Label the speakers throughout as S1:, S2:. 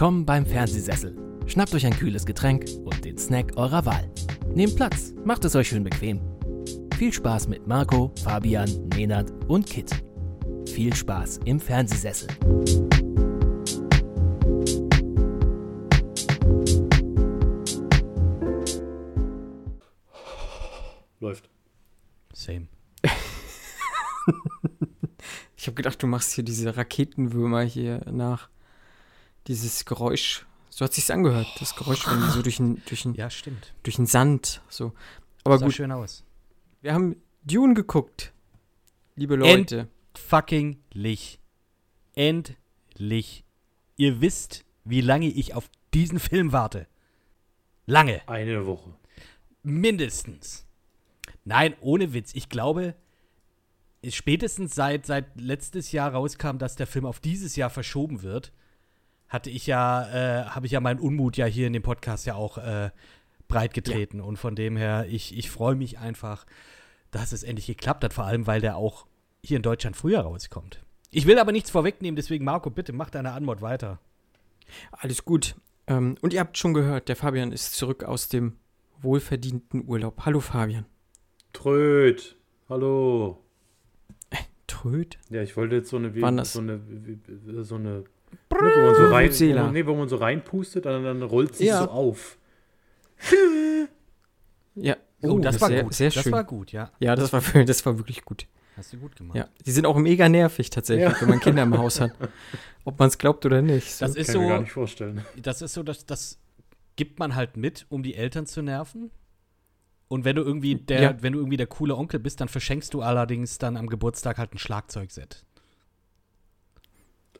S1: Willkommen beim Fernsehsessel. Schnappt euch ein kühles Getränk und den Snack eurer Wahl. Nehmt Platz, macht es euch schön bequem. Viel Spaß mit Marco, Fabian, Nenad und Kit. Viel Spaß im Fernsehsessel.
S2: Läuft.
S3: Same.
S4: Ich habe gedacht, du machst hier diese Raketenwürmer hier nach. Dieses Geräusch. So hat sich's angehört, das Geräusch, wenn die so durch den, durch den,
S3: Ja, stimmt.
S4: durch den Sand so. Aber
S3: Sah
S4: gut,
S3: schön aus.
S4: wir haben Dune geguckt. Liebe Leute.
S3: Fucking lich. Endlich. Ihr wisst, wie lange ich auf diesen Film warte. Lange.
S2: Eine Woche.
S3: Mindestens. Nein, ohne Witz. Ich glaube, spätestens seit, seit letztes Jahr rauskam, dass der Film auf dieses Jahr verschoben wird, hatte ich ja, äh, habe ich ja meinen Unmut ja hier in dem Podcast ja auch äh, breit getreten. Und von dem her, ich, ich freue mich einfach, dass es endlich geklappt hat, vor allem, weil der auch hier in Deutschland früher rauskommt. Ich will aber nichts vorwegnehmen, deswegen, Marco, bitte mach deine Antwort weiter.
S4: Alles gut. Ähm, und ihr habt schon gehört, der Fabian ist zurück aus dem wohlverdienten Urlaub. Hallo Fabian.
S2: Tröd. Hallo.
S4: Tröd?
S2: Ja, ich wollte jetzt so eine, wie,
S4: Wann das?
S2: so eine, so eine, ne, wo man so rein, wo man, nee, wo man so reinpustet, dann, dann rollt sich
S4: Ja.
S2: so auf.
S4: Ja.
S3: Oh, das war
S4: sehr,
S3: gut.
S4: Sehr
S3: das
S4: schön.
S3: war gut, ja.
S4: ja, das war, das war wirklich gut.
S3: Hast du gut gemacht.
S4: Ja, die sind auch mega nervig tatsächlich,
S2: Ja.
S4: wenn man Kinder im Haus hat. Ob man es glaubt oder nicht. So.
S3: Das ist
S2: Kann ich mir
S3: so,
S2: gar nicht vorstellen.
S3: das ist so, dass das gibt man halt mit, um die Eltern zu nerven. Und wenn du irgendwie der,
S4: Ja.
S3: wenn du irgendwie der coole Onkel bist, dann verschenkst du allerdings dann am Geburtstag halt ein Schlagzeugset.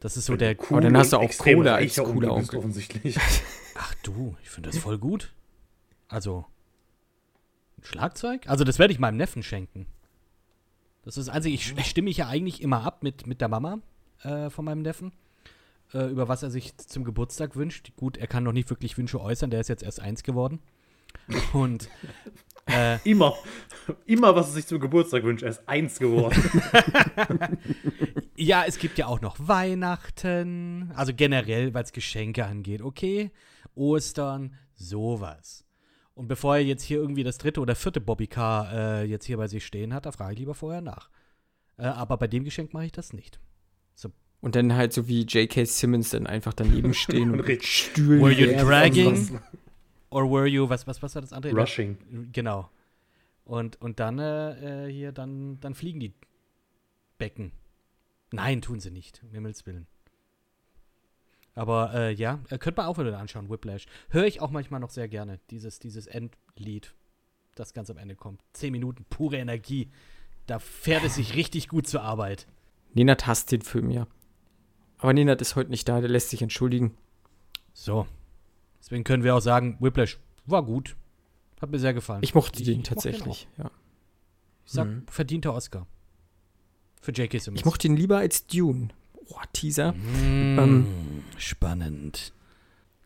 S3: Das ist so der.
S4: Aber dann hast du auch Kohle als cooler
S2: Onkel offensichtlich.
S3: Ach du, ich finde das voll gut. Also ein Schlagzeug? Also das werde ich meinem Neffen schenken. Das ist das Einzige. Ich, ich stimme mich ja eigentlich immer ab mit, mit der Mama äh, von meinem Neffen. Äh, über was er sich zum Geburtstag wünscht. Gut, er kann noch nicht wirklich Wünsche äußern, der ist jetzt erst eins geworden. Und äh,
S2: Immer. Immer, was er sich zum Geburtstag wünscht. Er ist eins geworden.
S3: Ja, es gibt ja auch noch Weihnachten. Also generell, was Geschenke angeht. Okay, Ostern, sowas. Und bevor er jetzt hier irgendwie das dritte oder vierte Bobbycar äh, jetzt hier bei sich stehen hat, da frage ich lieber vorher nach. Äh, aber bei dem Geschenk mache ich das nicht.
S4: Und dann halt so wie J.K. Simmons dann einfach daneben stehen und
S2: Und
S4: Stühlen.
S3: Were you dragging? Or were you, was, was, was war das andere?
S2: Rushing.
S3: Genau. Und, und dann äh, äh, hier, dann, dann fliegen die Becken. Nein, tun sie nicht, um Himmels Willen. Aber äh, ja, äh, könnte man auch wieder anschauen, Whiplash. Höre ich auch manchmal noch sehr gerne, dieses, dieses Endlied, das ganz am Ende kommt. Zehn Minuten pure Energie. Da fährt es sich richtig gut zur Arbeit.
S4: Nenad hasst den Film, ja. Aber Nenad ist heute nicht da, der lässt sich entschuldigen.
S3: So. Deswegen können wir auch sagen, Whiplash war gut. Hat mir sehr gefallen.
S4: Ich mochte den
S3: ich mochte den
S4: tatsächlich, ja.
S3: Ich sag,
S4: Mhm.
S3: verdienter Oscar. Für J.K. Simmons.
S4: Ich mochte ihn lieber als Dune. Boah, Teaser.
S3: Mm,
S4: Ähm,
S3: spannend.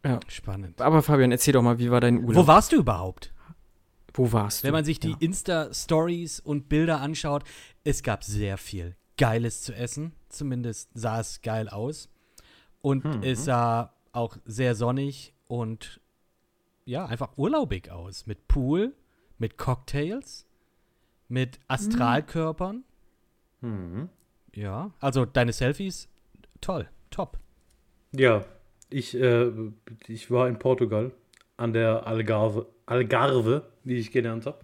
S4: Ja.
S3: Spannend.
S4: Aber Fabian, erzähl doch mal, wie war dein Urlaub?
S3: Wo warst du überhaupt?
S4: Wo warst du?
S3: Wenn man sich die
S4: Ja.
S3: Insta-Stories und Bilder anschaut, es gab sehr viel Geiles zu essen. Zumindest sah es geil aus. Und
S2: Mhm.
S3: es sah auch sehr sonnig und ja, einfach urlaubig aus. Mit Pool, mit Cocktails, mit Astralkörpern.
S2: Mhm.
S3: Ja, also deine Selfies, toll, top.
S2: Ja, ich, äh, ich war in Portugal an der Algarve, Algarve wie ich gelernt habe.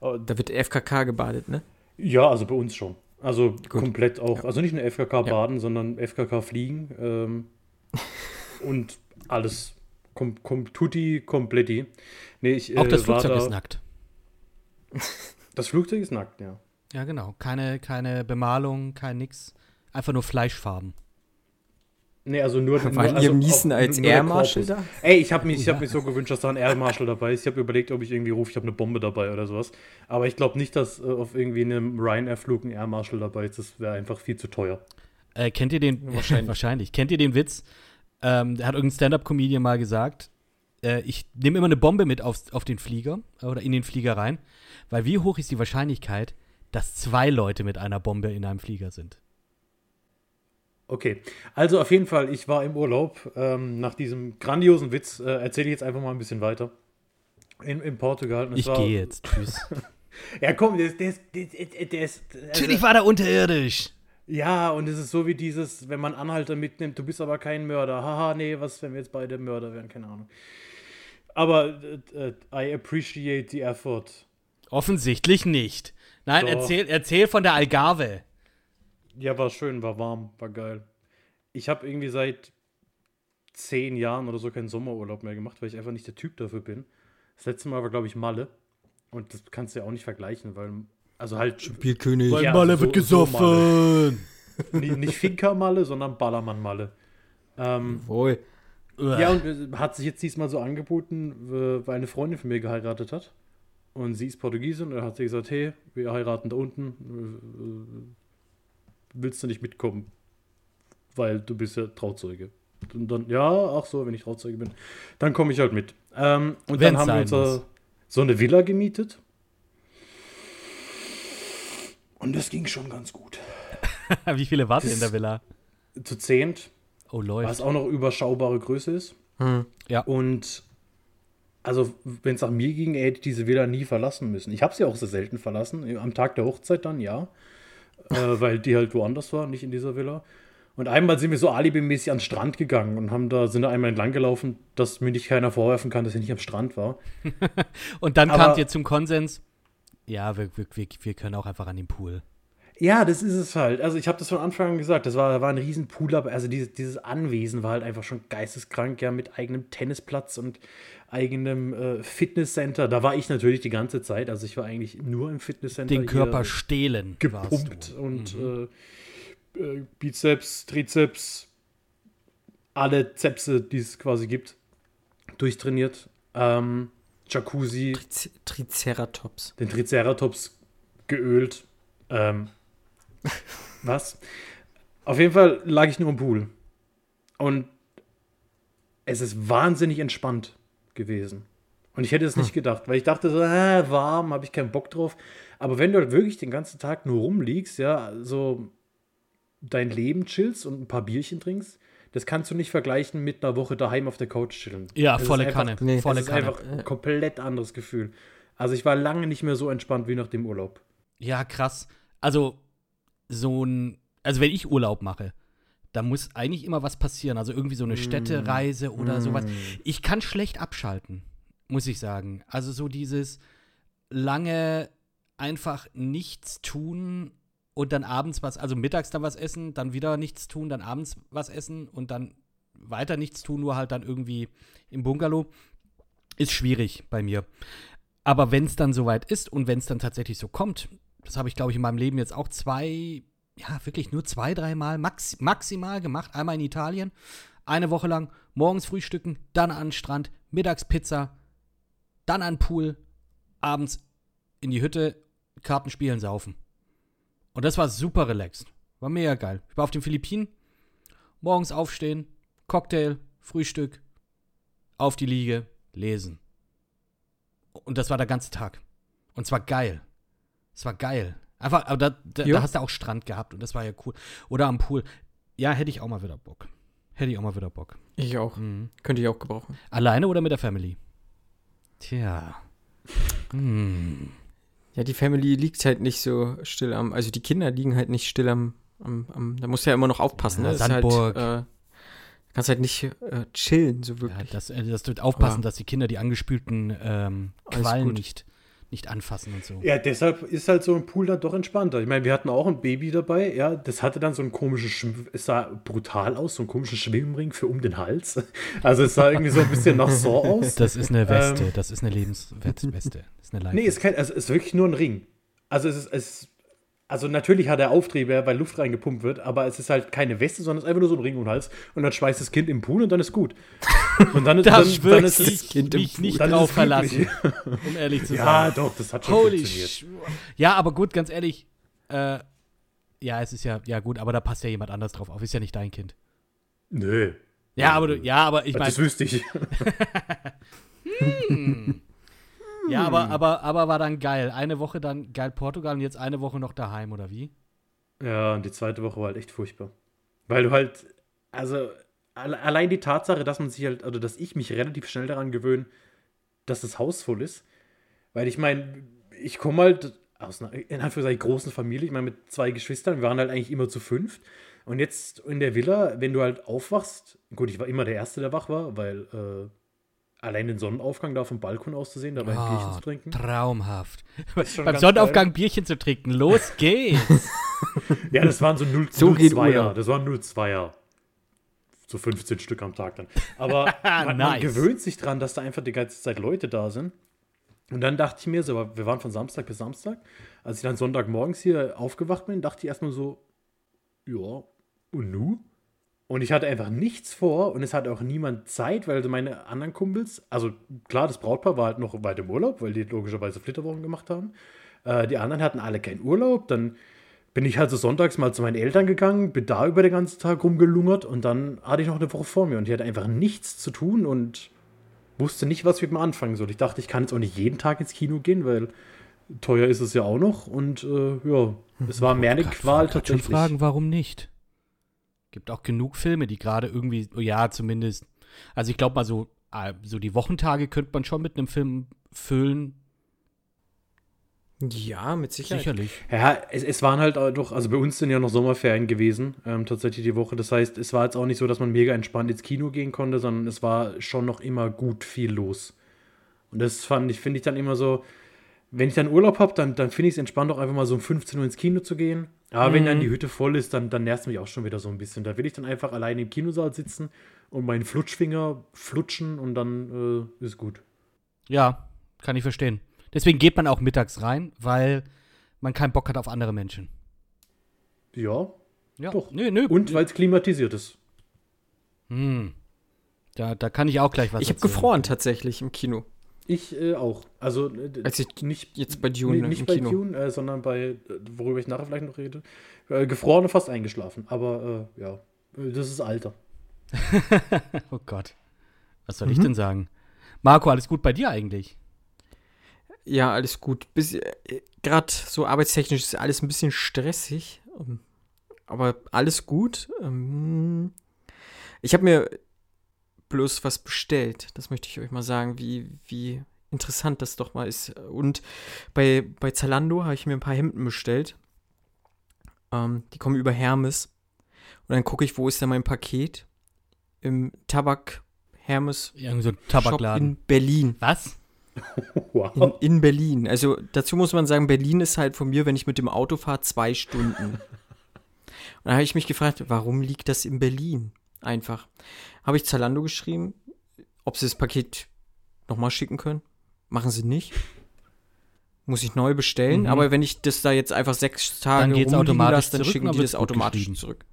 S4: Da wird FKK gebadet, ne?
S2: Ja, also bei uns schon. Also
S4: Gut.
S2: komplett auch, also nicht nur FKK
S4: Ja.
S2: baden, sondern FKK fliegen ähm, und alles kom, kom, tutti kompletti. Nee, ich,
S3: Auch
S2: äh,
S3: das
S2: war
S3: Flugzeug
S2: da,
S3: ist nackt.
S2: Das Flugzeug ist nackt, ja.
S3: Ja, genau. Keine, keine Bemalung, kein nix. Einfach nur Fleischfarben.
S2: Nee, also nur, nur
S4: War
S2: also auch
S4: als Air Marshal da?
S2: Ey, ich habe mich, ich hab
S3: ja.
S2: mich so gewünscht, dass da ein Air Marshal dabei ist. Ich habe überlegt, ob ich irgendwie rufe, ich habe eine Bombe dabei oder sowas. Aber ich glaube nicht, dass äh, auf irgendwie einem Ryanair-Flug ein Air Marshal dabei ist. Das wäre einfach viel zu teuer.
S3: Äh, kennt ihr den?
S4: Wahrscheinlich.
S3: Wahrscheinlich. Kennt ihr den Witz? Ähm, da hat irgendein Stand-Up-Comedian mal gesagt, äh, ich nehme immer eine Bombe mit auf, auf den Flieger oder in den Flieger rein, weil wie hoch ist die Wahrscheinlichkeit, dass zwei Leute mit einer Bombe in einem Flieger sind?
S2: Okay, also auf jeden Fall, ich war im Urlaub. Ähm, nach diesem grandiosen Witz äh, erzähle ich jetzt einfach mal ein bisschen weiter. In, in Portugal.
S3: Ich gehe jetzt. Tschüss.
S2: Ja, komm, der ist. Der ist, der ist, der ist also,
S3: Natürlich war der unterirdisch.
S2: Ja, und es ist so wie dieses, wenn man Anhalter mitnimmt, du bist aber kein Mörder. Haha, nee, was, wenn wir jetzt beide Mörder wären, keine Ahnung. Aber äh, äh, I appreciate the effort.
S3: Offensichtlich nicht. Nein,
S2: Doch.
S3: erzähl, erzähl von der Algarve.
S2: Ja, war schön, war warm, war geil. Ich habe irgendwie seit zehn Jahren oder so keinen Sommerurlaub mehr gemacht, weil ich einfach nicht der Typ dafür bin. Das letzte Mal war, glaube ich, Malle. Und das kannst du ja auch nicht vergleichen, weil, also halt,
S4: Bierkönig.
S2: Weil- Ja,
S3: Malle
S2: so-
S3: wird
S2: so
S3: gesoffen.
S2: nicht, Finca-Malle, sondern Ballermann-Malle. Ähm,
S4: Wohl.
S2: Ja, und äh, hat sich jetzt diesmal so angeboten, äh, weil eine Freundin von mir geheiratet hat. Und sie ist Portugiesin und dann hat sie gesagt, hey, wir heiraten da unten. Äh, willst du nicht mitkommen? Weil du bist ja Trauzeuge. Und dann, ja, ach so, wenn ich Trauzeuge bin, dann komme ich halt mit. Ähm, und
S3: Wenn's
S2: dann haben wir uns
S3: muss.
S2: so eine Villa gemietet. Und das ging schon ganz gut.
S3: Wie viele ihr in der Villa?
S2: Zu zehnt,
S3: Oh,
S2: was
S3: läuft.
S2: auch noch überschaubare Größe ist.
S4: Hm.
S2: Und also, wenn es nach mir ging, hätte ich diese Villa nie verlassen müssen. Ich habe sie auch sehr selten verlassen. Am Tag der Hochzeit dann, ja. äh, weil die halt woanders war, nicht in dieser Villa. Und einmal sind wir so alibimäßig an den Strand gegangen und haben da, sind da einmal entlang gelaufen, dass mir nicht keiner vorwerfen kann, dass ich nicht am Strand war.
S3: Und dann
S2: Aber-
S3: kamt ihr zum Konsens, ja, wir, wir, wir, wir können auch einfach an den Pool.
S2: Ja, das ist es halt. Also ich habe das von Anfang an gesagt. Das war, war ein riesen Pool, aber also dieses, dieses Anwesen war halt einfach schon geisteskrank, ja, mit eigenem Tennisplatz und eigenem äh, Fitnesscenter. Da war ich natürlich die ganze Zeit. Also ich war eigentlich nur im Fitnesscenter.
S3: Den Körper stehlen.
S2: gepumpt und äh, äh, Bizeps, Trizeps, alle Zepse, die es quasi gibt, durchtrainiert. Ähm, Jacuzzi,
S4: Triz- Triceratops.
S2: den Triceratops geölt. Ähm, was? Auf jeden Fall lag ich nur im Pool. Und es ist wahnsinnig entspannt gewesen. Und ich hätte es nicht gedacht, weil ich dachte so, äh, warm, habe ich keinen Bock drauf. Aber wenn du halt wirklich den ganzen Tag nur rumliegst, ja, so dein Leben chillst und ein paar Bierchen trinkst, das kannst du nicht vergleichen mit einer Woche daheim auf der Couch chillen.
S3: Ja,
S2: Das
S3: volle
S2: einfach-
S3: Kanne.
S4: nee,
S3: volle
S2: das ist
S3: Kanne.
S2: einfach ein komplett anderes Gefühl. Also ich war lange nicht mehr so entspannt wie nach dem Urlaub.
S3: Ja, krass. Also, so ein, also wenn ich Urlaub mache, da muss eigentlich immer was passieren. Also irgendwie so eine Städtereise oder sowas. Ich kann schlecht abschalten, muss ich sagen. Also so dieses lange einfach nichts tun und dann abends was, also mittags dann was essen, dann wieder nichts tun, dann abends was essen und dann weiter nichts tun, nur halt dann irgendwie im Bungalow. Ist schwierig bei mir. Aber wenn es dann soweit ist und wenn es dann tatsächlich so kommt, das habe ich, glaube ich, in meinem Leben jetzt auch zwei, ja, wirklich nur zwei, dreimal max maximal gemacht. Einmal in Italien, eine Woche lang, morgens frühstücken, dann an den Strand, mittags Pizza, dann an den Pool, abends in die Hütte, Karten spielen, saufen. Und das war super relaxed. War mega geil. Ich war auf den Philippinen, morgens aufstehen, Cocktail, Frühstück, auf die Liege, lesen. Und das war der ganze Tag. Und es war geil. Es war geil. Einfach, aber da, da, da hast du auch Strand gehabt und das war ja cool. Oder am Pool. Ja, hätte ich auch mal wieder Bock. Hätte ich auch mal wieder Bock.
S4: Ich auch.
S3: Mhm.
S4: Könnte ich auch gebrauchen.
S3: Alleine oder mit der Family? Tja. Hm.
S4: Ja, die Family liegt halt nicht so still am. Also die Kinder liegen halt nicht still am. am, am da musst du ja immer noch aufpassen.
S3: Ja,
S4: ne? Das ist
S3: Sandburg.
S4: Halt, äh, kannst halt nicht äh, chillen, so
S3: Ja,
S4: wirklich.
S3: das, äh, das wird aufpassen,
S4: Aber-
S3: dass die Kinder die angespülten ähm, Quallen nicht, nicht anfassen und so.
S2: Ja, deshalb ist halt so ein Pool dann doch entspannter. Ich meine, wir hatten auch ein Baby dabei, ja, das hatte dann so einen komischen, Schw es sah brutal aus, so einen komischen Schwimmring für um den Hals. Also es sah irgendwie so ein bisschen nach so aus.
S3: Das ist eine Weste, das ist eine Lebensweste. Das ist eine Leib
S2: Ähm. Nee, ist kein, also es ist wirklich nur ein Ring. Also es ist, es, also natürlich hat er Auftriebe, weil Luft reingepumpt wird, aber es ist halt keine Weste, sondern es ist einfach nur so ein Ring um den Hals und dann schmeißt das Kind im Pool und dann ist gut. Und dann ist,
S3: Da
S2: dann, dann ist
S3: ich
S4: Kind im
S3: mich nicht
S2: Dann
S3: drauf verlassen, um ehrlich zu
S2: Ja,
S3: sein.
S2: doch, das hat schon
S3: Holy
S2: funktioniert.
S3: sh Ja, aber gut, ganz ehrlich, äh, ja, es ist ja, ja gut, aber da passt ja jemand anders drauf auf. Ist ja nicht dein Kind.
S2: Nö.
S3: Ja, aber du, ja, aber ich meine,
S2: das wüsste ich.
S3: ja, aber, aber, aber war dann geil. Eine Woche dann geil Portugal und jetzt eine Woche noch daheim, oder wie?
S2: Ja, und die zweite Woche war halt echt furchtbar. Weil du halt, also alle- allein die Tatsache, dass man sich halt, also dass ich mich relativ schnell daran gewöhne, dass das Haus voll ist. Weil ich meine, ich komme halt aus einer in Anführungszeichen großen Familie, ich meine mit zwei Geschwistern, wir waren halt eigentlich immer zu fünft. Und jetzt in der Villa, wenn du halt aufwachst, gut, ich war immer der Erste, der wach war, weil äh, allein den Sonnenaufgang da vom Balkon aus zu sehen, dabei ein Bierchen
S3: Ah,
S2: zu trinken.
S3: Traumhaft. Beim Sonnenaufgang Bierchen zu trinken. Los geht's.
S2: Ja, das waren so 0,
S4: So geht
S2: 02er.
S4: Urlaub.
S2: Das waren 02er. So 15 Stück am Tag dann. Aber man, man
S3: Nice.
S2: gewöhnt sich dran, dass da einfach die ganze Zeit Leute da sind. Und dann dachte ich mir so, wir waren von Samstag bis Samstag. Als ich dann Sonntagmorgens hier aufgewacht bin, dachte ich erstmal so, ja, und nu? Und ich hatte einfach nichts vor und es hatte auch niemand Zeit, weil meine anderen Kumpels, also klar, das Brautpaar war halt noch weit im Urlaub, weil die logischerweise Flitterwochen gemacht haben. Äh, die anderen hatten alle keinen Urlaub. Dann bin ich halt so sonntags mal zu meinen Eltern gegangen, bin da über den ganzen Tag rumgelungert und dann hatte ich noch eine Woche vor mir und ich hatte einfach nichts zu tun und wusste nicht, was ich mit mir anfangen soll. Ich dachte, ich kann jetzt auch nicht jeden Tag ins Kino gehen, weil teuer ist es ja auch noch und äh, ja, es war mehr eine Qual tatsächlich.
S3: fragen, warum nicht? Gibt auch genug Filme, die gerade irgendwie, ja, zumindest. Also ich glaube mal so, ah, so die Wochentage könnte man schon mit einem Film füllen.
S4: Ja, mit Sicherheit.
S3: Sicherlich.
S2: Ja, es, es waren halt auch doch, also bei uns sind ja noch Sommerferien gewesen, ähm, tatsächlich die Woche. Das heißt, es war jetzt auch nicht so, dass man mega entspannt ins Kino gehen konnte, sondern es war schon noch immer gut viel los. Und das fand ich, finde ich dann immer so, wenn ich dann Urlaub habe, dann, dann finde ich es entspannt, auch einfach mal so um 15 Uhr ins Kino zu gehen. Aber wenn dann die Hütte voll ist, dann, dann nervt es mich auch schon wieder so ein bisschen. Da will ich dann einfach alleine im Kinosaal sitzen und meinen Flutschfinger flutschen und dann äh, ist gut.
S3: Ja, kann ich verstehen. Deswegen geht man auch mittags rein, weil man keinen Bock hat auf andere Menschen.
S2: Ja,
S3: Ja,
S2: Doch.
S3: Nö, nö.
S2: und weil es klimatisiert ist.
S3: Hm. Da, da kann ich auch gleich was
S4: Ich habe gefroren tatsächlich im Kino.
S2: Ich äh, auch. Also äh,
S4: Als ich
S2: nicht
S4: jetzt bei Dune
S2: Nee, nicht
S4: im
S2: bei
S4: Kino.
S2: Dune, äh, sondern bei, äh, worüber ich nachher vielleicht noch rede, äh, gefroren und fast eingeschlafen. Aber äh, ja, das ist Alter.
S3: Oh Gott. Was soll ich
S4: Mhm.
S3: denn sagen? Marco, alles gut bei dir eigentlich?
S4: Ja, alles gut. Äh, Gerade so arbeitstechnisch ist alles ein bisschen stressig. ähm, Aber alles gut. Ähm, Ich habe mir bloß was bestellt. Das möchte ich euch mal sagen, wie, wie interessant das doch mal ist. Und bei, bei Zalando habe ich mir ein paar Hemden bestellt. Ähm, die kommen über Hermes. Und dann gucke ich, wo ist denn mein Paket? Im Tabak Hermes
S3: Irgend so
S4: Shop
S3: Tabakladen.
S4: in Berlin.
S3: Was?
S2: Wow.
S4: In, in Berlin. Also dazu muss man sagen, Berlin ist halt von mir, wenn ich mit dem Auto fahre, zwei Stunden. Und da habe ich mich gefragt, warum liegt das in Berlin? Einfach. Habe ich Zalando geschrieben, ob sie das Paket nochmal schicken können. Machen sie nicht. Muss ich neu bestellen.
S3: Mhm.
S4: Aber wenn ich das da jetzt einfach sechs Tage
S3: Dann automatisch
S4: lasse, dann
S3: zurück
S4: schicken die das automatisch zurück.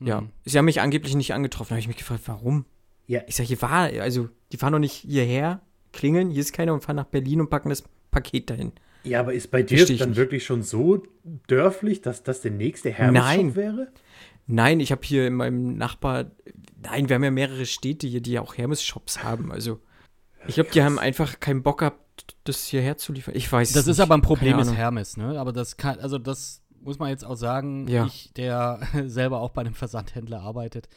S4: Ja.
S3: Hm.
S4: Sie haben mich angeblich nicht angetroffen. Da habe ich mich gefragt, warum?
S2: Ja,
S4: Ich sage, hier war, also die fahren doch nicht hierher, klingeln, hier ist keiner und fahren nach Berlin und packen das Paket dahin.
S2: ja, aber ist bei dir dann
S4: nicht.
S2: wirklich schon so dörflich, dass das der nächste hermes wäre?
S4: Nein, ich habe hier in meinem Nachbar, nein, wir haben ja mehrere Städte hier, die ja auch Hermes-Shops haben. Also ich glaube, die haben einfach keinen Bock gehabt, das hierher zu liefern. Ich weiß
S3: Das
S4: es
S3: ist
S4: nicht.
S3: aber ein Problem
S4: Ahnung.
S3: Hermes, ne? Aber das kann, also das muss man jetzt auch sagen,
S4: Ja.
S3: ich, der selber auch bei einem Versandhändler arbeitet,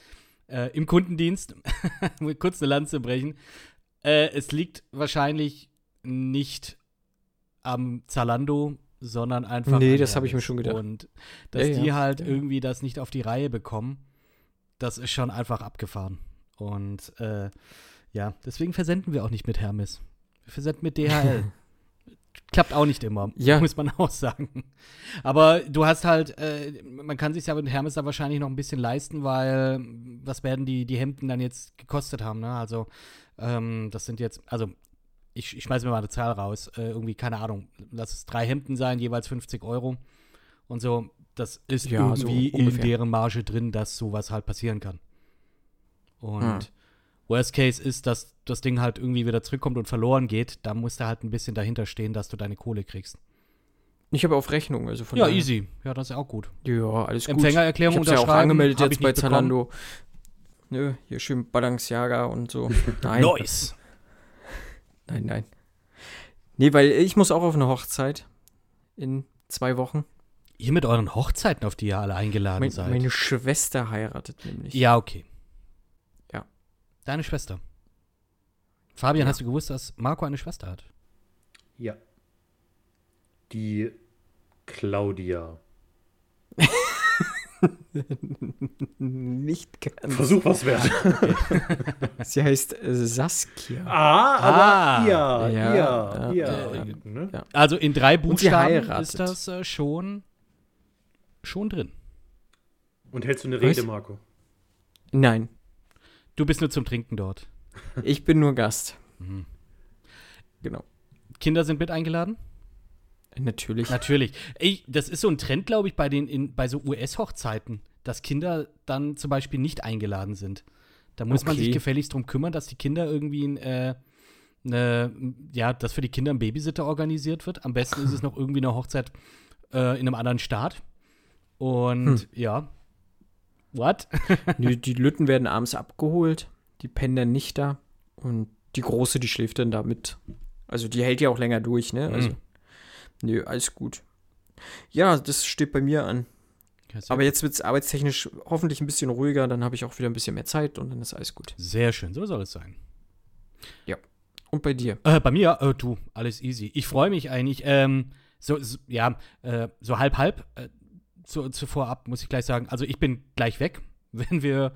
S3: äh, im Kundendienst, kurz eine Lanze brechen, äh, es liegt wahrscheinlich nicht am Zalando, sondern einfach
S4: Nee, das hab ich mir schon gedacht.
S3: Und dass
S4: Ja,
S3: die
S4: ja,
S3: halt
S4: ja.
S3: irgendwie das nicht auf die Reihe bekommen, das ist schon einfach abgefahren. Und äh, ja, deswegen versenden wir auch nicht mit Hermes. Wir versenden mit DHL. Klappt auch nicht immer,
S4: Ja.
S3: muss man auch sagen. Aber du hast halt, äh, man kann sich ja mit Hermes da wahrscheinlich noch ein bisschen leisten, weil was werden die, die Hemden dann jetzt gekostet haben, ne? Also, ähm, das sind jetzt, also ich, ich schmeiße mir mal eine Zahl raus, äh, irgendwie, keine Ahnung, lass es drei Hemden sein, jeweils 50 Euro und so. Das ist
S4: Ja, so
S3: irgendwie in
S4: ungefähr.
S3: deren Marge drin, dass sowas halt passieren kann. Und
S4: Hm.
S3: Worst Case ist, dass das Ding halt irgendwie wieder zurückkommt und verloren geht. Da musst du halt ein bisschen dahinter stehen, dass du deine Kohle kriegst.
S4: Ich habe auf Rechnung, also von
S3: Ja, easy. Ja, das ist ja auch gut.
S4: Ja, alles gut.
S3: Empfängererklärung
S4: ich hab's ja auch
S3: unterschreiben,
S4: angemeldet jetzt
S3: ich
S4: bei Zalando. Nö, hier schön Balenciaga und so. Nein,
S3: Nice.
S4: Nein, nein. Nee, weil ich muss auch auf eine Hochzeit in zwei Wochen.
S3: Ihr mit euren Hochzeiten, auf die ihr alle eingeladen
S4: Mein,
S3: seid.
S4: meine Schwester heiratet nämlich.
S3: ja, okay.
S4: Ja.
S3: Deine Schwester. Fabian,
S4: Ja.
S3: hast du gewusst, dass Marco eine Schwester hat?
S2: Ja. Die Claudia.
S4: Nicht ganz.
S2: Versuch was wert.
S4: Sie heißt äh, Saskia.
S2: Ah,
S3: Ah.
S2: aber ja,
S4: Ja,
S2: ja,
S4: ja,
S2: ja.
S3: ja.
S2: Ne?
S4: Ja.
S3: Also in drei Buchstaben ist das äh, schon, schon drin.
S2: Und hältst du eine
S4: Was?
S2: Rede, Marco?
S4: Nein,
S3: Du bist nur zum Trinken dort.
S4: ich bin nur Gast.
S3: Mhm.
S4: Genau.
S3: Kinder sind mit eingeladen?
S4: Natürlich.
S3: Natürlich. Ey, das ist so ein Trend, glaube ich, bei, den, in, bei so US-Hochzeiten, dass Kinder dann zum Beispiel nicht eingeladen sind. Da muss man
S4: Okay.
S3: sich gefälligst drum kümmern, dass die Kinder irgendwie ein, äh, ne, ja, dass für die Kinder ein Babysitter organisiert wird. Am besten ist es noch irgendwie eine Hochzeit äh, in einem anderen Staat. Und
S4: Hm.
S3: ja. What?
S4: Die, die Lütten werden abends abgeholt, die pennen dann nicht da und die Große, die schläft dann da mit. Also die hält ja auch länger durch, ne? Also,
S3: Mhm.
S4: Nö, alles gut. Ja, das steht bei mir an.
S3: Ja,
S4: Aber jetzt wird es arbeitstechnisch hoffentlich ein bisschen ruhiger, dann habe ich auch wieder ein bisschen mehr Zeit und dann ist alles gut.
S3: Sehr schön, so soll es sein.
S4: Und bei dir?
S3: Äh, bei mir, äh, du, alles easy. Ich freue mich eigentlich. Ähm, so, so, ja, äh, so halb, halb. Äh, zu, zu vorab muss ich gleich sagen. Also ich bin gleich weg, wenn wir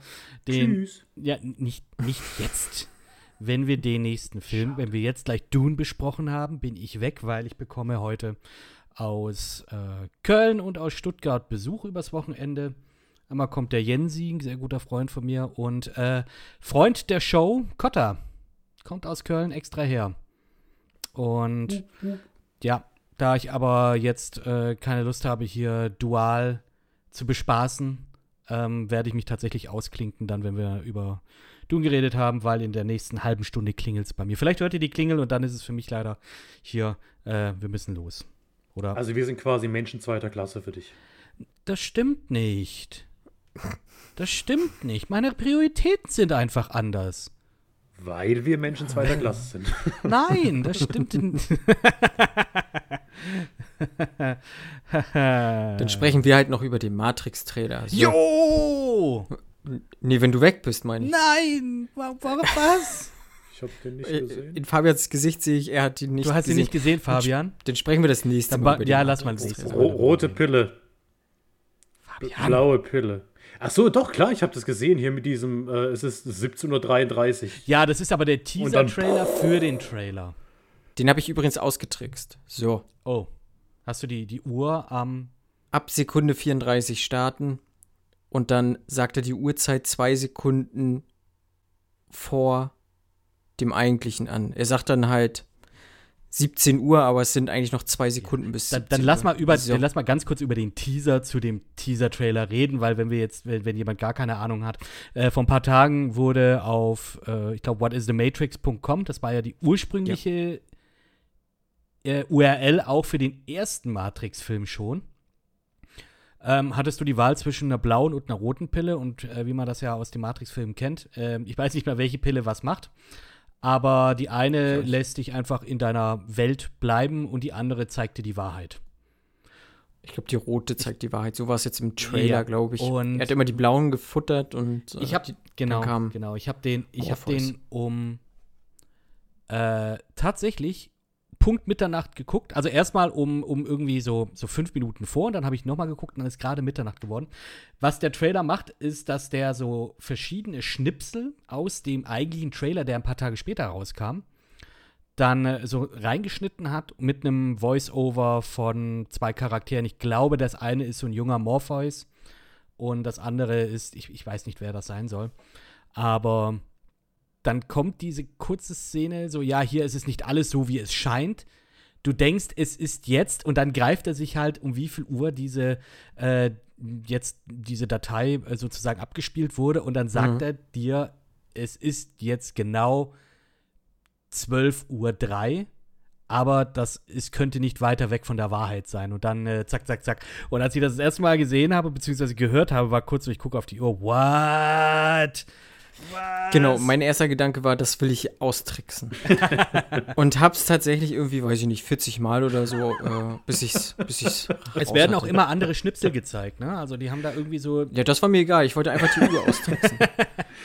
S3: den.
S2: Tschüss.
S3: Ja, nicht, nicht jetzt. Wenn wir den nächsten Film, wenn wir jetzt gleich Dune besprochen haben, bin ich weg, weil ich bekomme heute aus äh, Köln und aus Stuttgart Besuch übers Wochenende. Einmal kommt der Jensi, ein sehr guter Freund von mir, und äh, Freund der Show, Kotta, kommt aus Köln extra her. Und ja, da ich aber jetzt äh, keine Lust habe, hier dual zu bespaßen, ähm, werde ich mich tatsächlich ausklinken, dann, wenn wir über Dune geredet haben, weil in der nächsten halben Stunde klingelt es bei mir. Vielleicht hört ihr die Klingel und dann ist es für mich leider hier, äh, wir müssen los. Oder?
S2: Also wir sind quasi Menschen zweiter Klasse für dich.
S3: das stimmt nicht. Das stimmt nicht. Meine Prioritäten sind einfach anders.
S2: Weil wir Menschen zweiter Klasse sind.
S3: Nein, das stimmt nicht.
S4: Dann sprechen wir halt noch über den Matrix-Trailer. So.
S3: Jo!
S4: Nee, wenn du weg bist, meine ich.
S3: Nein! Wa- Warum was?
S2: Ich habe den nicht
S4: Äh,
S2: gesehen.
S4: In Fabians Gesicht sehe ich, er hat ihn nicht
S3: Du hast ihn
S4: gesehen.
S3: nicht gesehen, Fabian.
S4: Dann sprechen wir das nächste
S3: Dann
S4: Mal über
S3: ja, lass mal.
S2: Ro rote Pille.
S3: Fabian.
S2: Blaue Pille. Ach so, doch, klar, ich habe das gesehen hier mit diesem, äh, es ist 17.33 Uhr.
S3: Ja, das ist aber der Teaser-Trailer für den Trailer.
S4: Den habe ich übrigens ausgetrickst. So.
S3: Oh. Hast du die, die Uhr am.
S4: Ab Sekunde 34 starten und dann sagt er die Uhrzeit zwei Sekunden vor dem eigentlichen an. Er sagt dann halt 17 Uhr, aber es sind eigentlich noch zwei Sekunden bis
S3: Dann,
S4: 17
S3: dann, lass mal über,
S4: So.
S3: dann lass mal ganz kurz über den Teaser zu dem Teaser-Trailer reden, weil wenn wir jetzt, wenn, wenn jemand gar keine Ahnung hat, äh, vor ein paar Tagen wurde auf, äh, ich glaube, whatisthematrix.com, das war ja die ursprüngliche äh, URL auch für den ersten Matrix-Film schon. Ähm, hattest du die Wahl zwischen einer blauen und einer roten Pille und äh, wie man das ja aus den Matrix-Filmen kennt, ähm, ich weiß nicht mehr, welche Pille was macht, aber die eine
S4: Ich weiß.
S3: lässt dich einfach in deiner Welt bleiben und die andere zeigt dir die Wahrheit.
S4: Ich glaube, die rote zeigt die Wahrheit. So war es jetzt im Trailer,
S3: Ja,
S4: glaube ich.
S3: und-
S4: er hat immer die blauen gefuttert und. äh,
S3: Ich habe
S4: die-
S3: genau,
S4: kam
S3: genau. Ich habe den, ich habe den um äh, tatsächlich Punkt Mitternacht geguckt. Also erstmal um, um irgendwie so, so fünf Minuten vor und dann habe ich nochmal geguckt und dann ist gerade Mitternacht geworden. Was der Trailer macht, ist, dass der so verschiedene Schnipsel aus dem eigentlichen Trailer, der ein paar Tage später rauskam, dann äh, so reingeschnitten hat mit einem Voice-Over von zwei Charakteren. Ich glaube, das eine ist so ein junger Morpheus und das andere ist, ich, ich weiß nicht, wer das sein soll. Aber dann kommt diese kurze Szene, so, ja, hier ist es nicht alles so, wie es scheint. Du denkst, es ist jetzt, und dann greift er sich halt, um wie viel Uhr diese, äh, jetzt diese Datei äh, sozusagen abgespielt wurde, und dann sagt
S4: Mhm.
S3: er dir, es ist jetzt genau 12.03 Uhr, aber das ist, könnte nicht weiter weg von der Wahrheit sein. Und dann äh, zack, zack, zack. Und als ich das das erste Mal gesehen habe, beziehungsweise gehört habe, war kurz so, ich gucke auf die Uhr, what?
S4: Genau, mein erster Gedanke war, das will ich austricksen. und hab's tatsächlich irgendwie, weiß ich nicht, 40 Mal oder so, äh, bis ich's, bis ich's
S3: Es werden auch
S4: hatte.
S3: immer andere Schnipsel gezeigt, ne? Also die haben da irgendwie so.
S4: Ja, das war mir egal. Ich wollte einfach die Uhr austricksen.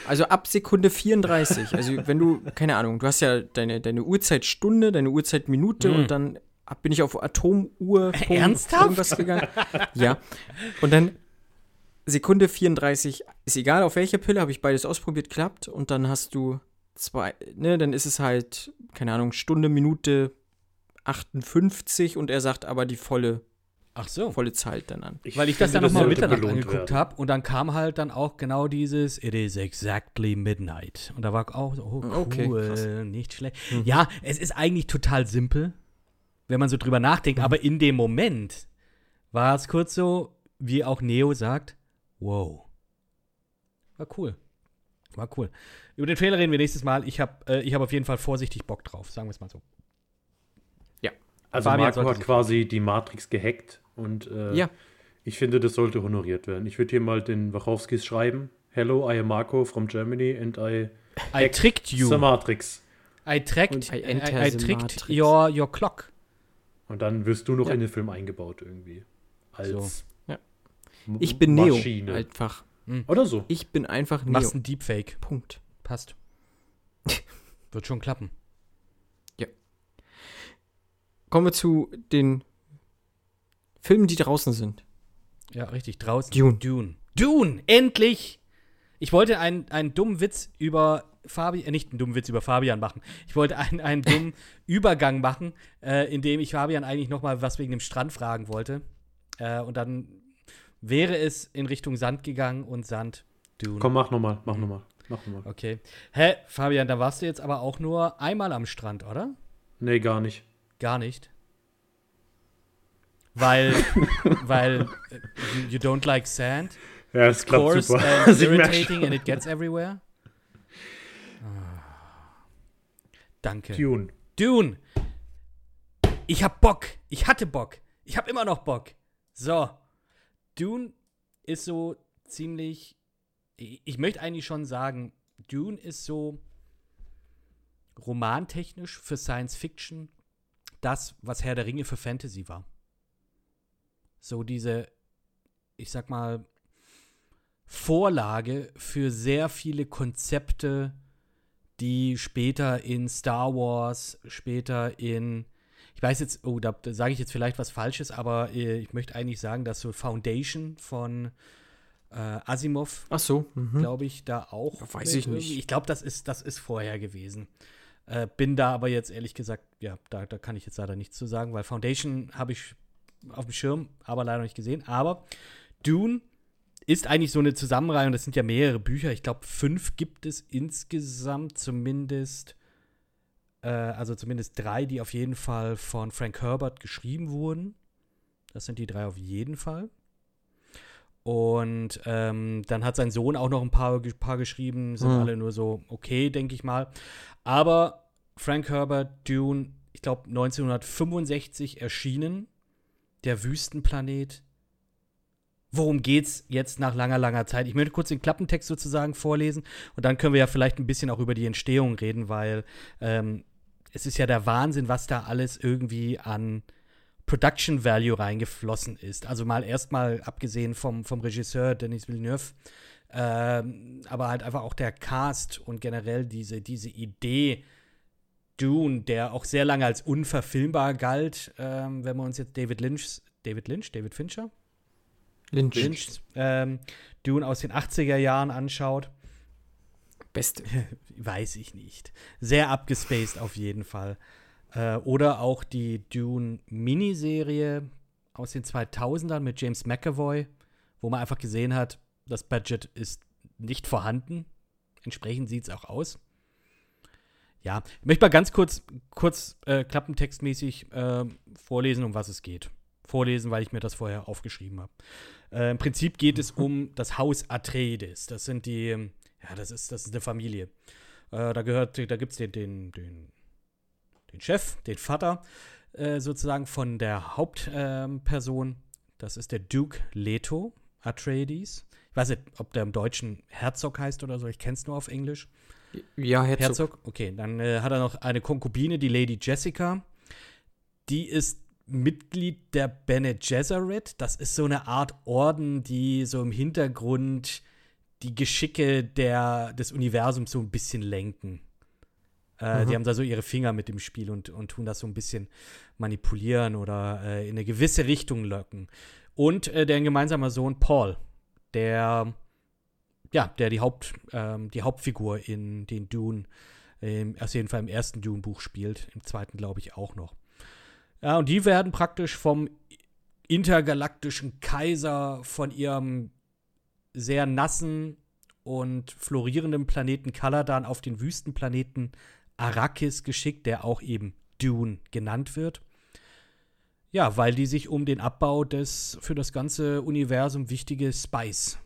S4: Also ab Sekunde 34. Also wenn du, keine Ahnung, du hast ja deine, deine Uhrzeitstunde, deine Uhrzeitminute und dann bin ich auf Atomuhr
S3: Ernsthaft?
S4: irgendwas gegangen. Ja. Und dann Sekunde 34, ist egal auf welcher Pille, habe ich beides ausprobiert, klappt. Und dann hast du zwei, ne, dann ist es halt, keine Ahnung, Stunde, Minute 58 und er sagt aber die volle,
S3: Ach so.
S4: volle Zeit dann an.
S3: Weil ich das dann nochmal Mitternacht angeguckt habe und dann kam halt dann auch genau dieses It is exactly midnight. Und da war auch so, oh, cool,
S4: Okay,
S3: nicht schlecht. Ja, es ist eigentlich total simpel, wenn man so drüber nachdenkt, aber in dem Moment war es kurz so, wie auch Neo sagt, wow. War cool. War cool. Über den Trailer reden wir nächstes Mal. Ich habe äh, ich hab auf jeden Fall vorsichtig Bock drauf, sagen wir es mal so.
S2: Also
S3: Fabian
S2: Marco hat quasi die Matrix gehackt und äh,
S4: Ja.
S2: ich finde, das sollte honoriert werden. Ich würde hier mal den Wachowskis schreiben. Hello, I am Marco from Germany and I
S3: I tricked you.
S2: the Matrix.
S3: I tracked,
S4: Und I
S3: I, I
S4: the
S3: tricked
S4: Matrix.
S3: your, your clock.
S2: Und dann wirst du noch
S4: Ja.
S2: in den Film eingebaut irgendwie. Als
S3: So.
S4: Ja. Ich bin Neo.
S2: Maschine.
S4: Einfach.
S2: Oder so.
S4: Ich bin einfach Neo.
S3: Machst ein Deepfake.
S4: Punkt.
S3: Passt. Wird schon klappen.
S4: Kommen wir zu den Filmen, die draußen sind.
S3: Ja, richtig. Draußen.
S4: Dune.
S3: Dune. Dune! Endlich! Ich wollte einen, einen dummen Witz über Fabian, äh, nicht einen dummen Witz über Fabian machen. Ich wollte einen, einen dummen Übergang machen, äh, indem ich Fabian eigentlich noch mal was wegen dem Strand fragen wollte. Äh, und dann wäre es in Richtung Sand gegangen und Sand, Dune.
S2: Komm, mach nochmal, mach nochmal. Mach nochmal.
S3: Okay. Hä, Fabian, da warst du jetzt aber auch nur einmal am Strand, oder?
S2: Nee, gar nicht.
S3: Gar nicht. Weil, weil äh, you, don't like sand.
S2: Ja, es klappt
S3: coarse
S2: super.
S3: and
S2: Also
S3: irritating and it gets everywhere. Ah. Danke.
S2: Dune.
S3: Dune. Ich hab Bock. Ich hatte Bock. Ich hab immer noch Bock. So. Dune ist so ziemlich. Ich möchte eigentlich schon sagen, Dune ist so romantechnisch für Science Fiction das, was Herr der Ringe für Fantasy war. So diese, ich sag mal, Vorlage für sehr viele Konzepte, die später in Star Wars, später in, ich weiß jetzt, oh, da, da sage ich jetzt vielleicht was Falsches, aber äh, ich möchte eigentlich sagen, dass so Foundation von äh, Asimov,
S4: Ach so. Mhm.
S3: glaube ich, da auch.
S4: Weiß
S3: mit
S4: ich nicht.
S3: Ich glaube, das ist, das ist vorher gewesen. Äh, bin da aber jetzt ehrlich gesagt, ja, da, da kann ich jetzt leider nichts zu sagen, weil Foundation habe ich auf dem Schirm, aber leider nicht gesehen. Aber Dune ist eigentlich so eine Zusammenreihung, das sind ja mehrere Bücher. Ich glaube, fünf gibt es insgesamt zumindest. Äh, also zumindest drei, die auf jeden Fall von Frank Herbert geschrieben wurden. Das sind die drei auf jeden Fall. Und ähm, dann hat sein Sohn auch noch ein paar, paar geschrieben, sind
S4: Hm.
S3: alle nur so okay, denke ich mal. Aber Frank Herbert, Dune, ich glaube 1965 erschienen, der Wüstenplanet. Worum geht's jetzt nach langer, langer Zeit? Ich möchte kurz den Klappentext sozusagen vorlesen und dann können wir ja vielleicht ein bisschen auch über die Entstehung reden, weil ähm, es ist ja der Wahnsinn, was da alles irgendwie an Production Value reingeflossen ist. Also mal erstmal abgesehen vom, vom Regisseur Denis Villeneuve, ähm, aber halt einfach auch der Cast und generell diese, diese Idee Dune, der auch sehr lange als unverfilmbar galt, ähm, wenn wir uns jetzt David Lynch, David Lynch, David Fincher,
S4: Lynch.
S3: Lynch, ähm, Dune aus den 80er Jahren anschaut.
S4: Beste.
S3: Weiß ich nicht. Sehr abgespaced auf jeden Fall. Äh, oder auch die Dune-Miniserie aus den 2000ern mit James McAvoy, wo man einfach gesehen hat, das Budget ist nicht vorhanden. Entsprechend sieht es auch aus. Ja, ich möchte mal ganz kurz, kurz äh, klappentextmäßig äh, vorlesen, um was es geht. Vorlesen, weil ich mir das vorher aufgeschrieben habe. Äh, Im Prinzip geht es um das Haus Atreides. Das sind die, ja, das ist, das ist eine Familie. Äh, da gehört, da gibt es den, den, den, den Chef, den Vater äh, sozusagen von der Hauptperson. das ist der Duke Leto. Atreides. Ich weiß nicht, ob der im Deutschen Herzog heißt oder so. Ich kenne es nur auf Englisch.
S4: Ja, Herzog.
S3: Herzog. Okay, dann äh, hat er noch eine Konkubine, die Lady Jessica. Die ist Mitglied der Bene Gesserit. Das ist so eine Art Orden, die so im Hintergrund die Geschicke der, des Universums so ein bisschen lenken. Äh, die haben da so ihre Finger mit dem Spiel und, und tun das so ein bisschen manipulieren oder äh, in eine gewisse Richtung locken. Und äh, deren gemeinsamer Sohn Paul, der ja, der die, Haupt, ähm, die Hauptfigur in den Dune, ähm, auf jeden Fall im ersten Dune-Buch spielt, im zweiten glaube ich auch noch. Ja, und die werden praktisch vom intergalaktischen Kaiser von ihrem sehr nassen und florierenden Planeten Kaladan auf den Wüstenplaneten Arrakis geschickt, der auch eben Dune genannt wird. Ja, weil die sich um den Abbau des für das ganze Universum wichtige Spice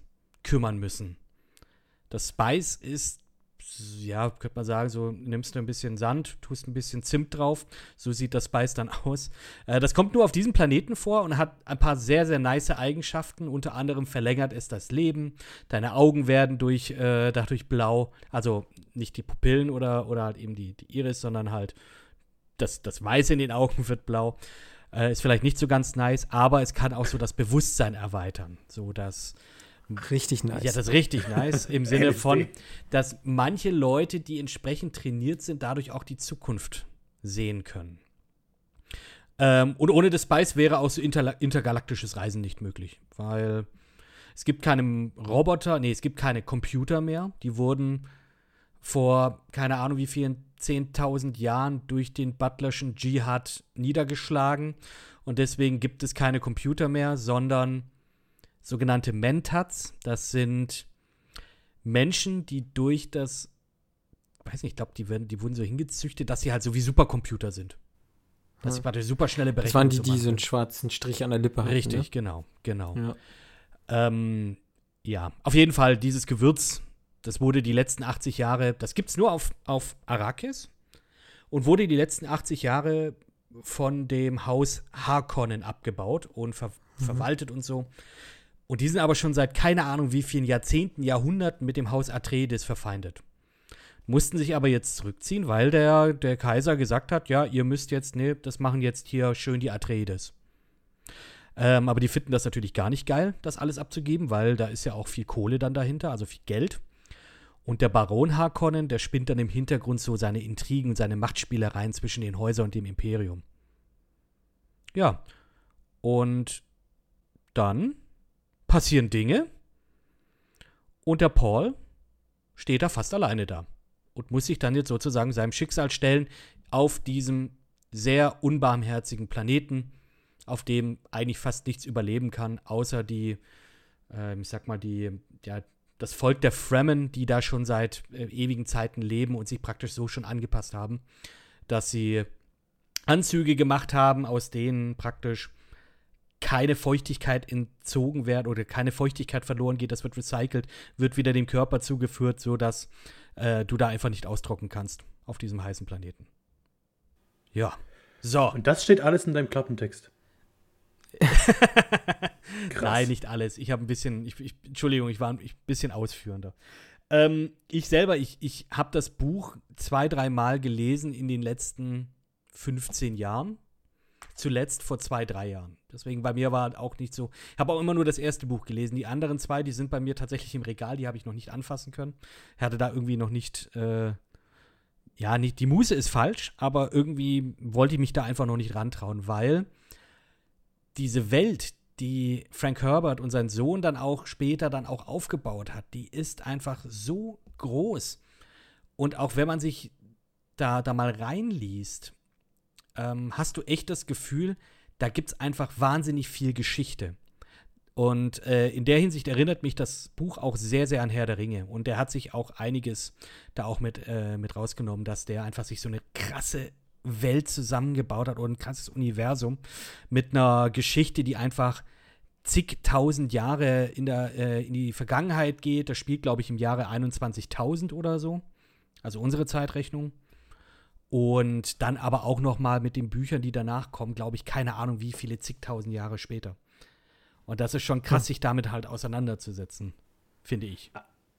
S3: kümmern müssen. Das Spice ist, ja, könnte man sagen, so nimmst du ein bisschen Sand, tust ein bisschen Zimt drauf, so sieht das Spice dann aus. Äh, das kommt nur auf diesem Planeten vor und hat ein paar sehr, sehr nice Eigenschaften. Unter anderem verlängert es das Leben, deine Augen werden durch, äh, dadurch blau, also nicht die Pupillen oder, oder halt eben die, die Iris, sondern halt das, das Weiß in den Augen wird blau. Äh, ist vielleicht nicht so ganz nice, aber es kann auch so das Bewusstsein erweitern, so dass
S4: Richtig nice.
S3: ja, das ist richtig nice. Im Sinne von, dass manche Leute, die entsprechend trainiert sind, dadurch auch die Zukunft sehen können. Ähm, und ohne das Spice wäre auch so interla- intergalaktisches Reisen nicht möglich, weil es gibt keine Roboter, nee, es gibt keine Computer mehr. Die wurden vor keine Ahnung wie vielen 10.000 Jahren durch den Butlerschen Dschihad niedergeschlagen. Und deswegen gibt es keine Computer mehr, sondern sogenannte Mentats. Das sind Menschen, die durch das, weiß nicht, ich glaube, die, werden- die wurden so hingezüchtet, dass sie halt so wie Supercomputer sind. Dass sie
S4: Hm.
S3: praktisch super schnelle
S4: Das
S3: Berechnungen
S4: waren die,
S3: so
S4: die so einen schwarzen Strich an der Lippe hatten.
S3: Richtig, genau, genau.
S4: Ne?
S3: Ähm, ja, auf jeden Fall dieses Gewürz, das wurde die letzten 80 Jahre, das gibt es nur auf, auf Arrakis und wurde die letzten 80 Jahre von dem Haus Harkonnen abgebaut und ver verwaltet und so. Und die sind aber schon seit keine Ahnung wie vielen Jahrzehnten, Jahrhunderten mit dem Haus Atreides verfeindet. Mussten sich aber jetzt zurückziehen, weil der, der Kaiser gesagt hat, ja, ihr müsst jetzt, ne, das machen jetzt hier schön die Atreides. Ähm, aber die finden das natürlich gar nicht geil, das alles abzugeben, weil da ist ja auch viel Kohle dann dahinter, also viel Geld. Und der Baron Harkonnen, der spinnt dann im Hintergrund so seine Intrigen, seine Machtspielereien zwischen den Häusern und dem Imperium. Ja. Und dann passieren Dinge und der Paul steht da fast alleine da und muss sich dann jetzt sozusagen seinem Schicksal stellen auf diesem sehr unbarmherzigen Planeten, auf dem eigentlich fast nichts überleben kann, außer die, ähm, ich sag mal, die, ja, das Volk der Fremen, die da schon seit äh, ewigen Zeiten leben und sich praktisch so schon angepasst haben, dass sie Anzüge gemacht haben, aus denen praktisch keine Feuchtigkeit entzogen wird oder keine Feuchtigkeit verloren geht, das wird recycelt, wird wieder dem Körper zugeführt, sodass äh, du da einfach nicht austrocknen kannst auf diesem heißen Planeten. Ja. So.
S2: Und das steht alles in deinem Klappentext. Krass.
S3: Nein, nicht alles. Ich habe ein bisschen, ich, ich, Entschuldigung, ich war ein bisschen ausführender. Ähm, ich selber, ich, ich habe das Buch zwei, dreimal gelesen in den letzten 15 Jahren. Zuletzt vor zwei, drei Jahren. Deswegen bei mir war auch nicht so. Ich habe auch immer nur das erste Buch gelesen. Die anderen zwei, die sind bei mir tatsächlich im Regal, die habe ich noch nicht anfassen können. Ich hatte da irgendwie noch nicht, äh, ja, nicht, die Muße ist falsch, aber irgendwie wollte ich mich da einfach noch nicht rantrauen, weil diese Welt, die Frank Herbert und sein Sohn dann auch später dann auch aufgebaut hat, die ist einfach so groß. Und auch wenn man sich da, da mal reinliest, ähm, hast du echt das Gefühl, da gibt es einfach wahnsinnig viel Geschichte. Und äh, in der Hinsicht erinnert mich das Buch auch sehr, sehr an Herr der Ringe. Und der hat sich auch einiges da auch mit, äh, mit rausgenommen, dass der einfach sich so eine krasse Welt zusammengebaut hat und ein krasses Universum mit einer Geschichte, die einfach zigtausend Jahre in, der, äh, in die Vergangenheit geht. Das spielt, glaube ich, im Jahre 21.000 oder so. Also unsere Zeitrechnung. Und dann aber auch noch mal mit den Büchern, die danach kommen, glaube ich, keine Ahnung, wie viele zigtausend Jahre später. Und das ist schon krass, sich damit halt auseinanderzusetzen, finde ich.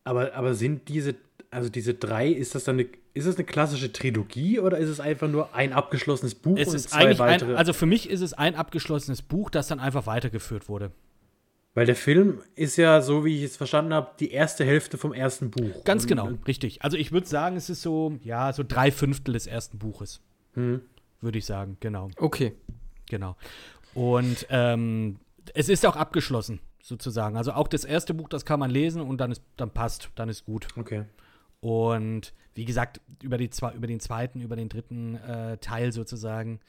S2: Aber, aber sind diese, also diese drei, ist das dann eine, ist das eine klassische Trilogie oder ist es einfach nur ein abgeschlossenes Buch
S3: Es
S2: und zwei weitere?
S3: ein, also für mich ist es ein abgeschlossenes Buch, das dann einfach weitergeführt wurde.
S2: Weil der Film ist ja, so wie ich es verstanden habe, die erste Hälfte vom ersten Buch.
S3: Ganz
S2: Und-
S3: genau, richtig. Also ich würde sagen, es ist so, ja, so drei Fünftel des ersten Buches.
S2: Hm.
S3: Würde ich sagen, genau,
S4: Okay.
S3: genau. Und ähm, es ist auch abgeschlossen, sozusagen. Also auch das erste Buch, das kann man lesen und dann ist, dann passt, dann ist gut.
S2: Okay.
S3: Und wie gesagt, über, die zwei, über den zweiten, über den dritten äh, Teil sozusagen,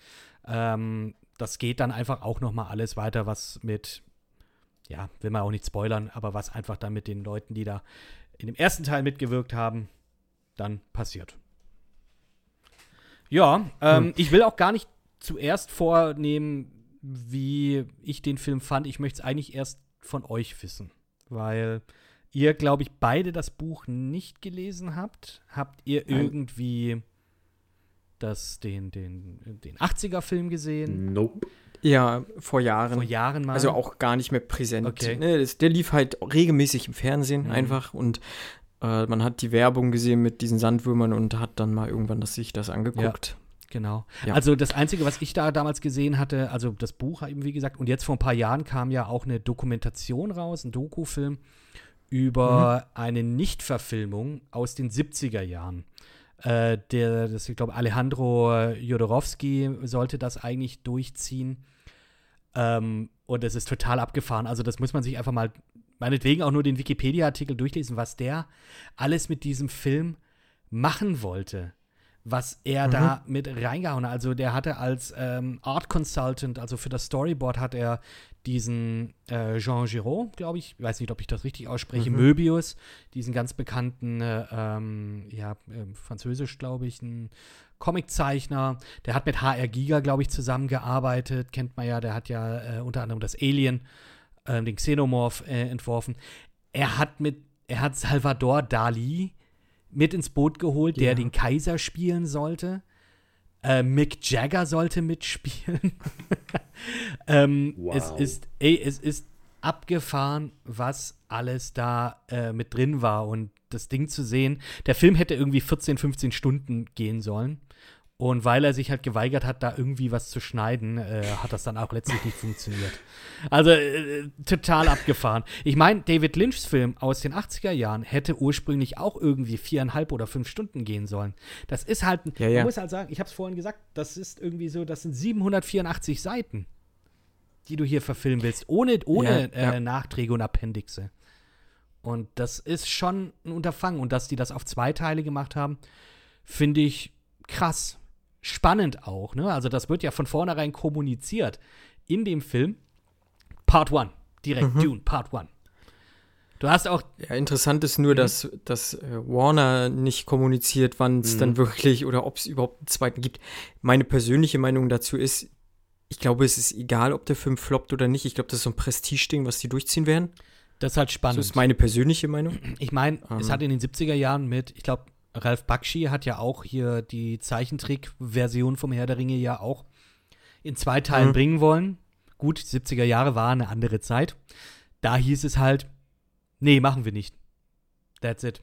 S3: ähm, das geht dann einfach auch noch mal alles weiter, was mit, ja, will man auch nicht spoilern, aber was einfach dann mit den Leuten, die da in dem ersten Teil mitgewirkt haben, dann passiert. Ja, ähm, ich will auch gar nicht zuerst vornehmen, wie ich den Film fand. Ich möchte es eigentlich erst von euch wissen, weil ihr, glaube ich, beide das Buch nicht gelesen habt. Habt ihr
S4: Nein.
S3: irgendwie das, den, den, den 80er-Film gesehen?
S2: Nope.
S4: Ja, vor Jahren.
S3: Vor Jahren mal?
S4: Also auch gar nicht mehr präsent.
S3: Okay.
S4: Ne, das, der lief halt regelmäßig im Fernsehen
S3: Mhm.
S4: einfach und äh, man hat die Werbung gesehen mit diesen Sandwürmern und hat dann mal irgendwann das, sich das angeguckt.
S3: Genau.
S4: Ja.
S3: Also das Einzige, was ich da damals gesehen hatte, also das Buch eben, wie gesagt, und jetzt vor ein paar Jahren kam ja auch eine Dokumentation raus, ein Dokufilm über eine Nichtverfilmung aus den 70er Jahren. Äh, der, das, ich glaube, Alejandro Jodorowsky sollte das eigentlich durchziehen. Ähm, und es ist total abgefahren. Also, das muss man sich einfach mal, meinetwegen auch nur den Wikipedia-Artikel durchlesen, was der alles mit diesem Film machen wollte. Was er da mit reingehauen hat. Also, der hatte als ähm, Art Consultant, also für das Storyboard, hat er diesen äh, Jean Giraud, glaube ich, weiß nicht, ob ich das richtig ausspreche, Möbius, diesen ganz bekannten, äh, ähm, ja, ähm, französisch, glaube ich, ein Comiczeichner. Der hat mit HR Giga, glaube ich, zusammengearbeitet. Kennt man ja, der hat ja äh, unter anderem das Alien, äh, den Xenomorph äh, entworfen. Er hat mit, er hat Salvador Dali mit ins Boot geholt, der
S4: Ja.
S3: den Kaiser spielen sollte. Äh, Mick Jagger sollte mitspielen. ähm,
S2: Wow.
S3: Es ist, ey, es ist abgefahren, was alles da äh, mit drin war und das Ding zu sehen. Der Film hätte irgendwie 14, 15 Stunden gehen sollen. Und weil er sich halt geweigert hat, da irgendwie was zu schneiden, äh, hat das dann auch letztlich nicht funktioniert. Also äh, total abgefahren. Ich meine, David Lynchs Film aus den 80er Jahren hätte ursprünglich auch irgendwie viereinhalb oder fünf Stunden gehen sollen. Das ist halt,
S4: Ja,
S3: man
S4: ja.
S3: muss halt sagen, ich habe es vorhin gesagt, das ist irgendwie so, das sind 784 Seiten, die du hier verfilmen willst, ohne, ohne
S4: ja.
S3: Äh, Nachträge und Appendixe. Und das ist schon ein Unterfangen. Und dass die das auf zwei Teile gemacht haben, finde ich krass. Spannend auch, ne? Also, das wird ja von vornherein kommuniziert in dem Film. Part 1. Direkt, Dune, Part 1. Du hast auch,
S4: Ja, interessant ist nur, dass, dass äh, Warner nicht kommuniziert, wann es dann wirklich oder ob es überhaupt einen zweiten gibt. Meine persönliche Meinung dazu ist, ich glaube, es ist egal, ob der Film floppt oder nicht. Ich glaube, das ist so ein Prestige-Ding, was die durchziehen werden.
S3: das ist halt
S4: Das
S3: spannend.
S4: ist meine persönliche Meinung.
S3: Ich meine, es
S4: Ähm.
S3: hat in den 70er Jahren mit, ich glaube, Ralph Bakshi hat ja auch hier die Zeichentrick-Version vom Herr der Ringe ja auch in zwei Teilen
S4: Mhm.
S3: bringen wollen. Gut, 70er Jahre war eine andere Zeit. Da hieß es halt, nee, machen wir nicht. That's it.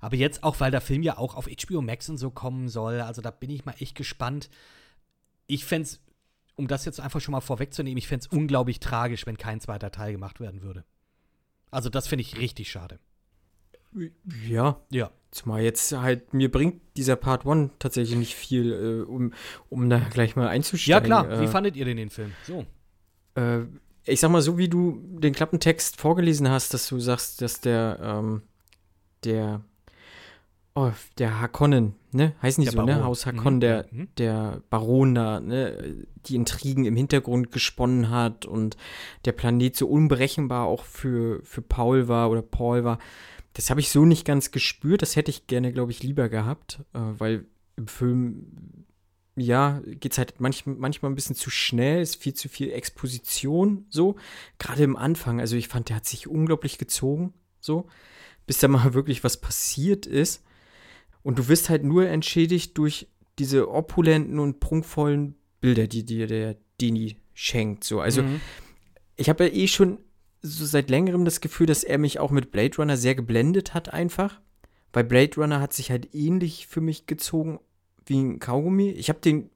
S3: Aber jetzt auch, weil der Film ja auch auf HBO Max und so kommen soll, also da bin ich mal echt gespannt. Ich fände es, um das jetzt einfach schon mal vorwegzunehmen, ich fände es unglaublich tragisch, wenn kein zweiter Teil gemacht werden würde. Also das finde ich richtig schade.
S4: Ja,
S3: Ja.
S4: zumal jetzt halt, mir bringt dieser Part 1 tatsächlich nicht viel, äh, um, um da gleich mal
S3: Ja,
S4: einzusteigen.
S3: klar. Wie
S4: Äh,
S3: fandet ihr denn den Film? So.
S4: äh, ich sag mal, so wie du den Klappentext vorgelesen hast, dass du sagst, dass der, ähm, der, oh, der Hakonnen, ne? Heißt nicht
S3: Der
S4: so, ne?
S3: Baron.
S4: Haus Hakonnen,
S3: Mhm.
S4: der,
S3: Mhm.
S4: der Baron da, ne? Die Intrigen im Hintergrund gesponnen hat und der Planet so unberechenbar auch für, für Paul war oder Paul war. Das habe ich so nicht ganz gespürt. Das hätte ich gerne, glaube ich, lieber gehabt, äh, weil im Film ja, geht's halt manch, manchmal ein bisschen zu schnell, ist viel zu viel Exposition, so. Gerade im Anfang, also ich fand, der hat sich unglaublich gezogen, so, bis da mal wirklich was passiert ist. Und du wirst halt nur entschädigt durch diese opulenten und prunkvollen Bilder, die dir der Dini schenkt, so. Also,
S3: Mhm.
S4: ich habe ja eh schon so seit längerem das Gefühl, dass er mich auch mit Blade Runner sehr geblendet hat, einfach. Weil Blade Runner hat sich halt ähnlich für mich gezogen wie ein Kaugummi. Ich habe den,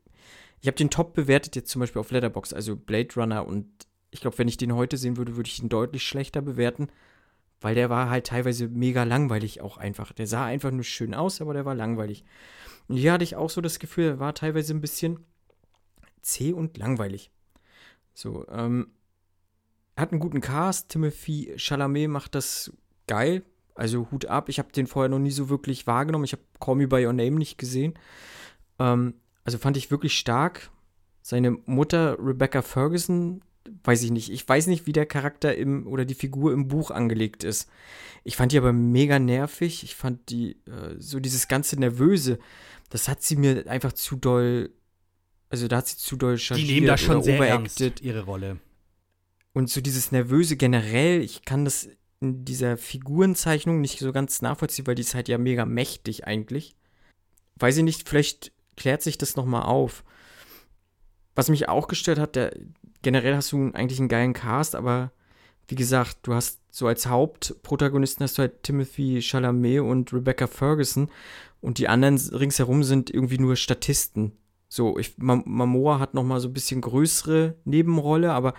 S4: ich habe den top bewertet jetzt zum Beispiel auf Letterbox, also Blade Runner und ich glaube, wenn ich den heute sehen würde, würde ich ihn deutlich schlechter bewerten, weil der war halt teilweise mega langweilig auch einfach. Der sah einfach nur schön aus, aber der war langweilig. Und hier hatte ich auch so das Gefühl, er war teilweise ein bisschen zäh und langweilig. So, ähm, hat einen guten Cast. Timothy Chalamet macht das geil. Also Hut ab. Ich habe den vorher noch nie so wirklich wahrgenommen. Ich habe Call Me By Your Name nicht gesehen. Ähm, also fand ich wirklich stark. Seine Mutter Rebecca Ferguson, weiß ich nicht. Ich weiß nicht, wie der Charakter im oder die Figur im Buch angelegt ist. Ich fand die aber mega nervig. Ich fand die äh, so dieses ganze Nervöse. Das hat sie mir einfach zu doll. Also da hat sie zu doll
S3: Die nehmen da schon sehr ernst ihre Rolle.
S4: Und so dieses Nervöse generell, ich kann das in dieser Figurenzeichnung nicht so ganz nachvollziehen, weil die ist halt ja mega mächtig eigentlich. Weiß ich nicht, vielleicht klärt sich das nochmal auf. Was mich auch gestört hat, der, generell hast du eigentlich einen geilen Cast, aber wie gesagt, du hast so als Hauptprotagonisten hast du halt Timothy Chalamet und Rebecca Ferguson und die anderen ringsherum sind irgendwie nur Statisten. So, ich, Mamoa hat nochmal so ein bisschen größere Nebenrolle, aber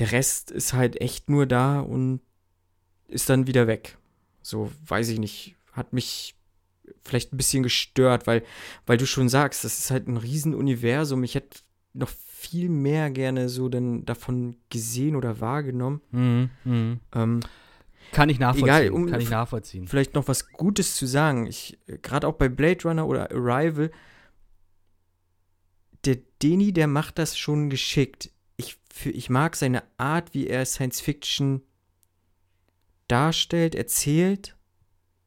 S4: der Rest ist halt echt nur da und ist dann wieder weg. So, weiß ich nicht. Hat mich vielleicht ein bisschen gestört, weil, weil du schon sagst, das ist halt ein Riesenuniversum. Ich hätte noch viel mehr gerne so denn davon gesehen oder wahrgenommen.
S3: Mhm, mh.
S4: ähm,
S3: kann ich nachvollziehen.
S4: Egal, um
S3: kann ich nachvollziehen.
S4: Vielleicht noch was Gutes zu sagen. Ich, gerade auch bei Blade Runner oder Arrival, der Deni, der macht das schon geschickt für, ich mag seine Art, wie er Science Fiction darstellt, erzählt,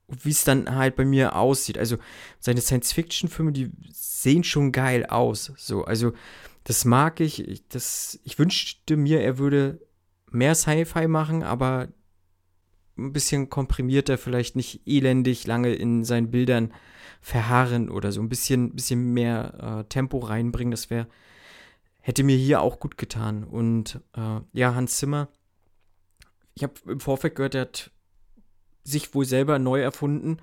S4: wie es dann halt bei mir aussieht. Also seine Science-Fiction-Filme, die sehen schon geil aus. So, also das mag ich. Ich, das, ich wünschte mir, er würde mehr Sci-Fi machen, aber ein bisschen komprimierter, vielleicht nicht elendig lange in seinen Bildern verharren oder so ein bisschen, bisschen mehr äh, Tempo reinbringen. Das wäre hätte mir hier auch gut getan. Und äh, ja, Hans Zimmer, ich habe im Vorfeld gehört, er hat sich wohl selber neu erfunden,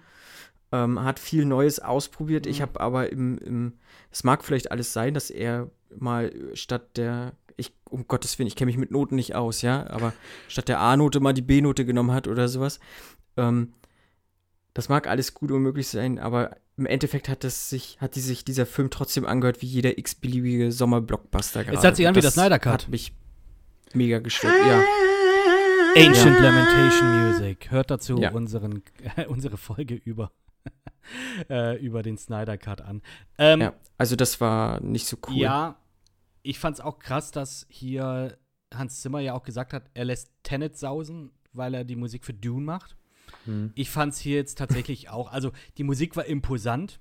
S4: ähm, hat viel Neues ausprobiert. Mhm. Ich habe aber im, im, es mag vielleicht alles sein, dass er mal statt der, ich, um Gottes Willen, ich kenne mich mit Noten nicht aus, ja, aber statt der A-Note mal die B-Note genommen hat oder sowas. Ähm, das mag alles gut und möglich sein, aber im Endeffekt hat es sich, hat die sich dieser Film trotzdem angehört wie jeder x-beliebige Sommerblockbuster
S3: gerade. Es hat sich an wie das Snyder Cut.
S4: Hat mich mega gestört, ja.
S3: Ancient ja. Lamentation Music. Hört dazu ja. unseren, äh, unsere Folge über, äh, über den Snyder Cut an.
S4: Ähm, ja, also das war nicht so cool.
S3: Ja, ich fand es auch krass, dass hier Hans Zimmer ja auch gesagt hat, er lässt Tenet sausen, weil er die Musik für Dune macht. Hm. Ich fand es hier jetzt tatsächlich auch, also die Musik war imposant.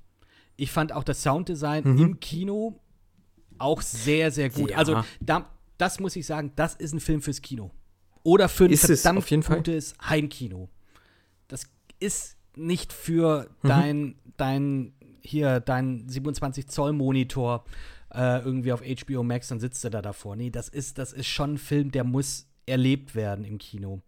S3: Ich fand auch das Sounddesign mhm. im Kino auch sehr, sehr gut. Ja. Also da, das muss ich sagen, das ist ein Film fürs Kino. Oder für ein
S4: ist verdammt
S3: gutes Fall? Heimkino. Das ist nicht für mhm. dein, dein, hier, dein 27 Zoll Monitor äh, irgendwie auf HBO Max, dann sitzt du da davor. Nee, das ist, das ist schon ein Film, der muss erlebt werden im Kino.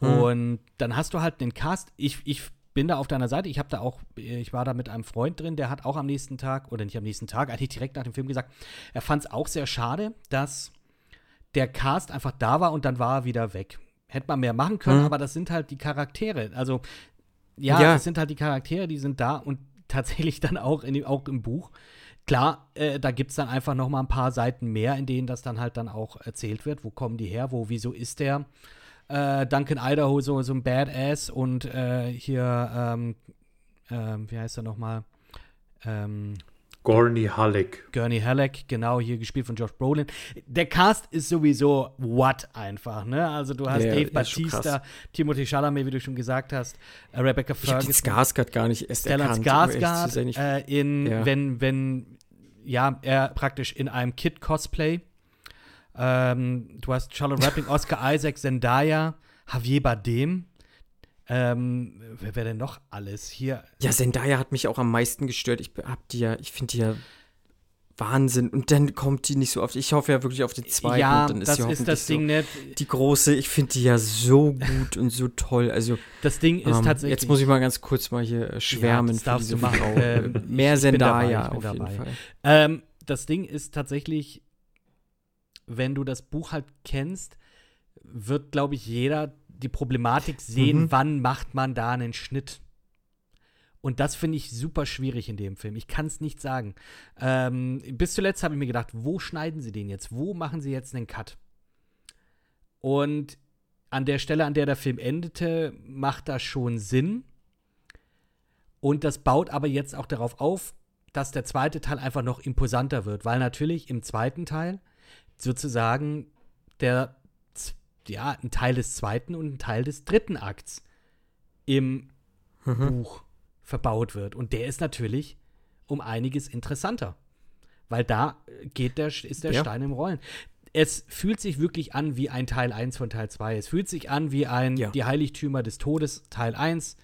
S3: Hm. Und dann hast du halt den Cast. Ich, ich bin da auf deiner Seite. Ich habe da auch, ich war da mit einem Freund drin, der hat auch am nächsten Tag, oder nicht am nächsten Tag, eigentlich direkt nach dem Film gesagt, er fand es auch sehr schade, dass der Cast einfach da war und dann war er wieder weg. Hätte man mehr machen können, mhm. aber das sind halt die Charaktere. Also, ja, ja, das sind halt die Charaktere, die sind da und tatsächlich dann auch, in, auch im Buch. Klar, äh, da gibt es dann einfach noch mal ein paar Seiten mehr, in denen das dann halt dann auch erzählt wird. Wo kommen die her? Wo, wieso ist der? Äh, Duncan Idaho so, so ein Badass und äh, hier, ähm, ähm, wie heißt er nochmal? Ähm,
S2: Gurney Halleck.
S3: Gurney Halleck, genau, hier gespielt von Josh Brolin. Der Cast ist sowieso what einfach, ne? Also du hast ja, Dave Batista, Timothy Chalamet, wie du schon gesagt hast, äh, Rebecca Ferguson.
S4: Ich Skarsgård gar nicht erst
S3: Stellan Skarsgård, äh, in, ja. wenn, wenn, ja, er praktisch in einem Kid-Cosplay ähm, du hast Charlotte Rampling, Oscar Isaac, Zendaya, Javier Bardem. Ähm, wer wäre denn noch alles hier?
S4: Ja, Zendaya hat mich auch am meisten gestört. Ich hab die ja, ich finde die ja Wahnsinn. Und dann kommt die nicht so oft. Ich hoffe ja wirklich auf die zweite.
S3: Ja,
S4: dann ist
S3: das ist das
S4: so
S3: Ding nicht.
S4: Die große, ich finde die ja so gut und so toll. Also,
S3: Das Ding ist
S4: ähm,
S3: tatsächlich.
S4: jetzt muss ich mal ganz kurz mal hier äh, schwärmen
S3: das darfst du machen.
S4: Frau.
S3: Ähm,
S4: Mehr Zendaya auf jeden. Fall.
S3: Ähm, das Ding ist tatsächlich, wenn du das Buch halt kennst, wird, glaube ich, jeder die Problematik sehen,
S4: Mhm.
S3: wann macht man da einen Schnitt. Und das finde ich super schwierig in dem Film. Ich kann es nicht sagen. Ähm, bis zuletzt habe ich mir gedacht, wo schneiden sie den jetzt? Wo machen sie jetzt einen Cut? Und an der Stelle, an der der Film endete, macht das schon Sinn. Und das baut aber jetzt auch darauf auf, dass der zweite Teil einfach noch imposanter wird, weil natürlich im zweiten Teil sozusagen der ja ein Teil des zweiten und ein Teil des dritten Akts im
S4: Mhm.
S3: Buch verbaut wird und der ist natürlich um einiges interessanter, weil da geht der ist der
S4: Ja.
S3: Stein im Rollen. Es fühlt sich wirklich an wie ein Teil 1 von Teil 2. Es fühlt sich an wie ein
S4: Ja.
S3: Die Heiligtümer des Todes Teil 1.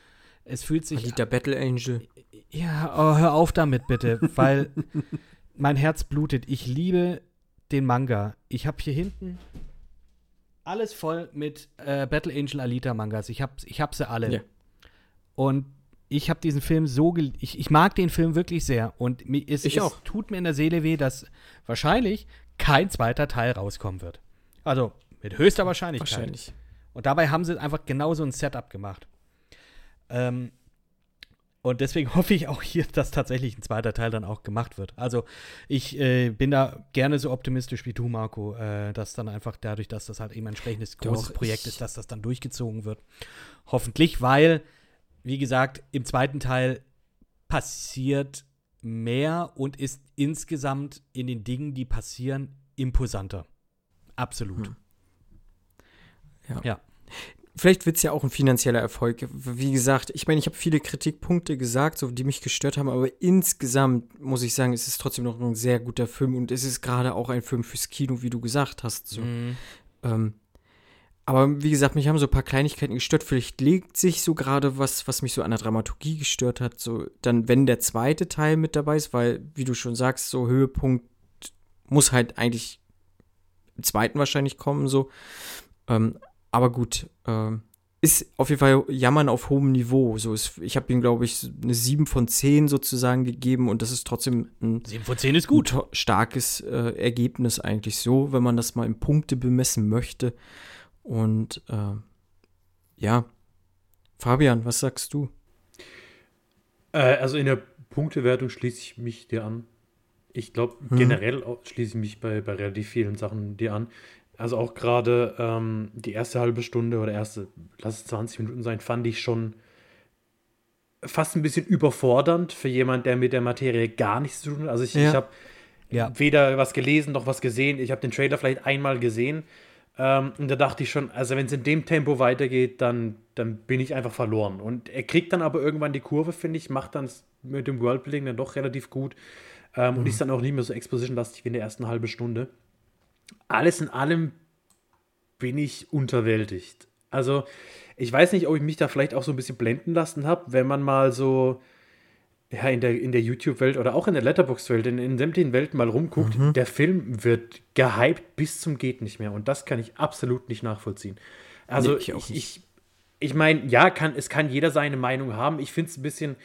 S3: Es fühlt sich
S4: Alita Battle Angel.
S3: ja, oh, hör auf damit bitte, weil mein Herz blutet. Ich liebe den Manga. Ich habe hier hinten alles voll mit äh, Battle Angel Alita Mangas. Ich habe ich hab sie alle.
S4: Ja.
S3: Und ich habe diesen Film so ich, ich mag den Film wirklich sehr und mir, es,
S4: auch.
S3: tut mir in der Seele weh, dass wahrscheinlich kein zweiter Teil rauskommen wird. Also mit höchster Wahrscheinlichkeit.
S4: Wahrscheinlich.
S3: Und dabei haben sie einfach genau so ein Setup gemacht. Ähm, und deswegen hoffe ich auch hier, dass tatsächlich ein zweiter Teil dann auch gemacht wird. Also ich äh, bin da gerne so optimistisch wie du, Marco, äh, dass dann einfach dadurch, dass das halt eben ein entsprechendes großes
S4: Doch,
S3: Projekt ist, dass das dann durchgezogen wird. Hoffentlich, weil, wie gesagt, im zweiten Teil passiert mehr und ist insgesamt in den Dingen, die passieren, imposanter. Absolut.
S4: Hm. Ja.
S3: Ja.
S4: Vielleicht wird es ja auch ein finanzieller Erfolg. Wie gesagt, ich meine, ich habe viele Kritikpunkte gesagt, so, die mich gestört haben, aber insgesamt muss ich sagen, es ist trotzdem noch ein sehr guter Film und es ist gerade auch ein Film fürs Kino, wie du gesagt hast. So.
S3: Mhm.
S4: Ähm, aber wie gesagt, mich haben so ein paar Kleinigkeiten gestört. Vielleicht legt sich so gerade was, was mich so an der Dramaturgie gestört hat, so dann, wenn der zweite Teil mit dabei ist, weil, wie du schon sagst, so Höhepunkt muss halt eigentlich im zweiten wahrscheinlich kommen, so. Ähm, aber gut, ähm, ist auf jeden Fall Jammern auf hohem Niveau. So ist, ich habe ihm, glaube ich, eine 7 von 10 sozusagen gegeben und das ist trotzdem ein
S3: 7 von 10 ist gut.
S4: starkes äh, Ergebnis eigentlich so, wenn man das mal in Punkte bemessen möchte. Und äh, ja, Fabian, was sagst du?
S2: Äh, also in der Punktewertung schließe ich mich dir an. Ich glaube,
S4: Mhm.
S2: generell schließe ich mich bei, bei relativ vielen Sachen dir an. Also auch gerade ähm, die erste halbe Stunde oder erste, lass es 20 Minuten sein, fand ich schon fast ein bisschen überfordernd für jemand, der mit der Materie gar nichts zu tun hat. Also ich,
S4: Ja.
S2: ich habe
S3: Ja.
S2: weder was gelesen noch was gesehen. Ich habe den Trailer vielleicht einmal gesehen. Ähm, und da dachte ich schon, also wenn es in dem Tempo weitergeht, dann, dann bin ich einfach verloren. Und er kriegt dann aber irgendwann die Kurve, finde ich, macht dann mit dem Worldbuilding dann doch relativ gut. Ähm, Und ist dann auch nicht mehr so exposition-lastig wie in der ersten halben Stunde. Alles in allem bin ich unterwältigt. Also, ich weiß nicht, ob ich mich da vielleicht auch so ein bisschen blenden lassen habe, wenn man mal so ja, in der, in der YouTube-Welt oder auch in der Letterboxd-Welt, in, in sämtlichen Welten mal rumguckt, der Film wird gehypt bis zum geht nicht mehr. Und das kann ich absolut nicht nachvollziehen. Also
S4: Nee, ich
S2: ich, ich, ich, meine, ja, kann, es kann jeder seine Meinung haben. Ich finde es ein bisschen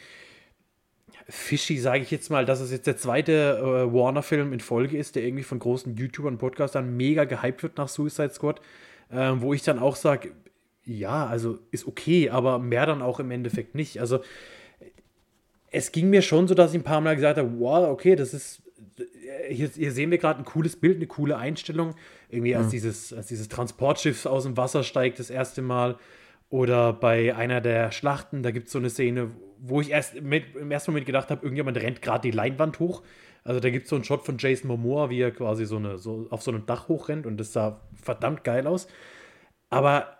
S2: fishy, sage ich jetzt mal, dass es jetzt der zweite äh, Warner-Film in Folge ist, der irgendwie von großen YouTubern und Podcastern mega gehypt wird nach Suicide Squad, ähm, wo ich dann auch sage, ja, also ist okay, aber mehr dann auch im Endeffekt nicht. Also es ging mir schon so, dass ich ein paar Mal gesagt habe, wow, okay, das ist, hier, hier sehen wir gerade ein cooles Bild, eine coole Einstellung. Irgendwie als, dieses, als dieses Transportschiff aus dem Wasser steigt das erste Mal. Oder bei einer der Schlachten, da gibt es so eine Szene, wo ich erst mit, im ersten Moment gedacht habe, irgendjemand rennt gerade die Leinwand hoch. Also da gibt es so einen Shot von Jason Momoa, wie er quasi so, eine, so auf so einem Dach hochrennt und das sah verdammt geil aus. Aber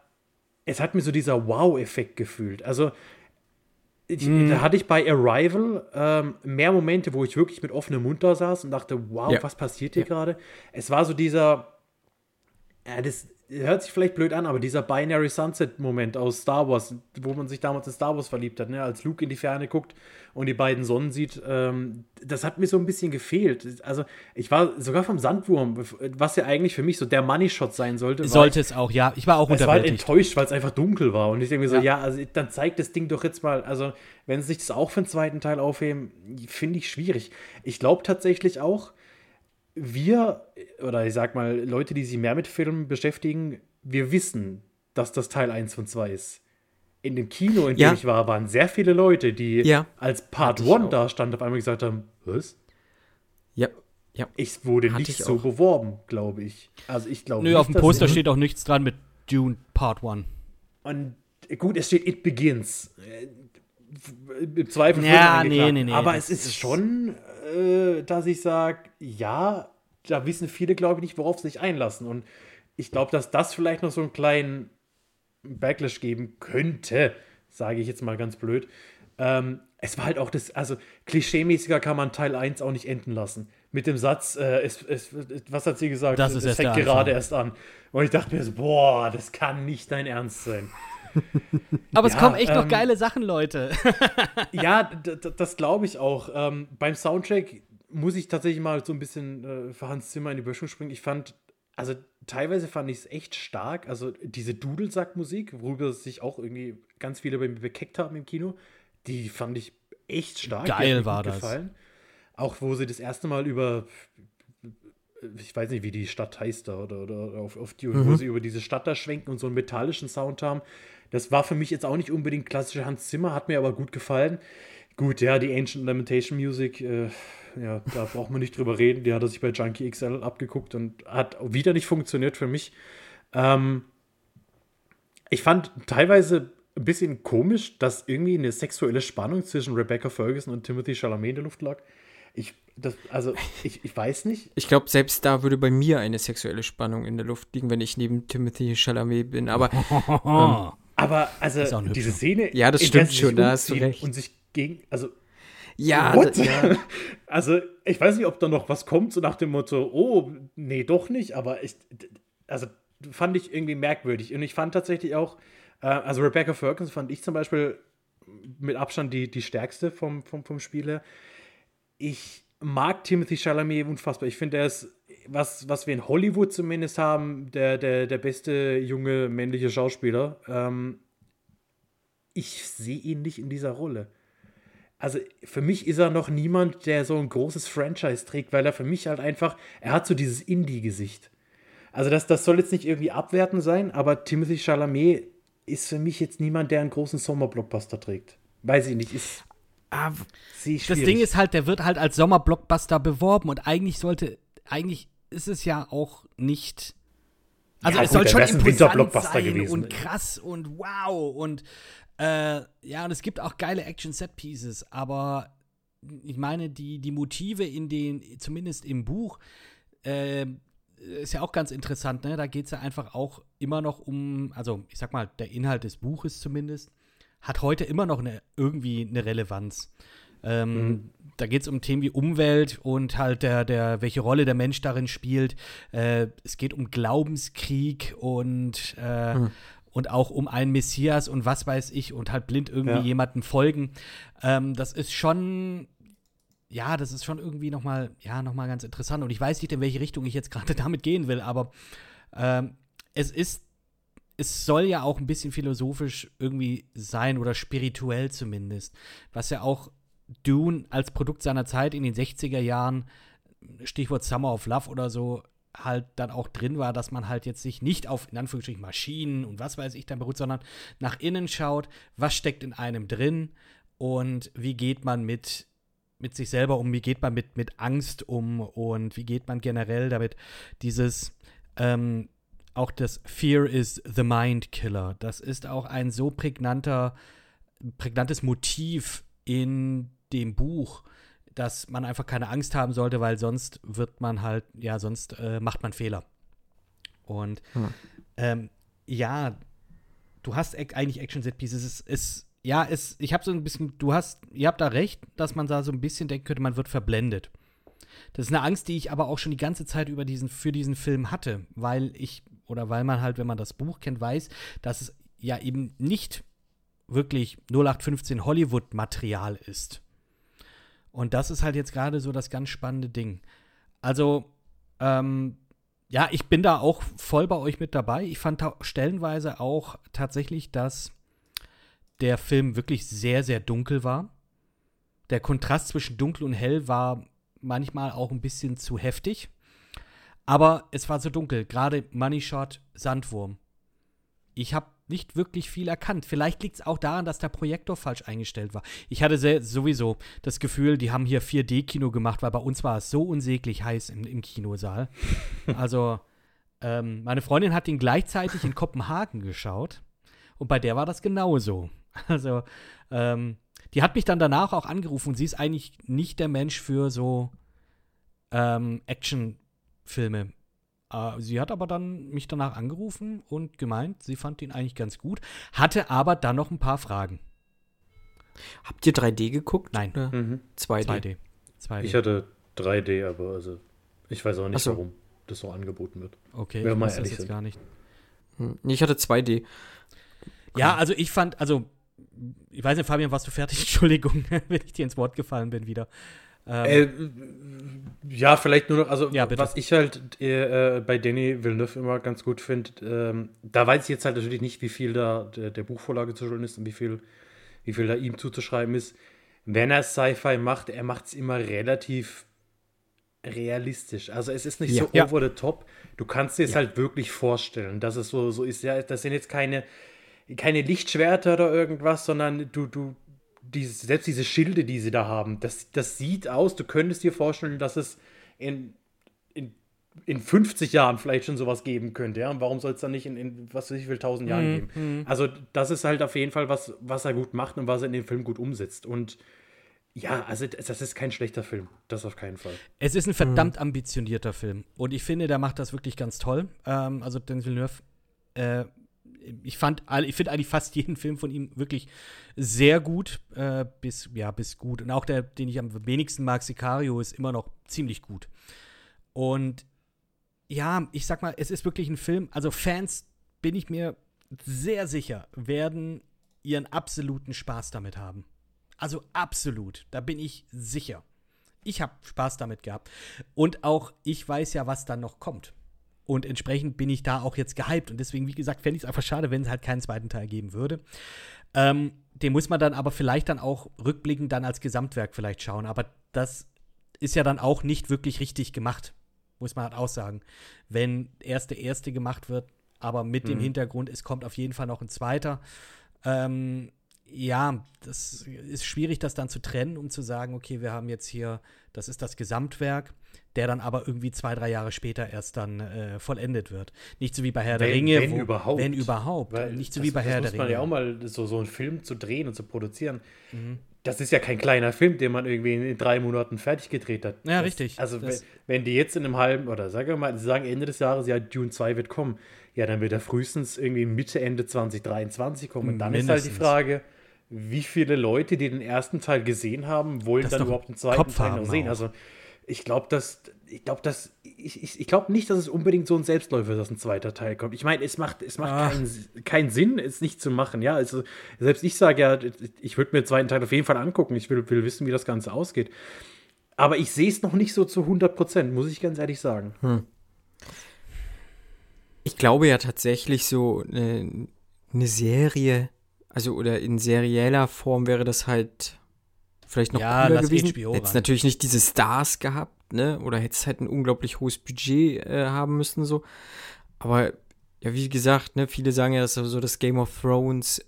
S2: es hat mir so dieser Wow-Effekt gefühlt. Also ich, da hatte ich bei Arrival ähm, mehr Momente, wo ich wirklich mit offenem Mund da saß und dachte, wow,
S4: Ja.
S2: was passiert hier gerade? Es war so dieser, ja, das, hört sich vielleicht blöd an, aber dieser Binary Sunset-Moment aus Star Wars, wo man sich damals in Star Wars verliebt hat, ne? als Luke in die Ferne guckt und die beiden Sonnen sieht, ähm, das hat mir so ein bisschen gefehlt. Also ich war sogar vom Sandwurm, was ja eigentlich für mich so der Money-Shot sein sollte.
S3: Sollte es auch, ja. Ich war auch
S2: es war halt
S3: unterwältigt.
S2: enttäuscht, weil es einfach dunkel war. Und ich denke mir so,
S3: Ja.
S2: ja. also dann zeigt das Ding doch jetzt mal, also wenn sie sich das auch für den zweiten Teil aufheben, finde ich schwierig. Ich glaube tatsächlich auch, wir, oder ich sag mal, Leute, die sich mehr mit Filmen beschäftigen, wir wissen, dass das Teil 1 von 2 ist. In dem Kino, in dem
S4: Ja.
S2: ich war, waren sehr viele Leute, die
S4: Ja.
S2: als Part
S4: Hatte ich
S2: 1
S4: auch.
S2: da standen, auf einmal gesagt haben, was?
S4: Ja, ja.
S2: Ich wurde
S4: Hatte
S2: nicht
S4: ich
S2: so
S4: auch.
S2: beworben, glaube ich. Also ich glaube
S3: Nö,
S2: nicht,
S3: auf dem Poster steht auch nichts dran mit Dune Part 1.
S2: Und gut, es steht It Begins. Im Zweifel
S3: Ja, nee, nee, nee,
S2: Aber es ist schon, äh, dass ich sage, ja, da wissen viele, glaube ich, nicht, worauf sie sich einlassen. Und ich glaube, dass das vielleicht noch so einen kleinen Backlash geben könnte, sage ich jetzt mal ganz blöd. Ähm, es war halt auch das, also klischeemäßiger kann man Teil 1 auch nicht enden lassen. Mit dem Satz, äh, es, es, was hat sie gesagt?
S3: Das ist
S2: es fängt gerade erst an. Und ich dachte mir so, boah, das kann nicht dein Ernst sein.
S3: Aber es
S2: Ja,
S3: kommen echt noch
S2: ähm,
S3: geile Sachen, Leute.
S2: Ja, das glaube ich auch. Ähm, beim Soundtrack muss ich tatsächlich mal so ein bisschen äh, für Hans Zimmer in die Böschung springen. Ich fand, also teilweise fand ich es echt stark. Also diese Dudelsack-Musik, worüber sich auch irgendwie ganz viele bei mir bekeckt haben im Kino, die fand ich echt stark.
S3: Geil war das.
S2: Gefallen. Auch wo sie das erste Mal über, ich weiß nicht, wie die Stadt heißt da, oder, oder auf, auf die, wo sie über diese Stadt da schwenken und so einen metallischen Sound haben. Das war für mich jetzt auch nicht unbedingt klassische Hans Zimmer, hat mir aber gut gefallen. Gut, ja, die Ancient Lamentation Music, äh, ja, da braucht man nicht drüber reden. Die hat er sich bei Junkie XL abgeguckt und hat wieder nicht funktioniert für mich. Ähm, ich fand teilweise ein bisschen komisch, dass irgendwie eine sexuelle Spannung zwischen Rebecca Ferguson und Timothy Chalamet in der Luft lag. Ich, das, also, ich, ich weiß nicht.
S4: Ich glaube, selbst da würde bei mir eine sexuelle Spannung in der Luft liegen, wenn ich neben Timothy Chalamet bin. Aber
S3: Oh.
S2: Aber also diese. Szene,
S4: Ja, das stimmt schon, da hast du recht.
S2: Und sich gegen, also
S4: ja, ja,
S2: Also, ich weiß nicht, ob da noch was kommt, so nach dem Motto, oh, nee, doch nicht, aber ich, also, fand ich irgendwie merkwürdig. Und ich fand tatsächlich auch, äh, also Rebecca Ferguson fand ich zum Beispiel mit Abstand die, die stärkste vom, vom, vom Spieler. Ich mag Timothy Chalamet unfassbar. Ich finde, er ist, was, was wir in Hollywood zumindest haben, der, der, der beste junge männliche Schauspieler. Ähm, ich sehe ihn nicht in dieser Rolle also für mich ist er noch niemand, der so ein großes Franchise trägt, weil er für mich halt einfach, er hat so dieses Indie-Gesicht. Also das, das soll jetzt nicht irgendwie abwertend sein, aber Timothy Chalamet ist für mich jetzt niemand, der einen großen Sommerblockbuster trägt. Weiß ich nicht, ist
S4: ah,
S3: Das. Ding ist halt, der wird halt als Sommerblockbuster beworben und eigentlich sollte, eigentlich ist es ja auch nicht. Also
S2: Ja,
S3: es
S2: gut,
S3: soll schon imposant sein
S2: gewesen.
S3: und krass und wow und äh, ja und es gibt auch geile Action Set Pieces, aber ich meine die die Motive in den zumindest im Buch äh, ist ja auch ganz interessant, ne? Da geht es ja einfach auch immer noch um, also ich sag mal, der Inhalt des Buches zumindest, hat heute immer noch eine, irgendwie eine Relevanz. Ähm, Da geht es um Themen wie Umwelt und halt der, der, welche Rolle der Mensch darin spielt. Äh, es geht um Glaubenskrieg und, äh, und auch um einen Messias und was weiß ich und halt blind irgendwie
S2: Ja.
S3: jemandem folgen. Ähm, das ist schon ja, das ist schon irgendwie noch mal, ja, noch mal ganz interessant. Und ich weiß nicht, in welche Richtung ich jetzt gerade damit gehen will, aber ähm, es ist, es soll ja auch ein bisschen philosophisch irgendwie sein oder spirituell zumindest, was ja auch Dune als Produkt seiner Zeit in den 60er Jahren, Stichwort Summer of Love oder so, halt dann auch drin war, dass man halt jetzt sich nicht auf, in Anführungsstrichen, Maschinen und was weiß ich dann beruht, sondern nach innen schaut, was steckt in einem drin und wie geht man mit mit sich selber um, wie geht man mit, mit Angst um und wie geht man generell damit dieses, ähm, auch das Fear is the Mind Killer. Das ist auch ein so prägnanter, prägnantes Motiv in dem Buch, dass man einfach keine Angst haben sollte, weil sonst wird man halt, ja, sonst äh, macht man Fehler. Und
S4: Hm.
S3: ähm, ja, du hast eigentlich Action-Set-Pieces. Es ist, ja, es, ich habe so ein bisschen, du hast, ihr habt da recht, dass man da so ein bisschen denken könnte, man wird verblendet. Das ist eine Angst, die ich aber auch schon die ganze Zeit über diesen, für diesen Film hatte, weil ich oder weil man halt, wenn man das Buch kennt, weiß, dass es ja eben nicht wirklich 0815 Hollywood-Material ist. Und das ist halt jetzt gerade so das ganz spannende Ding. Also, ähm, ja, ich bin da auch voll bei euch mit dabei. Ich fand stellenweise auch tatsächlich, dass der Film wirklich sehr, sehr dunkel war. Der Kontrast zwischen dunkel und hell war manchmal auch ein bisschen zu heftig. Aber es war so dunkel. Gerade Money Shot, Sandwurm. Ich habe nicht wirklich viel erkannt. Vielleicht liegt es auch daran, dass der Projektor falsch eingestellt war. Ich hatte sowieso das Gefühl, die haben hier 4D-Kino gemacht, weil bei uns war es so unsäglich heiß im, im Kinosaal. also, ähm, meine Freundin hat ihn gleichzeitig in Kopenhagen geschaut und bei der war das genauso. Also, ähm, die hat mich dann danach auch angerufen und sie ist eigentlich nicht der Mensch für so ähm, Actionfilme. Äh, sie hat aber dann mich danach angerufen und gemeint, sie fand ihn eigentlich ganz gut, hatte aber dann noch ein paar Fragen.
S4: Habt ihr 3D geguckt?
S3: Nein.
S2: Mhm.
S4: 2D.
S3: 2D. 2D.
S2: Ich hatte 3D, aber also ich weiß auch nicht,
S4: so.
S2: warum das so angeboten wird.
S3: okay,
S2: Wenn
S3: ich weiß das jetzt
S2: sind.
S3: gar nicht.
S4: Hm, Ich hatte 2D.
S3: Ja, also ich fand, also, ich weiß nicht, Fabian, warst du fertig? Entschuldigung, wenn ich dir ins Wort gefallen bin wieder. Ähm,
S2: Äh, ja, vielleicht nur noch, also
S3: Ja,
S2: was ich halt äh, bei Danny Villeneuve immer ganz gut finde, ähm, da weiß ich jetzt halt natürlich nicht, wie viel da der, der Buchvorlage zu schulden ist und wie viel, wie viel da ihm zuzuschreiben ist. Wenn er Sci-Fi macht, er macht es immer relativ realistisch. Also es ist nicht
S4: Ja.
S2: so
S3: Ja.
S2: over the top. Du kannst dir es halt wirklich vorstellen, dass es so, so ist. Ja, das sind jetzt keine, keine Lichtschwerter oder irgendwas, sondern du, du, diese, selbst diese Schilde, die sie da haben, das, das sieht aus, du könntest dir vorstellen, dass es in, in, in 50 Jahren vielleicht schon sowas geben könnte. Ja? Und warum soll es dann nicht in, in was weiß ich, wie viel tausend Jahren geben? Also, das ist halt auf jeden Fall was, was er gut macht und was er in dem Film gut umsetzt. Und ja, also das ist kein schlechter Film. Das auf keinen Fall.
S3: Es ist ein verdammt ambitionierter Film. Und ich finde, der macht das wirklich ganz toll. Ähm, also Denis Villeneuve, äh, ich fand, ich finde eigentlich fast jeden Film von ihm wirklich sehr gut, äh, bis, ja, bis gut. Und auch der, den ich am wenigsten mag, Sicario, ist immer noch ziemlich gut. Und ja, ich sag mal, es ist wirklich ein Film, also Fans, bin ich mir sehr sicher, werden ihren absoluten Spaß damit haben. Also absolut, da bin ich sicher. Ich habe Spaß damit gehabt. Und auch ich weiß ja, was dann noch kommt. Und entsprechend bin ich da auch jetzt gehypt. Und deswegen, wie gesagt, fände ich es einfach schade, wenn es halt keinen zweiten Teil geben würde. Ähm, den muss man dann aber vielleicht dann auch rückblickend dann als Gesamtwerk vielleicht schauen. Aber das ist ja dann auch nicht wirklich richtig gemacht, muss man halt auch sagen. Wenn erst der erste gemacht wird, aber mit dem Hintergrund, es kommt auf jeden Fall noch ein zweiter. Ähm, ja, das ist schwierig, das dann zu trennen, um zu sagen, okay, wir haben jetzt hier, das ist das Gesamtwerk, der dann aber irgendwie zwei, drei Jahre später erst dann äh, vollendet wird. Nicht so wie bei Herr der
S2: Wenn-
S3: Ringe.
S2: wenn überhaupt.
S3: Wenn überhaupt.
S2: Weil
S3: nicht so
S2: das,
S3: wie bei
S2: das
S3: Herr
S2: muss
S3: der
S2: man
S3: Ringe.
S2: ja auch mal so, so einen Film zu drehen und zu produzieren. Das ist ja kein kleiner Film, den man irgendwie in drei Monaten fertig gedreht hat.
S3: Ja,
S2: das,
S3: richtig.
S2: Also
S3: Das-
S2: wenn, wenn die jetzt in einem halben, oder sagen wir mal, sie sagen Ende des Jahres, ja, Dune 2 wird kommen, ja, dann wird er frühestens irgendwie Mitte, Ende 2023 kommen. Und dann ist halt die
S3: Mindestens.
S2: Frage, wie viele Leute, die den ersten Teil gesehen haben, wollen
S3: Das
S2: dann überhaupt den zweiten
S3: Kopf
S2: Teil noch sehen.
S3: auch.
S2: Also ich glaube, dass ich glaube, dass ich, ich, ich glaube nicht, dass es unbedingt so ein Selbstläufer ist, dass ein zweiter Teil kommt. Ich meine, es macht es macht
S3: Ah.
S2: keinen, keinen Sinn, es nicht zu machen. Ja, also selbst ich sage ja, ich würde mir den zweiten Teil auf jeden Fall angucken. Ich will, will wissen, wie das Ganze ausgeht. Aber ich sehe es noch nicht so zu 100 Prozent, muss ich ganz ehrlich sagen.
S4: Ich glaube ja tatsächlich so eine, eine Serie, also oder in serieller Form wäre das halt vielleicht noch
S3: Ja,
S4: cooler gewesen.
S3: HBO
S4: Hättest natürlich nicht diese Stars gehabt, ne? Oder hättest halt ein unglaublich hohes Budget äh, haben müssen so. Aber ja, wie gesagt, ne, viele sagen ja, das ist so das Game of Thrones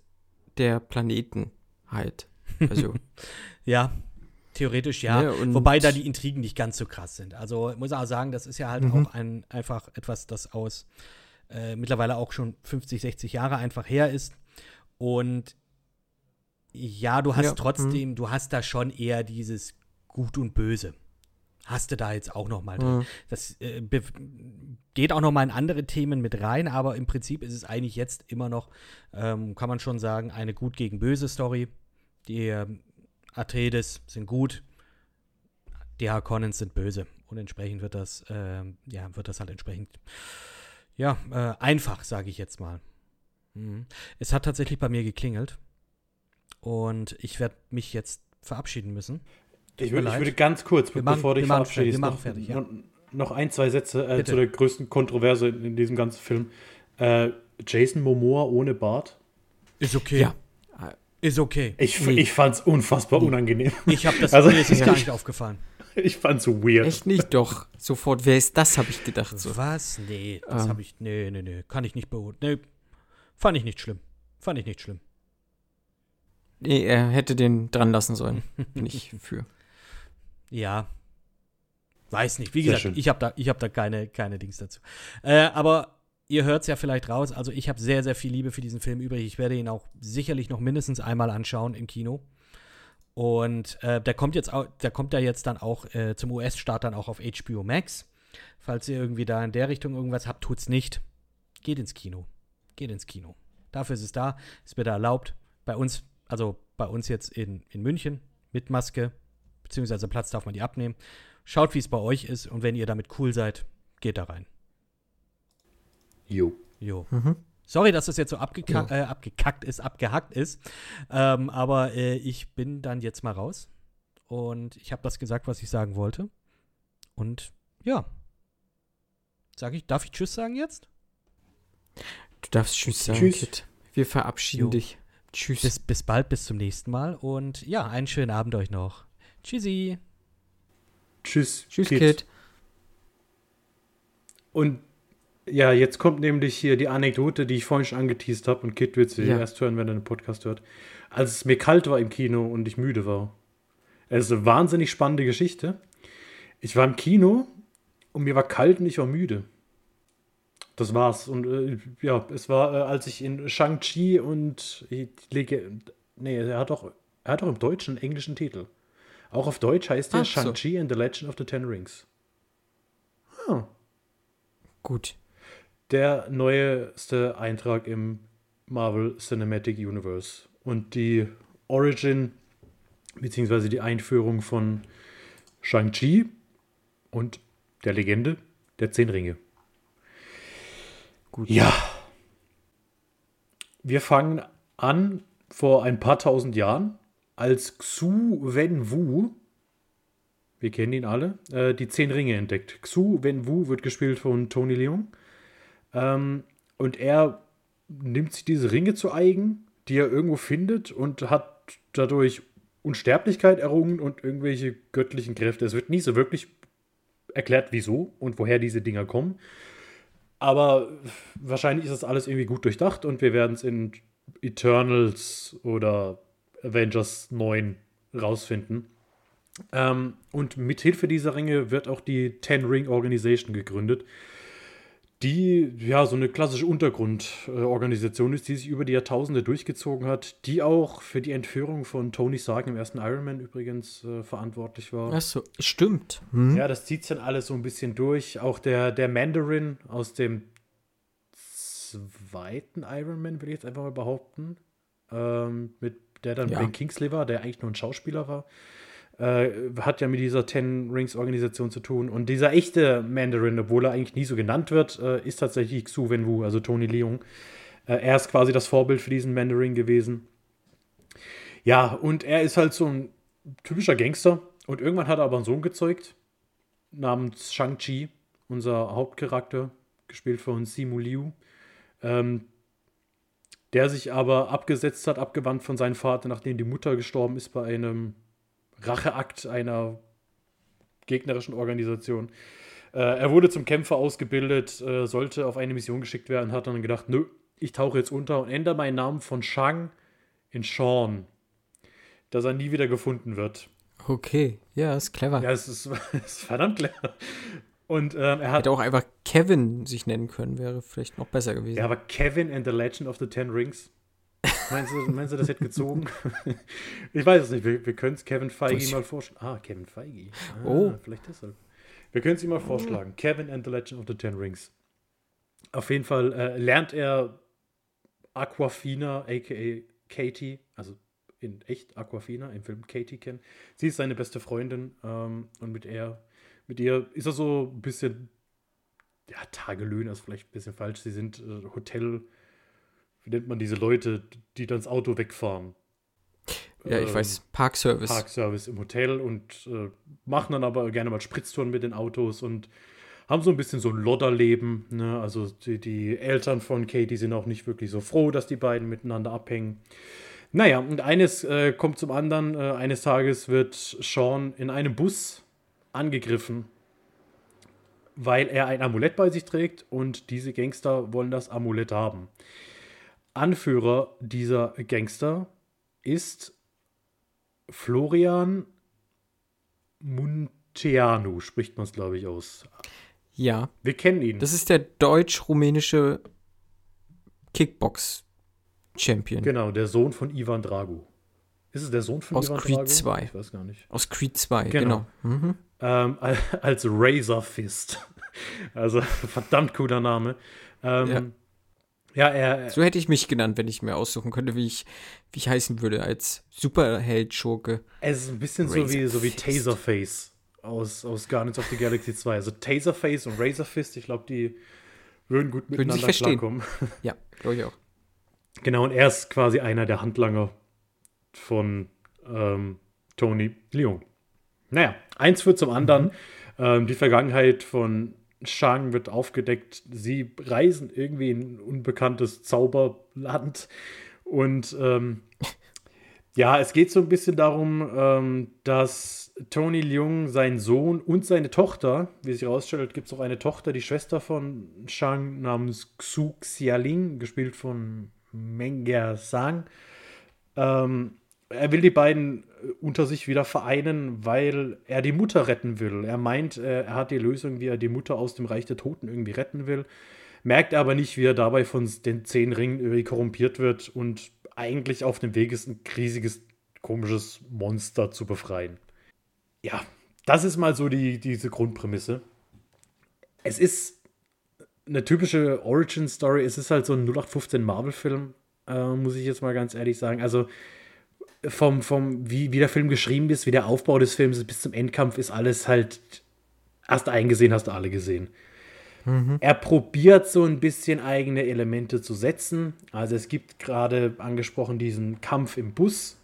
S4: der Planeten halt. Also
S3: Ja, theoretisch ja.
S4: Ja, und-
S3: Wobei da die Intrigen nicht ganz so krass sind. Also ich muss auch sagen, das ist ja halt
S4: Mhm.
S3: auch ein, einfach etwas, das aus äh, mittlerweile auch schon 50, 60 Jahre einfach her ist. Und ja, du hast
S4: Ja,
S3: trotzdem, du hast da schon eher dieses Gut und Böse. Hast du da jetzt auch noch mal drin.
S4: Mhm.
S3: Das äh, geht auch noch mal in andere Themen mit rein, aber im Prinzip ist es eigentlich jetzt immer noch, ähm, kann man schon sagen, eine gut gegen böse Story. Die ähm, Atreides sind gut, die Harkonnens sind böse und entsprechend wird das, ähm, ja, wird das halt entsprechend, ja, äh, einfach, sage ich jetzt mal. Mhm. Es hat tatsächlich bei mir geklingelt. Und ich werde mich jetzt verabschieden müssen.
S2: Ich, würd, ich würde ganz kurz,
S3: wir machen,
S2: bevor du dich verabschiedest,
S3: wir machen
S2: noch,
S3: fertig, ja.
S2: noch, ein, zwei Sätze äh, zu der größten Kontroverse in, in diesem ganzen Film. Äh, Jason Momoa ohne Bart.
S3: Ist okay.
S4: Ja.
S3: Ist okay.
S2: Ich,
S4: Nee.
S2: ich fand es unfassbar unangenehm.
S3: Ich habe das,
S2: Also-
S3: mir ist es
S2: Ja.
S3: gar nicht aufgefallen.
S2: Ich fand es so weird.
S4: Echt nicht? Doch. Sofort, wer ist das, habe ich gedacht. So.
S3: Was? Nee, das
S4: Ähm.
S3: habe ich. Nee, nee, nee. Kann ich nicht beurteilen. Nee. Fand ich nicht schlimm. Fand ich nicht schlimm.
S4: Nee, er hätte den dran lassen sollen. Bin ich für.
S3: Ja. Weiß nicht. Wie
S2: Sehr
S3: gesagt,
S2: schön.
S3: ich habe da, ich hab da keine, keine Dings dazu. Äh, aber ihr hört es ja vielleicht raus. Also, ich habe sehr, sehr viel Liebe für diesen Film übrig. Ich werde ihn auch sicherlich noch mindestens einmal anschauen im Kino. Und äh, der kommt jetzt auch, der kommt ja jetzt dann auch äh, zum US-Start dann auch auf HBO Max. Falls ihr irgendwie da in der Richtung irgendwas habt, tut's nicht. Geht ins Kino. Geht ins Kino. Dafür ist es da, ist bitte erlaubt. Bei uns, also bei uns jetzt in, in München mit Maske, beziehungsweise Platz darf man die abnehmen. Schaut, wie es bei euch ist und wenn ihr damit cool seid, geht da rein.
S2: Jo.
S3: Jo.
S4: Mhm.
S3: Sorry, dass das jetzt so abgeka
S4: Ja.
S3: äh, abgekackt ist, abgehackt ist. Ähm, aber äh, ich bin dann jetzt mal raus. Und ich habe das gesagt, was ich sagen wollte. Und ja. Sag ich, darf ich Tschüss sagen jetzt?
S4: Du darfst Tschüss sagen,
S2: Tschüss.
S4: Kit. Wir verabschieden
S3: Jo.
S4: dich. Tschüss.
S3: Bis, bis bald, bis zum nächsten Mal. Und ja, einen schönen Abend euch noch. Tschüssi.
S2: Tschüss.
S4: Tschüss,
S2: Kid.
S4: Kit.
S2: Und ja, jetzt kommt nämlich hier die Anekdote, die ich vorhin schon angeteased habe. Und Kit wird sie
S4: Ja.
S2: erst hören, wenn er den Podcast hört. Als es mir kalt war im Kino und ich müde war. Es ist eine wahnsinnig spannende Geschichte. Ich war im Kino und mir war kalt und ich war müde. Das war's. Und äh, ja, es war, äh, als ich in Shang-Chi und lege. Nee, er hat doch, er hat doch im Deutschen einen englischen Titel. Auch auf Deutsch heißt er
S4: Ach so.
S2: Shang-Chi and the Legend of the Ten Rings. Ah.
S4: Gut.
S2: der neueste Eintrag im Marvel Cinematic Universe und die Origin beziehungsweise die Einführung von Shang-Chi und der Legende der Zehn Ringe.
S4: Gut.
S2: Ja. Wir fangen an vor ein paar tausend Jahren, als Xu Wen Wu, wir kennen ihn alle, äh, die Zehn Ringe entdeckt. Xu Wen Wu wird gespielt von Tony Leung. Ähm, und er nimmt sich diese Ringe zu eigen, die er irgendwo findet und hat dadurch Unsterblichkeit errungen und irgendwelche göttlichen Kräfte. Es wird nie so wirklich erklärt, wieso und woher diese Dinger kommen. Aber wahrscheinlich ist das alles irgendwie gut durchdacht und wir werden es in Eternals oder Avengers 9 rausfinden. Ähm, und mit Hilfe dieser Ringe wird auch die Ten Ring Organization gegründet, die ja so eine klassische Untergrundorganisation ist, die sich über die Jahrtausende durchgezogen hat, die auch für die Entführung von Tony Stark im ersten Iron Man übrigens äh, verantwortlich war.
S4: Achso, stimmt. Hm?
S2: Ja, das zieht dann alles so ein bisschen durch. Auch der, der Mandarin aus dem zweiten Iron Man, will ich jetzt einfach mal behaupten, ähm, mit der dann
S4: Ja.
S2: Ben Kingsley war, der eigentlich nur ein Schauspieler war, äh, hat ja mit dieser Ten Rings Organisation zu tun. Und dieser echte Mandarin, obwohl er eigentlich nie so genannt wird, äh, ist tatsächlich Xu Wenwu, also Tony Leung. Äh, er ist quasi das Vorbild für diesen Mandarin gewesen. Ja, und er ist halt so ein typischer Gangster. Und irgendwann hat er aber einen Sohn gezeugt, namens Shang-Chi, unser Hauptcharakter, gespielt von Simu Liu, ähm, der sich aber abgesetzt hat, abgewandt von seinem Vater, nachdem die Mutter gestorben ist bei einem Racheakt einer gegnerischen Organisation. Äh, er wurde zum Kämpfer ausgebildet, äh, sollte auf eine Mission geschickt werden, hat dann gedacht, nö, ich tauche jetzt unter und ändere meinen Namen von Shang in Sean, dass er nie wieder gefunden wird.
S4: Okay, ja, ist clever.
S2: Ja, es ist, ist verdammt clever. Und ähm, er hat.
S4: Hätte auch einfach Kevin sich nennen können, wäre vielleicht noch besser gewesen.
S2: Ja, aber Kevin and the Legend of the Ten Rings. Meinst du, meinst du das hätte gezogen? ich weiß es nicht. Wir, wir können es Kevin Feige mal vorschlagen. Ah, Kevin Feige. Ah,
S4: Oh.
S2: Vielleicht deshalb. Wir können es ihm mal vorschlagen. Kevin and the Legend of the Ten Rings. Auf jeden Fall äh, lernt er Aquafina, a.k.a. Katie, also in echt Aquafina, im Film Katie kennen. Sie ist seine beste Freundin ähm, und mit, er, mit ihr ist er so ein bisschen ja, Tagelöhner ist vielleicht ein bisschen falsch. Sie sind äh, Hotel, wie nennt man diese Leute, die dann das Auto wegfahren?
S4: Ja, ich
S2: Ähm,
S4: weiß, Parkservice.
S2: Parkservice im Hotel und äh, machen dann aber gerne mal Spritztouren mit den Autos und haben so ein bisschen so ein Lodderleben. Ne? Also die, die Eltern von Katie sind auch nicht wirklich so froh, dass die beiden miteinander abhängen. Naja, und eines äh, kommt zum anderen. Äh, eines Tages wird Sean in einem Bus angegriffen, weil er ein Amulett bei sich trägt und diese Gangster wollen das Amulett haben. Anführer dieser Gangster ist Florian Munteanu, spricht man es, glaube ich, aus.
S4: Ja,
S2: Wir kennen ihn.
S4: das ist der deutsch-rumänische Kickbox-Champion
S2: genau, der Sohn von Ivan Drago. Ist es der Sohn von
S4: Aus
S2: Ivan
S4: Creed
S2: Drago?
S4: 2.
S2: Ich weiß gar nicht.
S4: aus Creed 2,
S2: Genau.
S4: genau. Mhm.
S2: Ähm, als Razor Fist. Also verdammt cooler Name. Ähm,
S4: Ja.
S2: Ja. er,
S4: So hätte ich mich genannt, wenn ich mir aussuchen könnte, wie ich, wie ich heißen würde als Superheld-Schurke.
S2: er ist ein bisschen so wie, so wie. Taserface aus, aus Guardians of the Galaxy 2. Also Taserface und Razor Fist, ich glaube, die würden gut
S4: Würden
S2: miteinander klarkommen.
S4: Ja, glaube ich auch.
S2: Genau, und er ist quasi einer der Handlanger von ähm, Tony Leung. Naja, eins führt zum anderen. Ähm, die Vergangenheit von Shang wird aufgedeckt. Sie reisen irgendwie in ein unbekanntes Zauberland. Und ähm, ja, es geht so ein bisschen darum, ähm, dass Tony Leung, sein Sohn und seine Tochter, wie sich herausstellt, gibt es auch eine Tochter, die Schwester von Shang namens Xu Xialing, gespielt von Menger Sang. Ähm, er will die beiden unter sich wieder vereinen, weil er die Mutter retten will. Er meint, äh, er hat die Lösung, wie er die Mutter aus dem Reich der Toten irgendwie retten will. Merkt aber nicht, wie er dabei von den zehn Ringen irgendwie korrumpiert wird und eigentlich auf dem Weg ist, ein riesiges, komisches Monster zu befreien. Ja, das ist mal so die, diese Grundprämisse. Es ist eine typische Origin-Story. Es ist halt so ein 0815 Marvel-Film, äh, muss ich jetzt mal ganz ehrlich sagen. Also vom, vom wie, wie der Film geschrieben ist, wie der Aufbau des Films ist, bis zum Endkampf ist alles halt, hast du eingesehen, hast du alle gesehen. Er probiert so ein bisschen eigene Elemente zu setzen. Also es gibt gerade angesprochen diesen Kampf im Bus.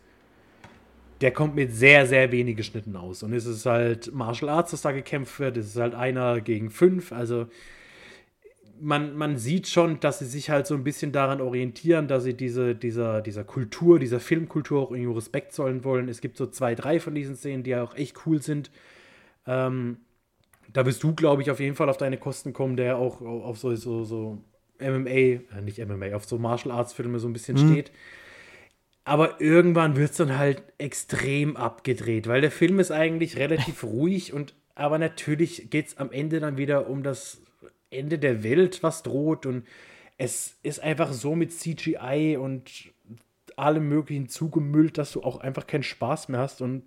S2: Der kommt mit sehr, sehr wenig Schnitten aus. Und es ist halt Martial Arts, das da gekämpft wird. Es ist halt einer gegen fünf. Also man, man sieht schon, dass sie sich halt so ein bisschen daran orientieren, dass sie diese, dieser, dieser Kultur, dieser Filmkultur auch irgendwie Respekt zollen wollen. Es gibt so zwei, drei von diesen Szenen, die auch echt cool sind. Ähm, da wirst du, glaube ich, auf jeden Fall auf deine Kosten kommen, der auch auf so, so, so MMA, äh, nicht MMA, auf so Martial Arts Filme so ein bisschen steht. Aber irgendwann wird es dann halt extrem abgedreht, weil der Film ist eigentlich relativ ruhig und aber natürlich geht es am Ende dann wieder um das Ende der Welt, was droht und es ist einfach so mit CGI und allem möglichen zugemüllt, dass du auch einfach keinen Spaß mehr hast und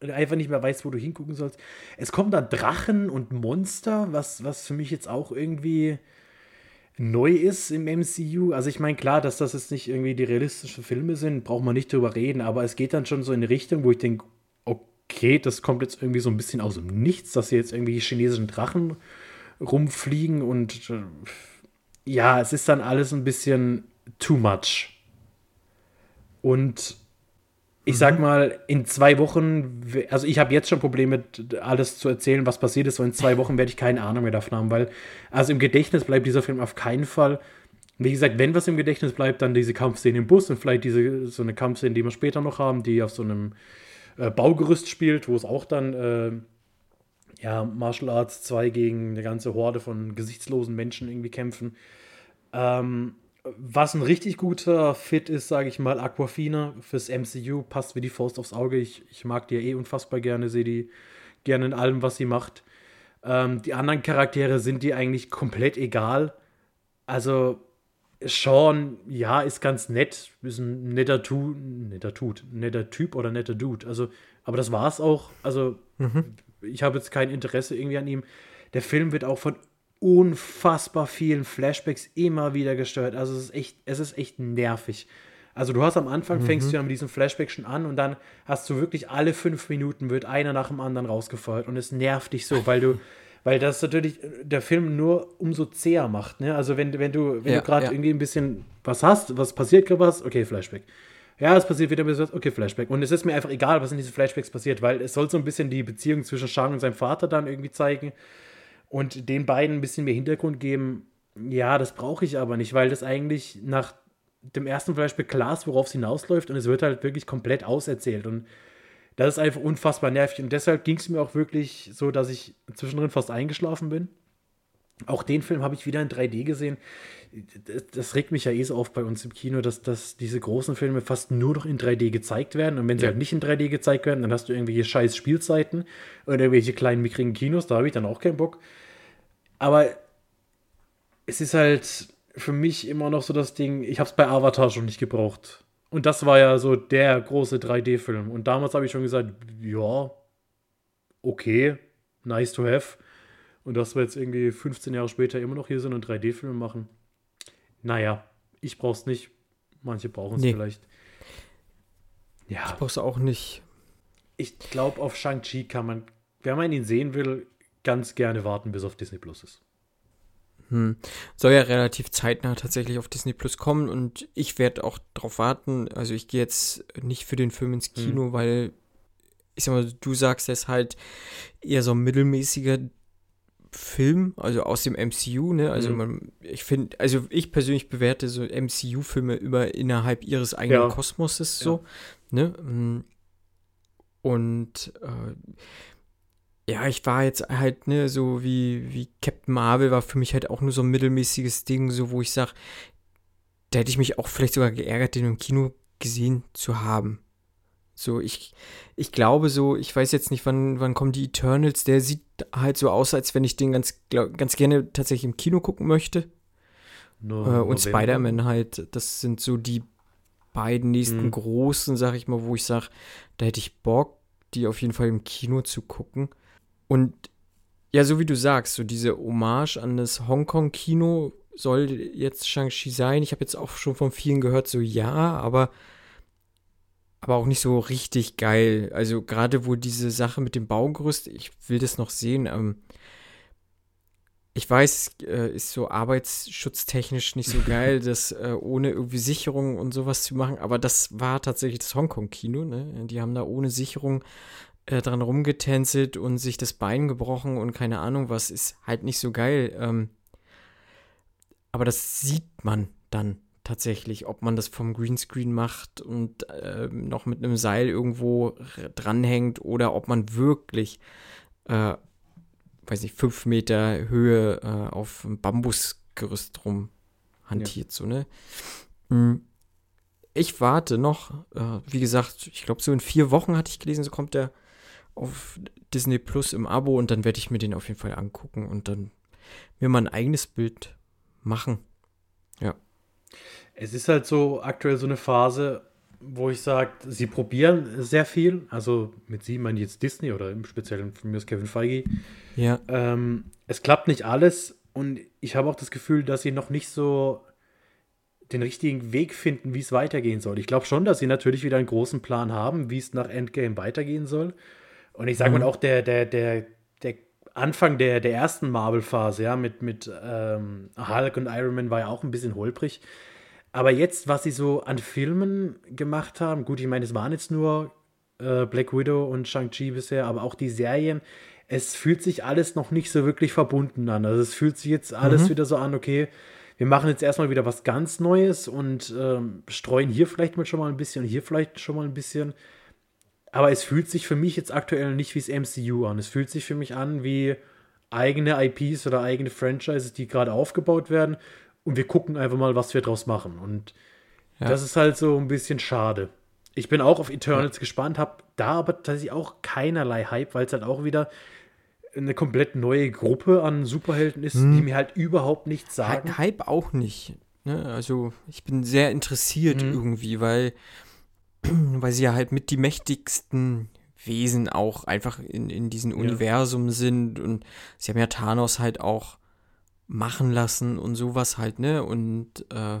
S2: einfach nicht mehr weißt, wo du hingucken sollst. Es kommen da Drachen und Monster, was, was für mich jetzt auch irgendwie neu ist im MCU. Also ich meine, klar, dass das jetzt nicht irgendwie die realistischen Filme sind, braucht man nicht drüber reden, aber es geht dann schon so in eine Richtung, wo ich denke, okay, das kommt jetzt irgendwie so ein bisschen aus dem Nichts, dass hier jetzt irgendwie chinesischen Drachen rumfliegen und äh, ja, es ist dann alles ein bisschen too much. Und ich sag mal, in zwei Wochen, also ich habe jetzt schon Probleme, alles zu erzählen, was passiert ist, und in zwei Wochen werde ich keine Ahnung mehr davon haben, weil, also im Gedächtnis bleibt dieser Film auf keinen Fall. Wie gesagt, wenn was im Gedächtnis bleibt, dann diese Kampfszene im Bus und vielleicht diese, so eine Kampfszene, die wir später noch haben, die auf so einem äh, Baugerüst spielt, wo es auch dann, äh, ja, Martial Arts 2 gegen eine ganze Horde von gesichtslosen Menschen irgendwie kämpfen. Ähm, was ein richtig guter Fit ist, sage ich mal, Aquafina fürs MCU, passt wie die Faust aufs Auge. Ich, ich mag die ja eh unfassbar gerne, sehe die gerne in allem, was sie macht. Ähm, die anderen Charaktere sind die eigentlich komplett egal. Also, Sean, ja, ist ganz nett, ist ein netter, tu netter Tut, netter Typ oder netter Dude. Also, aber das war's auch. Also, ich habe jetzt kein Interesse irgendwie an ihm. Der Film wird auch von unfassbar vielen Flashbacks immer wieder gesteuert. Also es ist echt, es ist echt nervig. Also du hast am Anfang, fängst du ja mit diesem Flashback schon an und dann hast du wirklich alle fünf Minuten wird einer nach dem anderen rausgefeuert und es nervt dich so, weil du, weil das natürlich der Film nur umso zäher macht. Ne? Also wenn, wenn du, wenn
S4: Ja,
S2: du gerade
S4: ja.
S2: irgendwie ein bisschen was hast, was passiert gerade was, okay, Flashback. Ja, es passiert wieder ein bisschen was, okay, Flashback. Und es ist mir einfach egal, was in diesen Flashbacks passiert, weil es soll so ein bisschen die Beziehung zwischen Shang und seinem Vater dann irgendwie zeigen und den beiden ein bisschen mehr Hintergrund geben. Ja, das brauche ich aber nicht, weil das eigentlich nach dem ersten Flashback klar ist, worauf es hinausläuft und es wird halt wirklich komplett auserzählt und das ist einfach unfassbar nervig und deshalb ging es mir auch wirklich so, dass ich zwischendrin fast eingeschlafen bin. Auch den Film habe ich wieder in 3D gesehen. Das, regt mich ja eh so auf bei uns im Kino, dass, dass diese großen Filme fast nur noch in 3D gezeigt werden. Und wenn sie
S4: Ja.
S2: halt nicht in 3D gezeigt werden, dann hast du irgendwelche scheiß Spielzeiten oder irgendwelche kleinen mickrigen Kinos. Da habe ich dann auch keinen Bock. Aber es ist halt für mich immer noch so das Ding, ich habe es bei Avatar schon nicht gebraucht. Und das war ja so der große 3D-Film. Und damals habe ich schon gesagt, ja, okay, nice to have. Und dass wir jetzt irgendwie 15 Jahre später immer noch hier sind und 3D-Filme machen. Naja, ich brauch's nicht. Manche brauchen es
S4: Nee.
S2: vielleicht. Ja,
S4: Brauchst du auch nicht.
S2: ich glaube, auf Shang-Chi kann man, wenn man ihn sehen will, ganz gerne warten, bis auf Disney Plus ist.
S4: Hm. Soll ja relativ zeitnah tatsächlich auf Disney Plus kommen und ich werde auch drauf warten. Also ich gehe jetzt nicht für den Film ins Kino, weil ich sag mal, du sagst, er ist halt eher so ein mittelmäßiger Film, also aus dem MCU, ne? Also
S2: Mhm.
S4: man, ich finde, also ich persönlich bewerte so MCU-Filme immer innerhalb ihres eigenen
S2: Ja.
S4: Kosmoses so, ne? Mm. Und äh, ja, ich war jetzt halt, ne, so wie, wie Captain Marvel war für mich halt auch nur so ein mittelmäßiges Ding, so wo ich sag, da hätte ich mich auch vielleicht sogar geärgert, den im Kino gesehen zu haben. So, ich, ich glaube so, ich weiß jetzt nicht, wann, wann kommen die Eternals, der sieht halt so aus, als wenn ich den ganz, glaub, ganz gerne tatsächlich im Kino gucken möchte.
S2: Nur
S4: Äh, und. Spider-Man halt, das sind so die beiden nächsten
S2: Mhm.
S4: großen, sag ich mal, wo ich sag, da hätte ich Bock, die auf jeden Fall im Kino zu gucken. Und ja, so wie du sagst, so diese Hommage an das Hongkong-Kino soll jetzt Shang-Chi sein. Ich habe jetzt auch schon von vielen gehört, so ja, aber aber auch nicht so richtig geil. Also gerade wo diese Sache mit dem Baugerüst, ich will das noch sehen. Ähm, ich weiß, äh, ist so arbeitsschutztechnisch nicht so geil, das äh, ohne irgendwie Sicherung und sowas zu machen, aber das war tatsächlich das Hongkong-Kino, ne? Die haben da ohne Sicherung äh, dran rumgetänzelt und sich das Bein gebrochen und keine Ahnung was, ist halt nicht so geil. Ähm, aber das sieht man dann tatsächlich, ob man das vom Greenscreen macht und ähm, noch mit einem Seil irgendwo dranhängt oder ob man wirklich, äh, weiß nicht, fünf Meter Höhe äh, auf einem Bambusgerüst rum hantiert, so, ne? Mm. Ich warte noch, äh, wie gesagt, ich glaube, so in vier Wochen hatte ich gelesen, so kommt der auf Disney Plus im Abo und dann werde ich mir den auf jeden Fall angucken und dann mir mal ein eigenes Bild machen.
S2: Es ist halt so aktuell so eine Phase, wo ich sage, sie probieren sehr viel. Also mit sie meine ich jetzt Disney oder im Speziellen von mir ist Kevin Feige.
S4: Ja,
S2: Ähm, es klappt nicht alles und ich habe auch das Gefühl, dass sie noch nicht so den richtigen Weg finden, wie es weitergehen soll. Ich glaube schon, dass sie natürlich wieder einen großen Plan haben, wie es nach Endgame weitergehen soll. Und ich sage
S4: Mhm.
S2: mal auch, der, der, der, der Anfang der, der ersten Marvel-Phase, ja, mit, mit ähm, Hulk und Iron Man war ja auch ein bisschen holprig. Aber jetzt, was sie so an Filmen gemacht haben, gut, ich meine, es waren jetzt nur äh, Black Widow und Shang-Chi bisher, aber auch die Serien, es fühlt sich alles noch nicht so wirklich verbunden an. Also es fühlt sich jetzt alles wieder so an, okay, wir machen jetzt erstmal wieder was ganz Neues und ähm, streuen hier vielleicht mal schon mal ein bisschen und hier vielleicht schon mal ein bisschen. Aber es fühlt sich für mich jetzt aktuell nicht wie das MCU an. Es fühlt sich für mich an wie eigene IPs oder eigene Franchises, die gerade aufgebaut werden. Und wir gucken einfach mal, was wir draus machen. Und
S4: Ja.
S2: das ist halt so ein bisschen schade. Ich bin auch auf Eternals gespannt, habe da aber tatsächlich auch keinerlei Hype, weil es halt auch wieder eine komplett neue Gruppe an Superhelden ist,
S4: Hm.
S2: die mir halt überhaupt nichts sagen.
S4: Hy- Hype auch nicht. Ne? Also ich bin sehr interessiert
S2: Mhm.
S4: irgendwie, weil, weil sie ja halt mit die mächtigsten Wesen auch einfach in, in diesem Universum sind und sie haben ja Thanos halt auch machen lassen und sowas halt, ne? Und äh,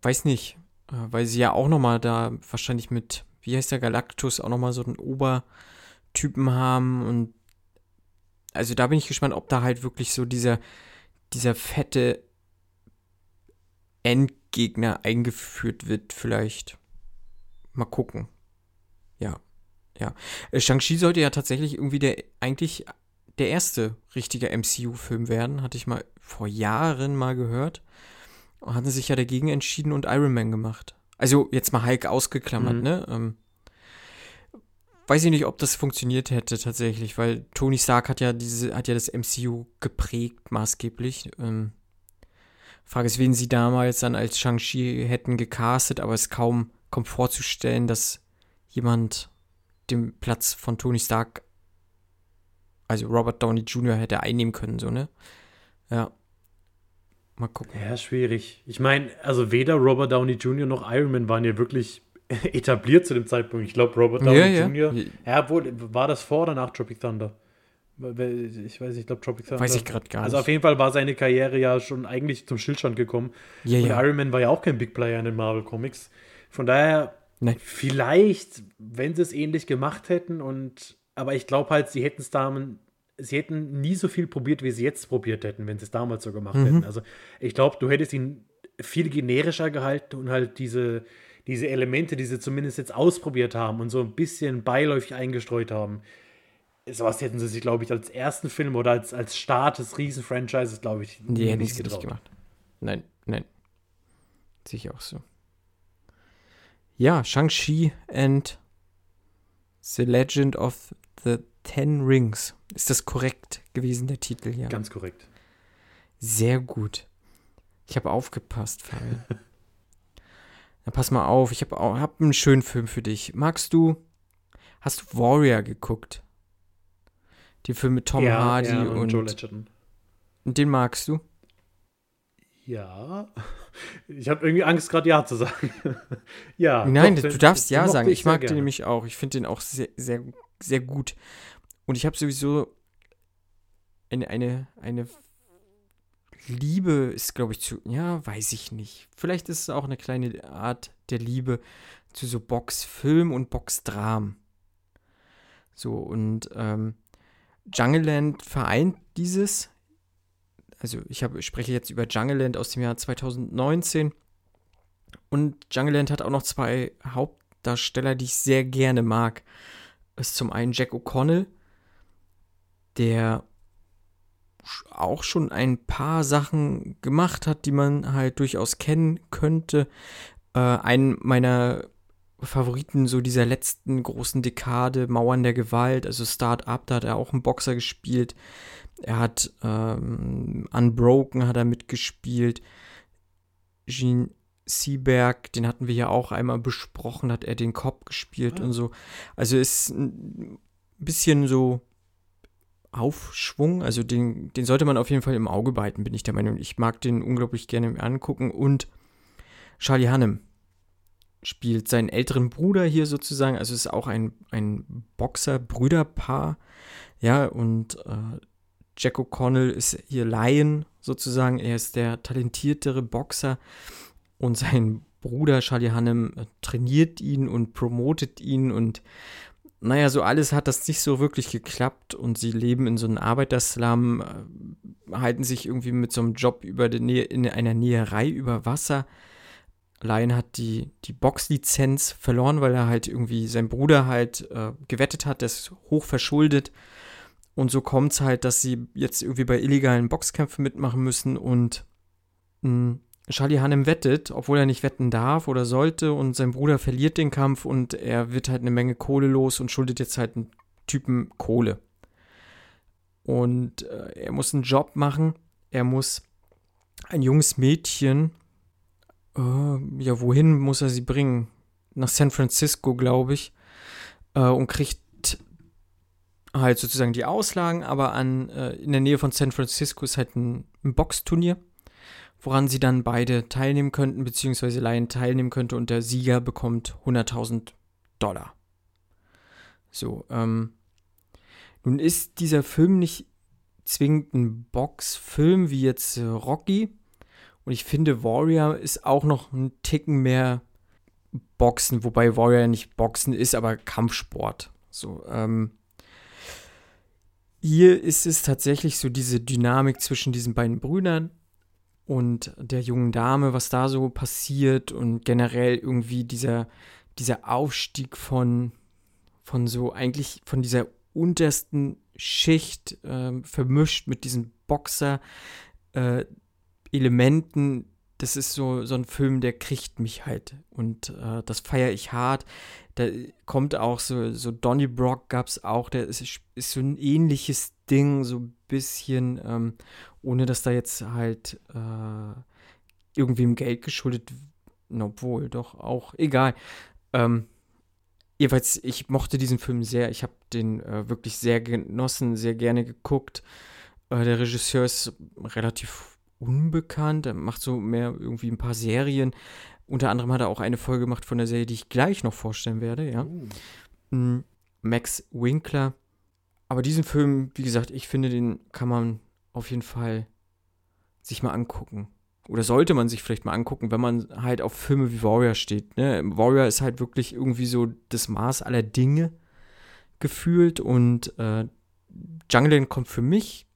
S4: weiß nicht, äh, weil sie ja auch nochmal da wahrscheinlich mit, wie heißt der Galactus, auch nochmal so einen Obertypen haben und also da bin ich gespannt, ob da halt wirklich so dieser, dieser fette Endgegner eingeführt wird, vielleicht. Mal gucken. Ja. Ja. Äh, Shang-Chi sollte ja tatsächlich irgendwie der, eigentlich der erste richtige MCU-Film werden, hatte ich mal vor Jahren mal gehört. Und hatten sich ja dagegen entschieden und Iron Man gemacht. Also jetzt mal Hulk ausgeklammert, mhm. ne? Ähm, weiß ich nicht, ob das funktioniert hätte tatsächlich, weil Tony Stark hat ja diese, hat ja das MCU geprägt, maßgeblich. Ähm, Frage ist, wen sie damals dann als Shang-Chi hätten gecastet, aber es ist kaum, kaum vorzustellen, dass jemand den Platz von Tony Stark, also Robert Downey Jr., hätte einnehmen können, so, ne? Ja. Mal gucken.
S2: Ja, schwierig. Ich meine, also weder Robert Downey Jr. noch Iron Man waren ja wirklich etabliert zu dem Zeitpunkt. Ich glaube, Robert Downey ja, Jr. Ja. ja, wohl, war das vor oder nach Tropic Thunder? Ich weiß nicht, ich glaube Tropic Thunder.
S4: Weiß ich gerade gar
S2: nicht. Also auf jeden Fall war seine Karriere ja schon eigentlich zum Stillstand gekommen. Ja, und ja. Iron Man war ja auch kein Big Player in den Marvel Comics. Von daher, Nein. vielleicht, wenn sie es ähnlich gemacht hätten und aber ich glaube halt, sie hätten es damals, sie hätten nie so viel probiert, wie sie jetzt probiert hätten, wenn sie es damals so gemacht mhm. hätten. Also ich glaube, du hättest ihn viel generischer gehalten und halt diese, diese Elemente, die sie zumindest jetzt ausprobiert haben und so ein bisschen beiläufig eingestreut haben, sowas hätten sie sich, glaube ich, als ersten Film oder als, als Start des Riesen-Franchises, glaube ich,
S4: die hätten nicht, nicht gemacht. Nein, nein. Sehe ich auch so. Ja, Shang-Chi and The Legend of the Ten Rings. Ist das korrekt gewesen, der Titel hier?
S2: Ganz korrekt.
S4: Sehr gut. Ich habe aufgepasst, Fall. Na, pass mal auf, ich habe hab einen schönen Film für dich. Magst du, hast du Warrior geguckt? Die Filme mit Tom ja, Hardy ja, und, und Joe Legend. Und den magst du?
S2: Ja. Ich habe irgendwie Angst, gerade Ja zu sagen. ja.
S4: Nein, doch, du darfst Ja sagen. Ich, ich mag den nämlich auch. Ich finde den auch sehr, sehr, sehr gut. Und ich habe sowieso eine, eine, eine Liebe ist, glaube ich, zu, ja, weiß ich nicht. Vielleicht ist es auch eine kleine Art der Liebe zu so Boxfilm und Boxdram. So, und ähm, Jungleland vereint dieses. Also, ich hab, spreche jetzt über Jungleland aus dem Jahr 2019. Und Jungleland hat auch noch zwei Hauptdarsteller, die ich sehr gerne mag. Ist zum einen Jack O'Connell, der auch schon ein paar Sachen gemacht hat, die man halt durchaus kennen könnte. Äh, einen meiner Favoriten so dieser letzten großen Dekade, Mauern der Gewalt, also Start-up, da hat er auch einen Boxer gespielt. Er hat ähm, Unbroken hat er mitgespielt. Gene Seaberg, den hatten wir ja auch einmal besprochen, hat er den Cop gespielt ja. und so. Also ist ein bisschen so Aufschwung. Also den, den sollte man auf jeden Fall im Auge behalten, bin ich der Meinung. Ich mag den unglaublich gerne angucken. Und Charlie Hannem spielt seinen älteren Bruder hier sozusagen. Also ist auch ein, ein Boxer-Brüderpaar. Ja, und äh, Jack O'Connell ist hier Lion sozusagen. Er ist der talentiertere Boxer. Und sein Bruder Charlie Hannem äh, trainiert ihn und promotet ihn und naja, so alles hat das nicht so wirklich geklappt und sie leben in so einem Arbeiterslum, äh, halten sich irgendwie mit so einem Job über Nähe, in einer Näherei über Wasser. Lion hat die, die Boxlizenz verloren, weil er halt irgendwie sein Bruder halt äh, gewettet hat, der ist hoch verschuldet. Und so kommt es halt, dass sie jetzt irgendwie bei illegalen Boxkämpfen mitmachen müssen und mh, hm, Charlie Hannem wettet, obwohl er nicht wetten darf oder sollte und sein Bruder verliert den Kampf und er wird halt eine Menge Kohle los und schuldet jetzt halt einen Typen Kohle. Und äh, er muss einen Job machen, er muss ein junges Mädchen, äh, ja, wohin muss er sie bringen? Nach San Francisco, glaube ich, äh, und kriegt halt sozusagen die Auslagen, aber an, äh, in der Nähe von San Francisco ist halt ein, ein Boxturnier woran sie dann beide teilnehmen könnten, beziehungsweise Lion teilnehmen könnte und der Sieger bekommt 100.000 Dollar. So, ähm, nun ist dieser Film nicht zwingend ein Boxfilm wie jetzt äh, Rocky. Und ich finde, Warrior ist auch noch ein Ticken mehr Boxen, wobei Warrior nicht Boxen ist, aber Kampfsport. So, ähm, hier ist es tatsächlich so diese Dynamik zwischen diesen beiden Brüdern und der jungen Dame, was da so passiert und generell irgendwie dieser, dieser Aufstieg von, von so eigentlich von dieser untersten Schicht äh, vermischt mit diesen Boxer-Elementen. Äh, das ist so, so ein Film, der kriegt mich halt. Und äh, das feiere ich hart. Da kommt auch so, so Donny Brock gab es auch, der ist, ist so ein ähnliches Ding, so ein bisschen, ähm, ohne dass da jetzt halt äh, irgendwie im Geld geschuldet, obwohl, doch auch, egal. Ähm, jedenfalls, ich mochte diesen Film sehr. Ich habe den äh, wirklich sehr genossen, sehr gerne geguckt. Äh, der Regisseur ist relativ unbekannt. Er macht so mehr irgendwie ein paar Serien. Unter anderem hat er auch eine Folge gemacht von der Serie, die ich gleich noch vorstellen werde, ja. Uh. Max Winkler. Aber diesen Film, wie gesagt, ich finde, den kann man auf jeden Fall sich mal angucken. Oder sollte man sich vielleicht mal angucken, wenn man halt auf Filme wie Warrior steht. Ne? Warrior ist halt wirklich irgendwie so das Maß aller Dinge gefühlt und äh, Jungleland kommt für mich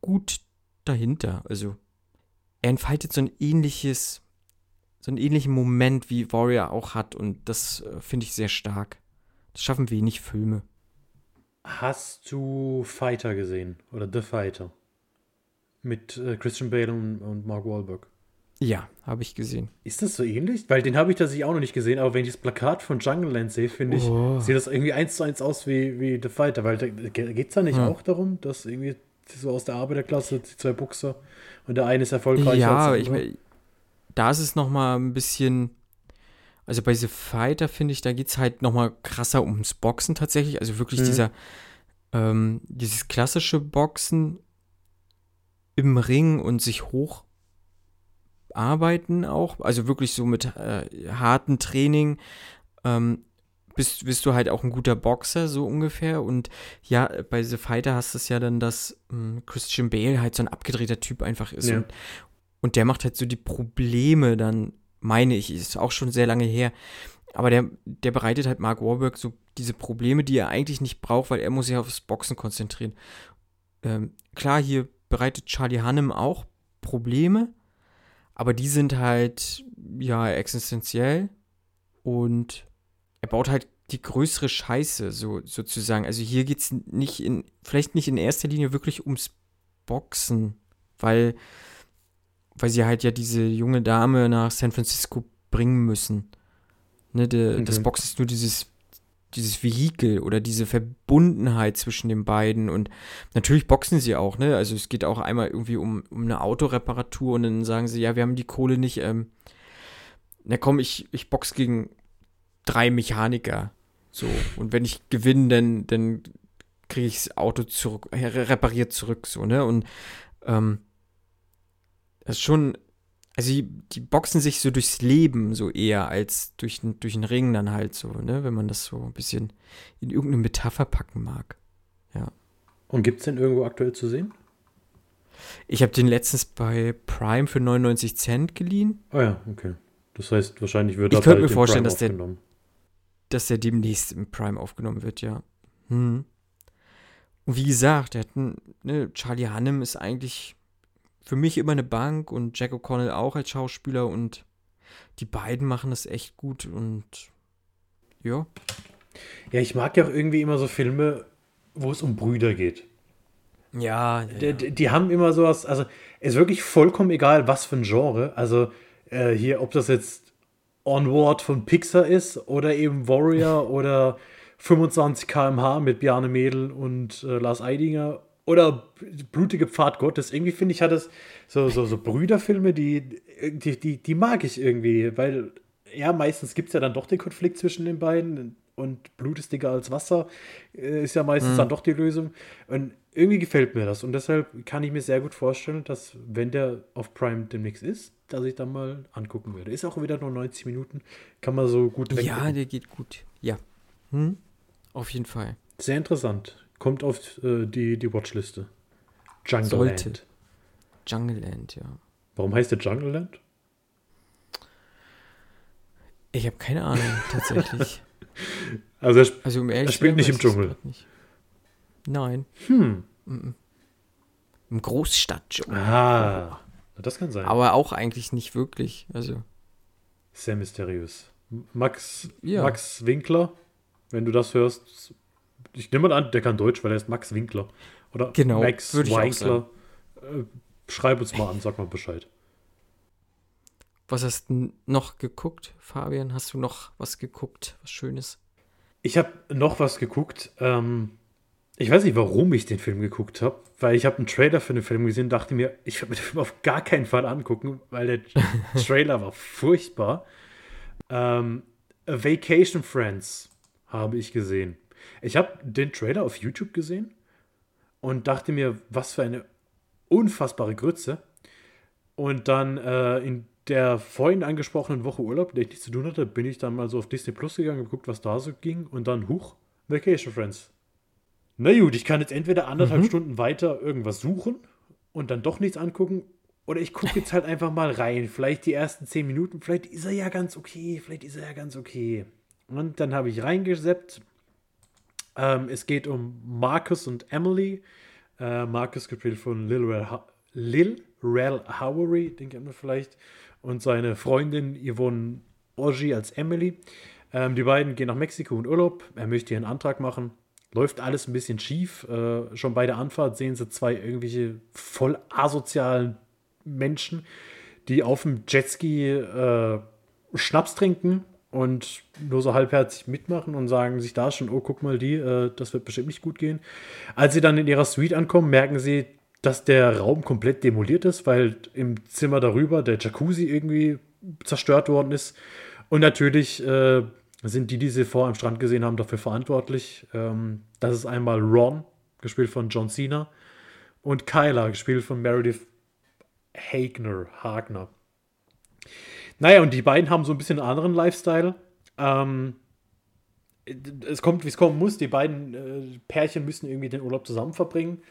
S4: gut dahinter. Also er entfaltet so ein ähnliches, so einen ähnlichen Moment, wie Warrior auch hat und das äh, finde ich sehr stark. Das schaffen wenig Filme.
S2: Hast du Fighter gesehen? Oder The Fighter? Mit äh, Christian Bale und, und Mark Wahlberg.
S4: Ja, habe ich gesehen.
S2: Ist das so ähnlich? Weil den habe ich tatsächlich auch noch nicht gesehen, aber wenn ich das Plakat von Jungle Land sehe, finde ich, oh. sieht das irgendwie eins zu eins aus wie, wie The Fighter. Weil da, geht es da nicht ja. auch darum, dass irgendwie so aus der Arbeiterklasse die zwei Buchser und der eine ist erfolgreich.
S4: Ja, ich meine, da ist es nochmal ein bisschen. Also bei The Fighter finde ich, da geht es halt nochmal krasser ums Boxen tatsächlich. Also wirklich mhm. dieser, ähm, dieses klassische Boxen im Ring und sich hocharbeiten auch. Also wirklich so mit äh, hartem Training. Ähm, bist, bist du halt auch ein guter Boxer, so ungefähr. Und ja, bei The Fighter hast du es ja dann, dass ähm, Christian Bale halt so ein abgedrehter Typ einfach ist. Ja. Und, und der macht halt so die Probleme dann, meine ich, ist auch schon sehr lange her. Aber der, der bereitet halt Mark Warburg so diese Probleme, die er eigentlich nicht braucht, weil er muss sich aufs Boxen konzentrieren. Ähm, klar, hier bereitet Charlie Hannem auch Probleme, aber die sind halt, ja, existenziell und er baut halt die größere Scheiße, so sozusagen. Also hier geht es nicht in, vielleicht nicht in erster Linie wirklich ums Boxen, weil, weil sie halt ja diese junge Dame nach San Francisco bringen müssen. Ne, de, okay. Das Boxen ist nur dieses, dieses Vehikel oder diese Verbundenheit zwischen den beiden. Und natürlich boxen sie auch, ne? Also es geht auch einmal irgendwie um, um eine Autoreparatur und dann sagen sie, ja, wir haben die Kohle nicht. Ähm, na komm, ich, ich box gegen drei Mechaniker. So. Und wenn ich gewinne, dann, dann kriege ich das Auto zurück, repariert zurück, so, ne? Und ähm, das ist schon, also die, die boxen sich so durchs Leben so eher als durch, durch den Ring dann halt so, ne? Wenn man das so ein bisschen in irgendeine Metapher packen mag. Ja.
S2: Und gibt es den irgendwo aktuell zu sehen?
S4: Ich habe den letztens bei Prime für 99 Cent geliehen.
S2: Oh ja, okay. Das heißt, wahrscheinlich wird
S4: Ich könnte mir vorstellen, dass der, dass der demnächst im Prime aufgenommen wird, ja. Hm. Und wie gesagt, der hat ein, ne, Charlie Hannem ist eigentlich für mich immer eine Bank und Jack O'Connell auch als Schauspieler und die beiden machen das echt gut und ja.
S2: Ja, ich mag ja auch irgendwie immer so Filme, wo es um Brüder geht.
S4: Ja, ja.
S2: Die, die, haben immer sowas, also ist wirklich vollkommen egal, was für ein Genre. Also äh, hier, ob das jetzt Onward von Pixar ist oder eben Warrior oder 25 km/h mit Bjarne Mädel und äh, Lars Eidinger oder Blutige Pfad Gottes. Irgendwie finde ich, hat es so, so, so Brüderfilme, die, die, die, die mag ich irgendwie, weil ja, meistens gibt es ja dann doch den Konflikt zwischen den beiden und Blut ist dicker als Wasser äh, ist ja meistens mhm. dann doch die Lösung. Und irgendwie gefällt mir das und deshalb kann ich mir sehr gut vorstellen, dass wenn der auf Prime demnächst ist, dass ich dann mal angucken würde. Ist auch wieder nur 90 Minuten, kann man so gut
S4: weggucken. Ja, der geht gut. Ja. Hm? Auf jeden Fall.
S2: Sehr interessant. Kommt auf äh, die, die Watchliste.
S4: Jungle Sollte. Land. Jungle Land, ja.
S2: Warum heißt der Jungle Land?
S4: Ich habe keine Ahnung, tatsächlich.
S2: also er, also um er spielt nicht im Dschungel.
S4: Nicht. Nein.
S3: Hm.
S4: Im Großstadt
S3: Ah, das kann sein.
S4: Aber auch eigentlich nicht wirklich. Also.
S3: Sehr mysteriös. Max,
S4: Ja.
S3: Max Winkler, wenn du das hörst, ich nehme mal an, der kann Deutsch, weil er ist Max Winkler. Oder
S4: Genau,
S3: Max Winkler. Äh, schreib uns mal an, sag mal Bescheid.
S4: Was hast du noch geguckt, Fabian? Hast du noch was geguckt? Was Schönes?
S3: Ich habe noch was geguckt. Ähm, ich weiß nicht, warum ich den Film geguckt habe, weil ich habe einen Trailer für den Film gesehen und dachte mir, ich werde mir den Film auf gar keinen Fall angucken, weil der Trailer war furchtbar. Ähm, Vacation Friends habe ich gesehen. Ich habe den Trailer auf YouTube gesehen und dachte mir, was für eine unfassbare Grütze. Und dann äh, in der vorhin angesprochenen Woche Urlaub, der ich nichts zu tun hatte, bin ich dann mal so auf Disney Plus gegangen, geguckt, was da so ging und dann, huch, Vacation Friends. Na gut, ich kann jetzt entweder anderthalb Stunden weiter irgendwas suchen und dann doch nichts angucken oder ich gucke jetzt halt einfach mal rein. Vielleicht die ersten zehn Minuten, vielleicht ist er ja ganz okay, vielleicht ist er ja ganz okay. Und dann habe ich reingeseppt. Ähm, es geht um Marcus und Emily. Äh, Marcus gespielt von Lil Rel, Ha- Lil Rel Howery, den kennt man vielleicht. Und seine Freundin Yvonne Orgy als Emily. Ähm, die beiden gehen nach Mexiko in Urlaub. Er möchte hier einen Antrag machen. Läuft alles ein bisschen schief. Äh, schon bei der Anfahrt sehen sie zwei irgendwelche voll asozialen Menschen, die auf dem Jetski äh, Schnaps trinken und nur so halbherzig mitmachen und sagen sich da schon, oh, guck mal die, äh, das wird bestimmt nicht gut gehen. Als sie dann in ihrer Suite ankommen, merken sie, dass der Raum komplett demoliert ist, weil im Zimmer darüber der Jacuzzi irgendwie zerstört worden ist. Und natürlich äh, sind die, die sie vor am Strand gesehen haben, dafür verantwortlich. Ähm, das ist einmal Ron, gespielt von John Cena, und Kyla, gespielt von Meredith Hagner. Hagner. Naja, und die beiden haben so ein bisschen einen anderen Lifestyle. Ähm, es kommt, wie es kommen muss. Die beiden äh, Pärchen müssen irgendwie den Urlaub zusammen verbringen,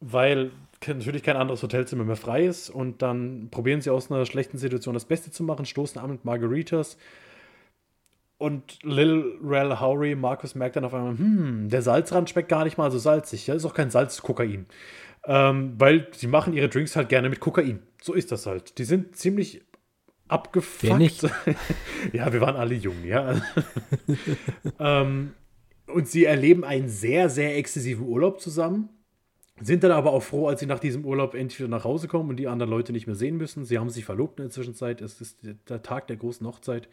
S3: weil natürlich kein anderes Hotelzimmer mehr frei ist. Und dann probieren sie aus einer schlechten Situation das Beste zu machen, stoßen an mit Margaritas. Und Lil Rel Howery, Markus merkt dann auf einmal, hm, der Salzrand schmeckt gar nicht mal so salzig. Ja, ist auch kein Salz, ist Kokain. Ähm, weil sie machen ihre Drinks halt gerne mit Kokain. So ist das halt. Die sind ziemlich abgefuckt. Ja, wir waren alle jung, ja. ähm, und sie erleben einen sehr, sehr exzessiven Urlaub zusammen. Sind dann aber auch froh, als sie nach diesem Urlaub endlich wieder nach Hause kommen und die anderen Leute nicht mehr sehen müssen. Sie haben sich verlobt in der Zwischenzeit. Es ist der Tag der großen Hochzeit.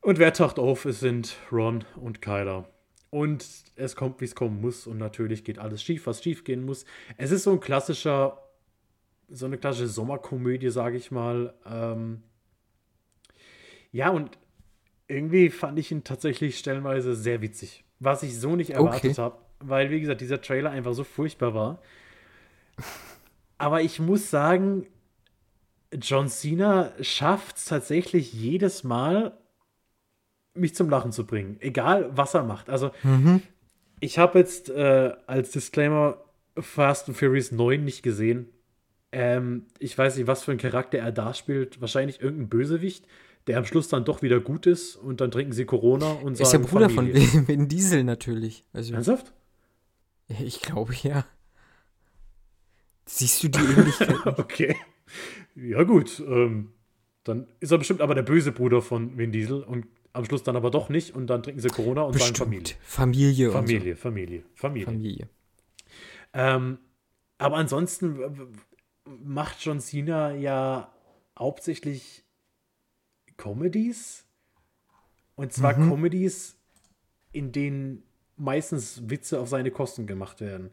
S3: Und wer taucht auf? Es sind Ron und Kyler. Und es kommt, wie es kommen muss. Und natürlich geht alles schief, was schief gehen muss. Es ist so ein klassischer, so eine klassische Sommerkomödie, sage ich mal. Ähm ja, und irgendwie fand ich ihn tatsächlich stellenweise sehr witzig. Was ich so nicht erwartet
S4: Okay.
S3: habe. Weil, wie gesagt, dieser Trailer einfach so furchtbar war. Aber ich muss sagen, John Cena schafft es tatsächlich jedes Mal, mich zum Lachen zu bringen. Egal, was er macht. Also, ich habe jetzt äh, als Disclaimer Fast and Furious 9 nicht gesehen. Ähm, ich weiß nicht, was für einen Charakter er da spielt. Wahrscheinlich irgendein Bösewicht, der am Schluss dann doch wieder gut ist und dann trinken sie Corona und
S4: Er ist der
S3: sagen
S4: Bruder
S3: Familie.
S4: von Vin Diesel natürlich. Also,
S3: Ernsthaft?
S4: ich glaube ja. Siehst du die Ähnlichkeit?
S3: Okay. Ja, gut. Ähm, dann ist er bestimmt aber der böse Bruder von Vin Diesel und am Schluss dann aber doch nicht und dann trinken sie Corona und sagen Familie.
S4: Bestimmt. Familie. und
S3: Familie, Familie, Familie.
S4: So. Familie.
S3: Ähm, aber ansonsten macht John Cena ja hauptsächlich Comedies. Und zwar
S4: Mhm.
S3: Comedies, in denen meistens Witze auf seine Kosten gemacht werden.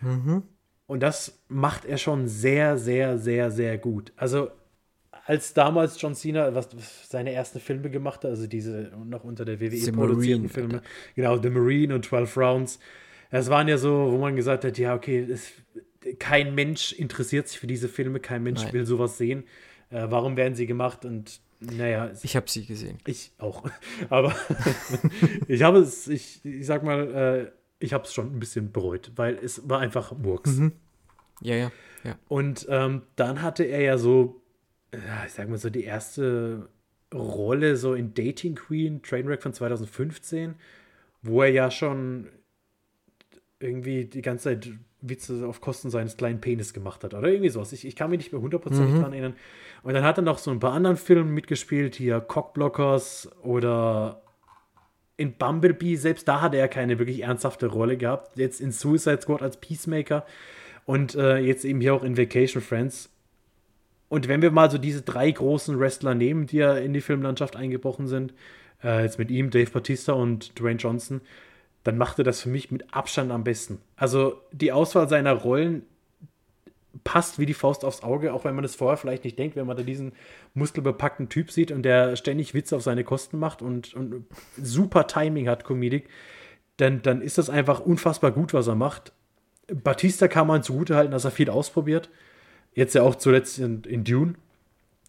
S4: Mhm.
S3: Und das macht er schon sehr, sehr, sehr, sehr gut. Also, als damals John Cena was, seine ersten Filme gemacht hat, also diese noch unter der WWE
S4: The
S3: produzierten
S4: Marine,
S3: Filme, genau, The Marine und 12 Rounds, das waren ja so, wo man gesagt hat, ja, okay, es, kein Mensch interessiert sich für diese Filme, kein Mensch
S4: Nein.
S3: will sowas sehen. Äh, warum werden sie gemacht? Und naja,
S4: Ich habe sie gesehen.
S3: ich auch. Aber ich habe es, ich, ich sag mal, äh, ich habe es schon ein bisschen bereut, weil es war einfach Murks.
S4: Mhm. Ja, ja. Ja.
S3: Und ähm, dann hatte er ja so, ja, ich sag mal so, die erste Rolle so in Dating Queen, Trainwreck von 2015, wo er ja schon
S2: irgendwie die ganze Zeit Witze auf Kosten seines kleinen Penis gemacht hat oder irgendwie sowas. Ich, ich kann mich nicht mehr hundertprozentig
S4: Mhm.
S2: dran erinnern. Und dann hat er noch so ein paar anderen Filmen mitgespielt, hier Cockblockers oder in Bumblebee, selbst da hatte er keine wirklich ernsthafte Rolle gehabt. Jetzt in Suicide Squad als Peacemaker und äh, jetzt eben hier auch in Vacation Friends. Und wenn wir mal so diese drei großen Wrestler nehmen, die ja in die Filmlandschaft eingebrochen sind, äh, jetzt mit ihm, Dave Batista und Dwayne Johnson, dann macht er das für mich mit Abstand am besten. Also die Auswahl seiner Rollen passt wie die Faust aufs Auge, auch wenn man das vorher vielleicht nicht denkt, wenn man da diesen muskelbepackten Typ sieht und der ständig Witze auf seine Kosten macht und, und super Timing hat, Comedic, dann, dann ist das einfach unfassbar gut, was er macht. Batista kann man zugutehalten, dass er viel ausprobiert. Jetzt ja auch zuletzt in, in Dune,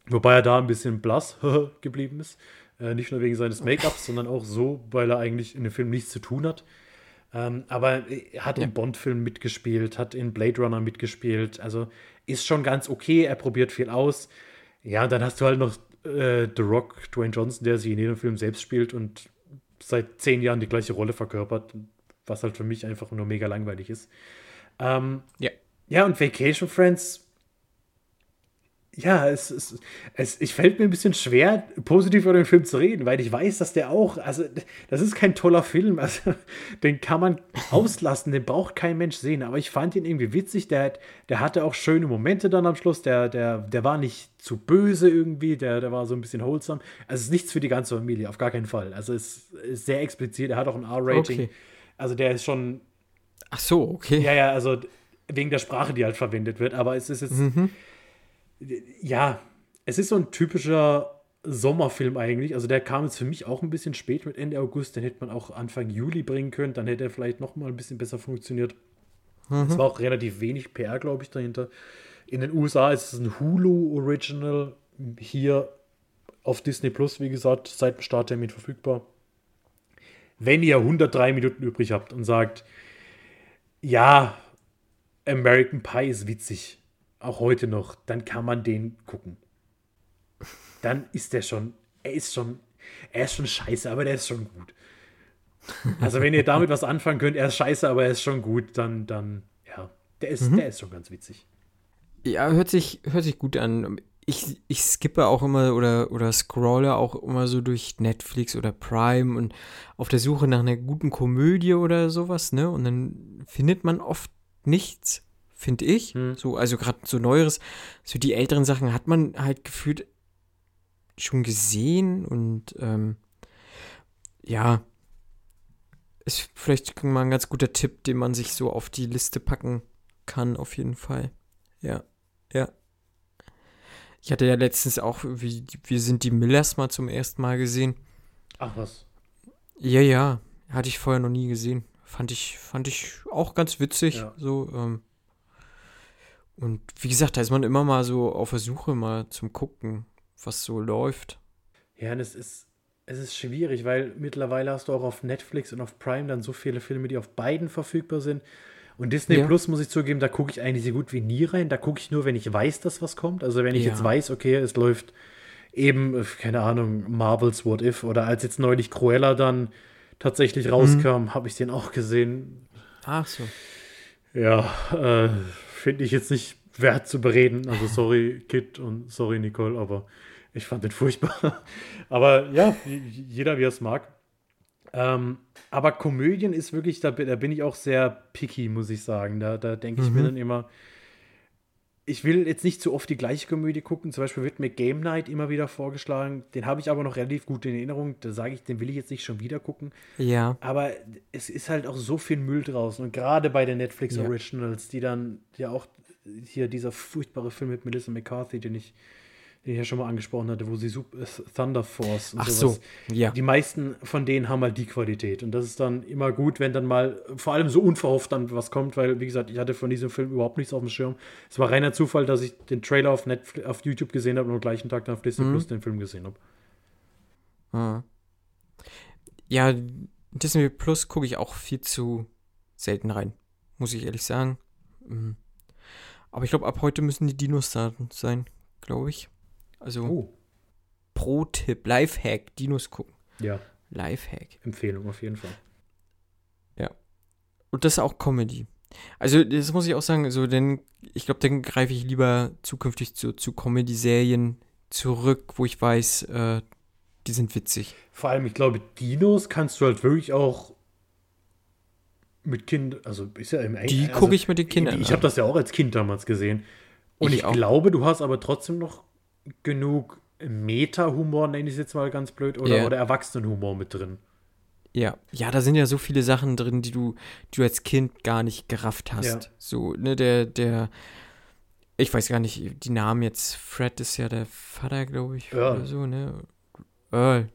S2: wobei er da ein bisschen blass geblieben ist. Äh, nicht nur wegen seines Make-ups, sondern auch so, weil er eigentlich in dem Film nichts zu tun hat. Ähm, aber er hat
S4: Ja.
S2: in Bond-Filmen mitgespielt, hat in Blade Runner mitgespielt. Also ist schon ganz okay. Er probiert viel aus. Ja, und dann hast du halt noch äh, The Rock, Dwayne Johnson, der sich in jedem Film selbst spielt und seit zehn Jahren die gleiche Rolle verkörpert, was halt für mich einfach nur mega langweilig ist. Ähm,
S4: Ja.
S2: Ja, und Vacation Friends, ja, es, es, es, ich fällt mir ein bisschen schwer, positiv über den Film zu reden, weil ich weiß, dass der auch, also das ist kein toller Film, also den kann man auslassen, den braucht kein Mensch sehen, aber ich fand ihn irgendwie witzig, der, hat- der hatte auch schöne Momente dann am Schluss, der, der, der war nicht zu böse irgendwie, der, der war so ein bisschen wholesome, also es ist nichts für die ganze Familie, auf gar keinen Fall, also es ist sehr explizit, er hat auch ein R-Rating,
S4: Okay.
S2: also der ist schon
S4: Ach so, okay.
S2: ja, ja, also wegen der Sprache, die halt verwendet wird. Aber es ist jetzt, ja, es ist so ein typischer Sommerfilm eigentlich. Also der kam jetzt für mich auch ein bisschen spät mit Ende August. Den hätte man auch Anfang Juli bringen können. Dann hätte er vielleicht noch mal ein bisschen besser funktioniert. Es war auch relativ wenig PR, glaube ich, dahinter. In den USA ist es ein Hulu-Original. Hier auf Disney Plus, wie gesagt, seit dem Starttermin verfügbar. Wenn ihr 103 Minuten übrig habt und sagt, ja, American Pie ist witzig, auch heute noch, dann kann man den gucken. Dann ist der schon, er ist schon, er ist schon scheiße, aber der ist schon gut. Also wenn ihr damit was anfangen könnt, er ist scheiße, aber er ist schon gut, dann, dann, ja, der ist, der ist schon ganz witzig.
S4: Ja, hört sich, hört sich gut an. Ich, ich skippe auch immer oder, oder scrolle auch immer so durch Netflix oder Prime und auf der Suche nach einer guten Komödie oder sowas, ne? Und dann findet man oft nichts, finde ich.
S2: Hm.
S4: So, also gerade so Neueres. So die älteren Sachen hat man halt gefühlt schon gesehen und ähm, ja, ist vielleicht mal ein ganz guter Tipp, den man sich so auf die Liste packen kann, auf jeden Fall. Ja, ja. Ich hatte ja letztens auch, wie, wir sind die Millers mal zum ersten Mal gesehen.
S2: Ach was.
S4: Ja, ja, hatte ich vorher noch nie gesehen. Fand ich, fand ich auch ganz witzig.
S2: Ja.
S4: So, ähm, und wie gesagt, da ist man immer mal so auf der Suche mal zum Gucken, was so läuft.
S2: Ja, und es ist, es ist schwierig, weil mittlerweile hast du auch auf Netflix und auf Prime dann so viele Filme, die auf beiden verfügbar sind. Und Disney
S4: Ja.
S2: Plus, muss ich zugeben, da gucke ich eigentlich so gut wie nie rein. Da gucke ich nur, wenn ich weiß, dass was kommt. Also wenn ich
S4: Ja.
S2: jetzt weiß, okay, es läuft eben, äh, keine Ahnung, Marvels What If oder als jetzt neulich Cruella dann tatsächlich
S4: Mhm.
S2: rauskam, habe ich den auch gesehen.
S4: Ach so.
S2: Ja, äh, finde ich jetzt nicht wert zu bereden. Also sorry, Kit und sorry, Nicole, aber ich fand den furchtbar. aber ja, jeder wie er es mag. Ähm, aber Komödien ist wirklich, da, bin- da bin ich auch sehr picky, muss ich sagen. Da, da denke ich mir
S4: Mhm.
S2: dann immer, ich will jetzt nicht zu oft die gleiche Komödie gucken. Zum Beispiel wird mir Game Night immer wieder vorgeschlagen. Den habe ich aber noch relativ gut in Erinnerung. Da sage ich, den will ich jetzt nicht schon wieder gucken.
S4: Ja.
S2: Aber es ist halt auch so viel Müll draußen. Und gerade bei den Netflix
S4: Ja.
S2: Originals, die dann ja auch hier dieser furchtbare Film mit Melissa McCarthy, den ich, den ich ja schon mal angesprochen hatte, wo sie äh, Thunder Force und
S4: Ach
S2: sowas.
S4: so. Ja.
S2: Die meisten von denen haben halt die Qualität. Und das ist dann immer gut, wenn dann mal, vor allem so unverhofft dann was kommt, weil, wie gesagt, ich hatte von diesem Film überhaupt nichts auf dem Schirm. Es war reiner Zufall, dass ich den Trailer auf, Netflix, auf YouTube gesehen habe und am gleichen Tag dann auf Disney
S4: Mhm.
S2: Plus den Film gesehen habe.
S4: Ah. Ja, Disney Plus gucke ich auch viel zu selten rein, muss ich ehrlich sagen. Mhm. Aber ich glaube, ab heute müssen die Dinos da sein, glaube ich. Also
S2: Oh,
S4: Pro-Tipp, Lifehack, Dinos gucken.
S2: ja,
S4: Lifehack.
S2: Empfehlung auf jeden Fall.
S4: und das ist auch Comedy. Also, das muss ich auch sagen, so, denn ich glaube, dann greife ich lieber zukünftig zu, zu Comedy-Serien zurück, wo ich weiß, äh, die sind witzig.
S2: Vor allem, ich glaube, Dinos kannst du halt wirklich auch mit Kind, also ist ja im
S4: Die
S2: also,
S4: gucke ich mit den Kindern
S2: Ich
S4: an.
S2: habe das ja auch als Kind damals gesehen. Und
S4: Ich
S2: ich, glaube, du hast aber trotzdem noch genug Meta-Humor, nenne ich es jetzt mal ganz blöd, oder,
S4: Ja.
S2: oder Erwachsenenhumor mit drin.
S4: Ja, ja, da sind ja so viele Sachen drin, die du, die du als Kind gar nicht gerafft hast.
S2: Ja.
S4: So, ne, der, der, ich weiß gar nicht, die Namen jetzt, Fred ist ja der Vater, glaube ich,
S2: Earl.
S4: oder so, ne? Earl.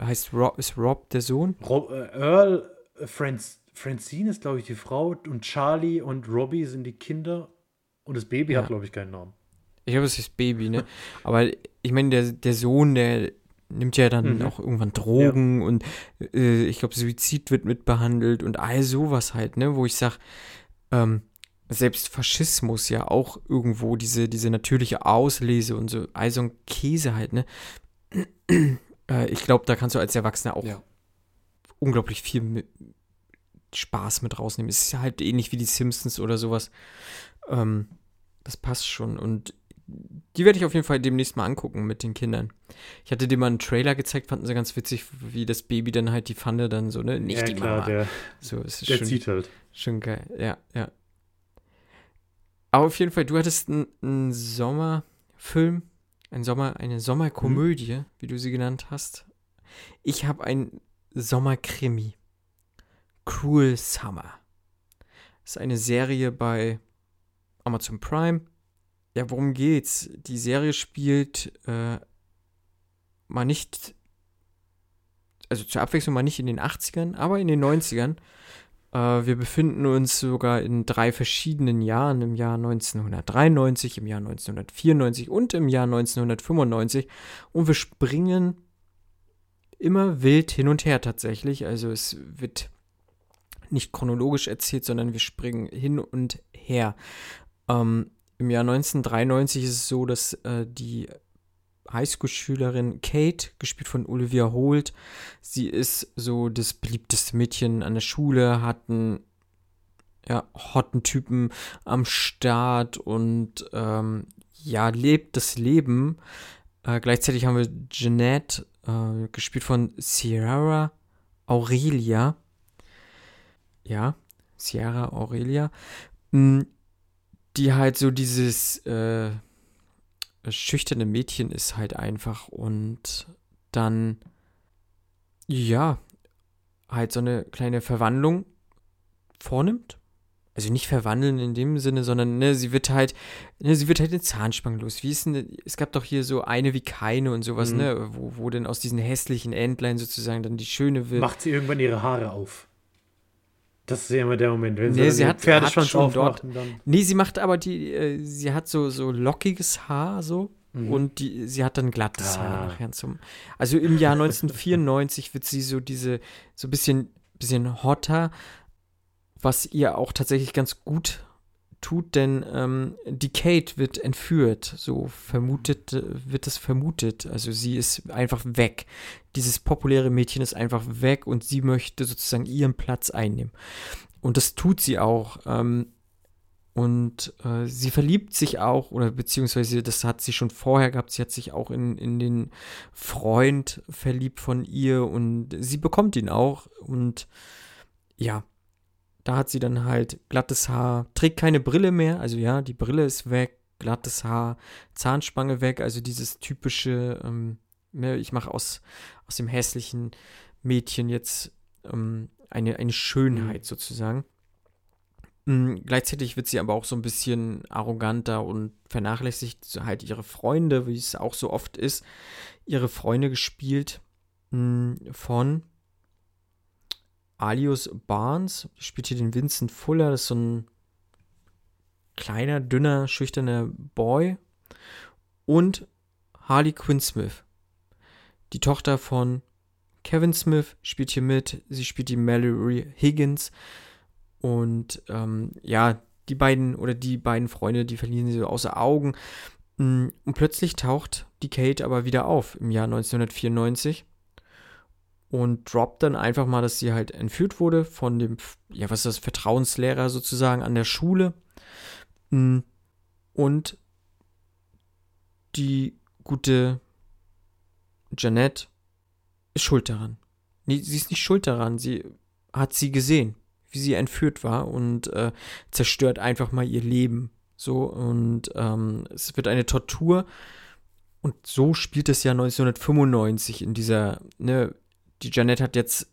S4: Heißt Rob, ist Rob der Sohn?
S2: Rob, äh, Earl, äh, Franz, Francine ist, glaube ich, die Frau und Charlie und Robbie sind die Kinder und das Baby
S4: Ja.
S2: hat, glaube ich, keinen Namen.
S4: Ich glaube, es ist Baby, ne? Aber ich meine, der, der Sohn, der nimmt ja dann
S2: Mhm.
S4: auch irgendwann Drogen und äh, ich glaube, Suizid wird mitbehandelt und all sowas halt, ne? Wo ich sage, ähm, selbst Faschismus ja auch irgendwo diese, diese natürliche Auslese und so, all so ein Käse halt, ne? äh, ich glaube, da kannst du als Erwachsener auch
S2: Ja.
S4: unglaublich viel mit Spaß mit rausnehmen. Es ist ja halt ähnlich wie die Simpsons oder sowas. Ähm, das passt schon. Und die werde ich auf jeden Fall demnächst mal angucken mit den Kindern. Ich hatte dir mal einen Trailer gezeigt, fanden sie ganz witzig, wie das Baby dann halt die Pfanne dann so, ne? Nicht
S2: ja,
S4: die
S2: klar,
S4: Mama.
S2: der,
S4: so, es ist
S2: der
S4: schon,
S2: zieht halt.
S4: schon geil. Ja, ja. Aber auf jeden Fall, du hattest einen, einen Sommerfilm, ein Sommer, eine Sommerkomödie, wie du sie genannt hast. Ich habe ein Sommerkrimi. Cruel Summer. Das ist eine Serie bei Amazon Prime. Ja, worum geht's? Die Serie spielt äh, mal nicht, also zur Abwechslung mal nicht in den 80ern, aber in den 90ern. Äh, wir befinden uns sogar in drei verschiedenen Jahren, im Jahr 1993, im Jahr 1994 und im Jahr 1995. Und wir springen immer wild hin und her tatsächlich. Also es wird nicht chronologisch erzählt, sondern wir springen hin und her. Ähm, Im Jahr 1993 ist es so, dass äh, die Highschool-Schülerin Kate, gespielt von Olivia Holt, sie ist so das beliebteste Mädchen an der Schule, hat einen ja, hotten Typen am Start und ähm, ja, lebt das Leben. Äh, gleichzeitig haben wir Jeanette, äh, gespielt von Sierra Aurelia. Ja, Sierra Aurelia. mh, Die halt so dieses äh, schüchterne Mädchen ist halt einfach und dann, ja, halt so eine kleine Verwandlung vornimmt. Also nicht verwandeln in dem Sinne, sondern ne, sie wird halt, ne, sie wird halt in Zahnspangen los. Wie ist denn, es gab doch hier so eine wie keine und sowas,
S2: Mhm.
S4: ne, wo, wo denn aus diesen hässlichen Entlein sozusagen dann die schöne wird.
S2: Macht sie irgendwann ihre Haare auf. Das ist ja immer der Moment, wenn sie,
S4: Nee, sie hat-
S2: Pferdeschwanz
S4: hat schon dort-
S2: dann
S4: Nee, sie macht aber die, äh, sie hat so, so lockiges Haar so
S2: Mhm.
S4: und die, sie hat dann glattes
S2: Ah.
S4: Haar nachher zum. Also im Jahr 1994 wird sie so diese, so ein bisschen, bisschen hotter, was ihr auch tatsächlich ganz gut tut, denn ähm, die Kate wird entführt, so vermutet, wird es vermutet. Also sie ist einfach weg. Dieses populäre Mädchen ist einfach weg und sie möchte sozusagen ihren Platz einnehmen. Und das tut sie auch. Ähm, und äh, sie verliebt sich auch, oder beziehungsweise das hat sie schon vorher gehabt, sie hat sich auch in, in den Freund verliebt von ihr und sie bekommt ihn auch. Und ja, da hat sie dann halt glattes Haar, trägt keine Brille mehr, also ja, die Brille ist weg, glattes Haar, Zahnspange weg, also dieses typische, ähm, ne, ich mache aus, aus dem hässlichen Mädchen jetzt ähm, eine, eine Schönheit sozusagen. Mm, Gleichzeitig wird sie aber auch so ein bisschen arroganter und vernachlässigt halt ihre Freunde, wie es auch so oft ist, ihre Freunde gespielt mm, von Alius Barnes, spielt hier den Vincent Fuller, das ist so ein kleiner, dünner, schüchterner Boy. Und Harley Quinn Smith, die Tochter von Kevin Smith, spielt hier mit. Sie spielt die Mallory Higgins. Und ähm, ja, die beiden oder die beiden Freunde, die verlieren sie so außer Augen. Mm, Und plötzlich taucht die Kate aber wieder auf im Jahr 1994. und droppt dann einfach mal, dass sie halt entführt wurde von dem, ja, was ist das, Vertrauenslehrer sozusagen an der Schule. Mm. Und die gute Janette ist schuld daran. Nee, sie ist nicht schuld daran. Sie hat sie gesehen, wie sie entführt war und äh, zerstört einfach mal ihr Leben. So, und ähm, es wird eine Tortur. Und so spielt es ja 1995 in dieser, ne, die Janette hat jetzt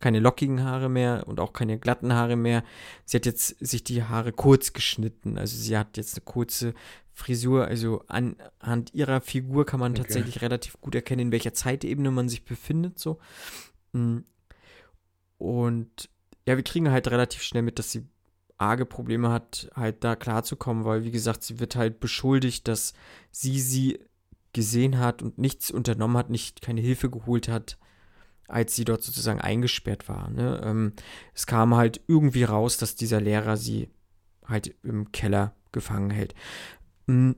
S4: keine lockigen Haare mehr und auch keine glatten Haare mehr. Sie hat jetzt sich die Haare kurz geschnitten. Also sie hat jetzt eine kurze Frisur. Also anhand ihrer Figur kann man okay. tatsächlich relativ gut erkennen, in welcher Zeitebene man sich befindet. So. Mm. Und ja, wir kriegen halt relativ schnell mit, dass sie arge Probleme hat, halt da klarzukommen, weil, wie gesagt, sie wird halt beschuldigt, dass sie sie gesehen hat und nichts unternommen hat, nicht keine Hilfe geholt hat als sie dort sozusagen eingesperrt war. Ne? Ähm, es kam halt irgendwie raus, dass dieser Lehrer sie halt im Keller gefangen hält. Mhm.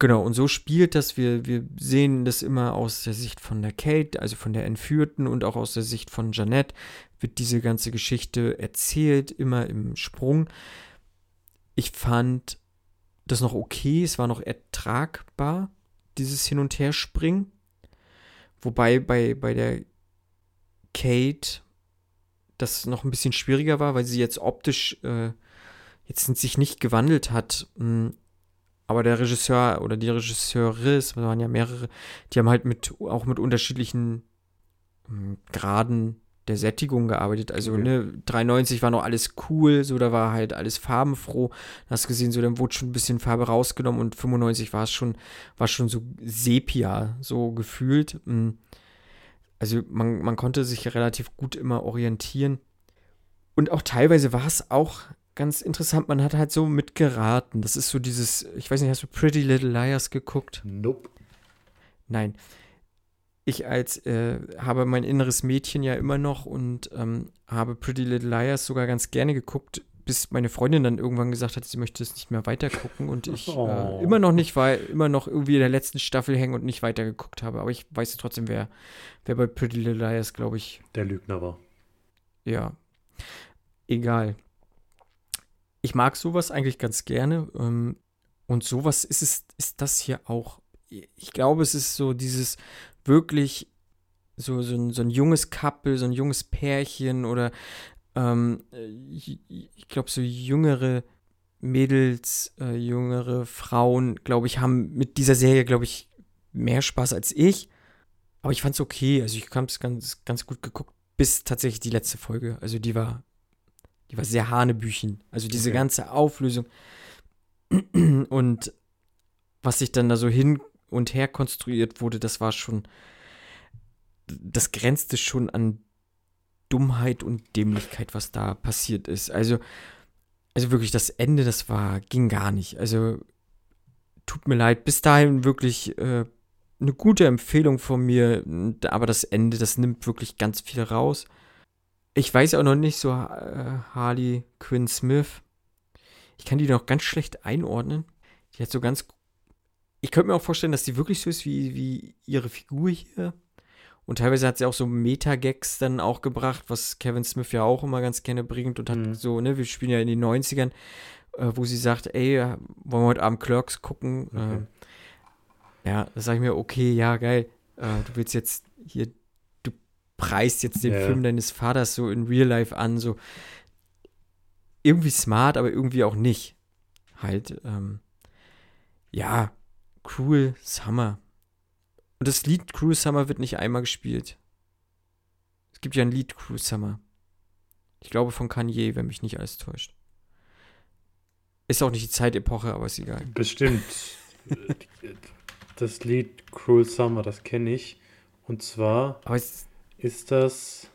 S4: Genau, und so spielt das, wir, wir sehen das immer aus der Sicht von der Kate, also von der Entführten und auch aus der Sicht von Jeanette wird diese ganze Geschichte erzählt, immer im Sprung. Ich fand das noch okay, es war noch ertragbar, dieses Hin- und Herspringen. Wobei bei, bei der Kate das noch ein bisschen schwieriger war, weil sie jetzt optisch äh, jetzt sich nicht gewandelt hat. Hm, aber der Regisseur oder die Regisseure, es waren ja mehrere, die haben halt mit auch mit unterschiedlichen ähm, Graden der Sättigung gearbeitet. Also, okay. ne, 93 war noch alles cool, so da war halt alles farbenfroh. Hast gesehen, so dann wurde schon ein bisschen Farbe rausgenommen und 95 war es schon, war schon so Sepia, so gefühlt. Mhm also man, man konnte sich relativ gut immer orientieren. Und auch teilweise war es auch ganz interessant, man hat halt so mitgeraten. Das ist so dieses, ich weiß nicht, hast du Pretty Little Liars geguckt?
S2: Nope.
S4: Nein. Ich als äh, habe mein inneres Mädchen ja immer noch und ähm, habe Pretty Little Liars sogar ganz gerne geguckt, bis meine Freundin dann irgendwann gesagt hat, sie möchte es nicht mehr weitergucken und ich äh, oh. äh, immer noch nicht, weil immer noch irgendwie in der letzten Staffel hängen und nicht weitergeguckt habe. Aber ich weiß trotzdem, wer, wer bei Pretty Little Liars, glaube ich.
S2: Der Lügner war.
S4: Ja. Egal. Ich mag sowas eigentlich ganz gerne. Ähm, und sowas ist es, ist das hier auch. Ich glaube, es ist so dieses wirklich so, so, ein, so ein junges Couple, so ein junges Pärchen oder ähm, ich, ich glaube, so jüngere Mädels, äh, jüngere Frauen, glaube ich, haben mit dieser Serie, glaube ich, mehr Spaß als ich. Aber ich fand es okay. Also ich habe es ganz, ganz gut geguckt, bis tatsächlich die letzte Folge. Also die war, die war sehr hanebüchen. Also diese okay. ganze Auflösung und was sich dann da so hin und her konstruiert wurde, das war schon, das grenzte schon an Dummheit und Dämlichkeit, was da passiert ist. Also, also wirklich, das Ende, das war, ging gar nicht. Also, tut mir leid, bis dahin wirklich äh, eine gute Empfehlung von mir, aber das Ende, das nimmt wirklich ganz viel raus. Ich weiß auch noch nicht so äh, Harley Quinn Smith. Ich kann die noch ganz schlecht einordnen. Die hat so ganz. Ich könnte mir auch vorstellen, dass die wirklich so ist wie, wie ihre Figur hier. Und teilweise hat sie auch so Meta-Gags dann auch gebracht, was Kevin Smith ja auch immer ganz gerne bringt und hat mhm. so, ne, wir spielen ja in den 90ern, äh, wo sie sagt, ey, wollen wir heute Abend Clerks gucken? Okay. Äh, ja, da sage ich mir, okay, ja, geil. Äh, du willst jetzt hier, du preist jetzt den ja, Film deines Vaters so in Real Life an, so irgendwie smart, aber irgendwie auch nicht. Halt, ähm, ja, Cruel Summer und das Lied Cruel Summer wird nicht einmal gespielt. Es gibt ja ein Lied Cruel Summer. Ich glaube von Kanye, wenn mich nicht alles täuscht. Ist auch nicht die Zeitepoche, aber ist egal.
S2: Bestimmt. das Lied Cruel Summer, das kenne ich. Und zwar ist das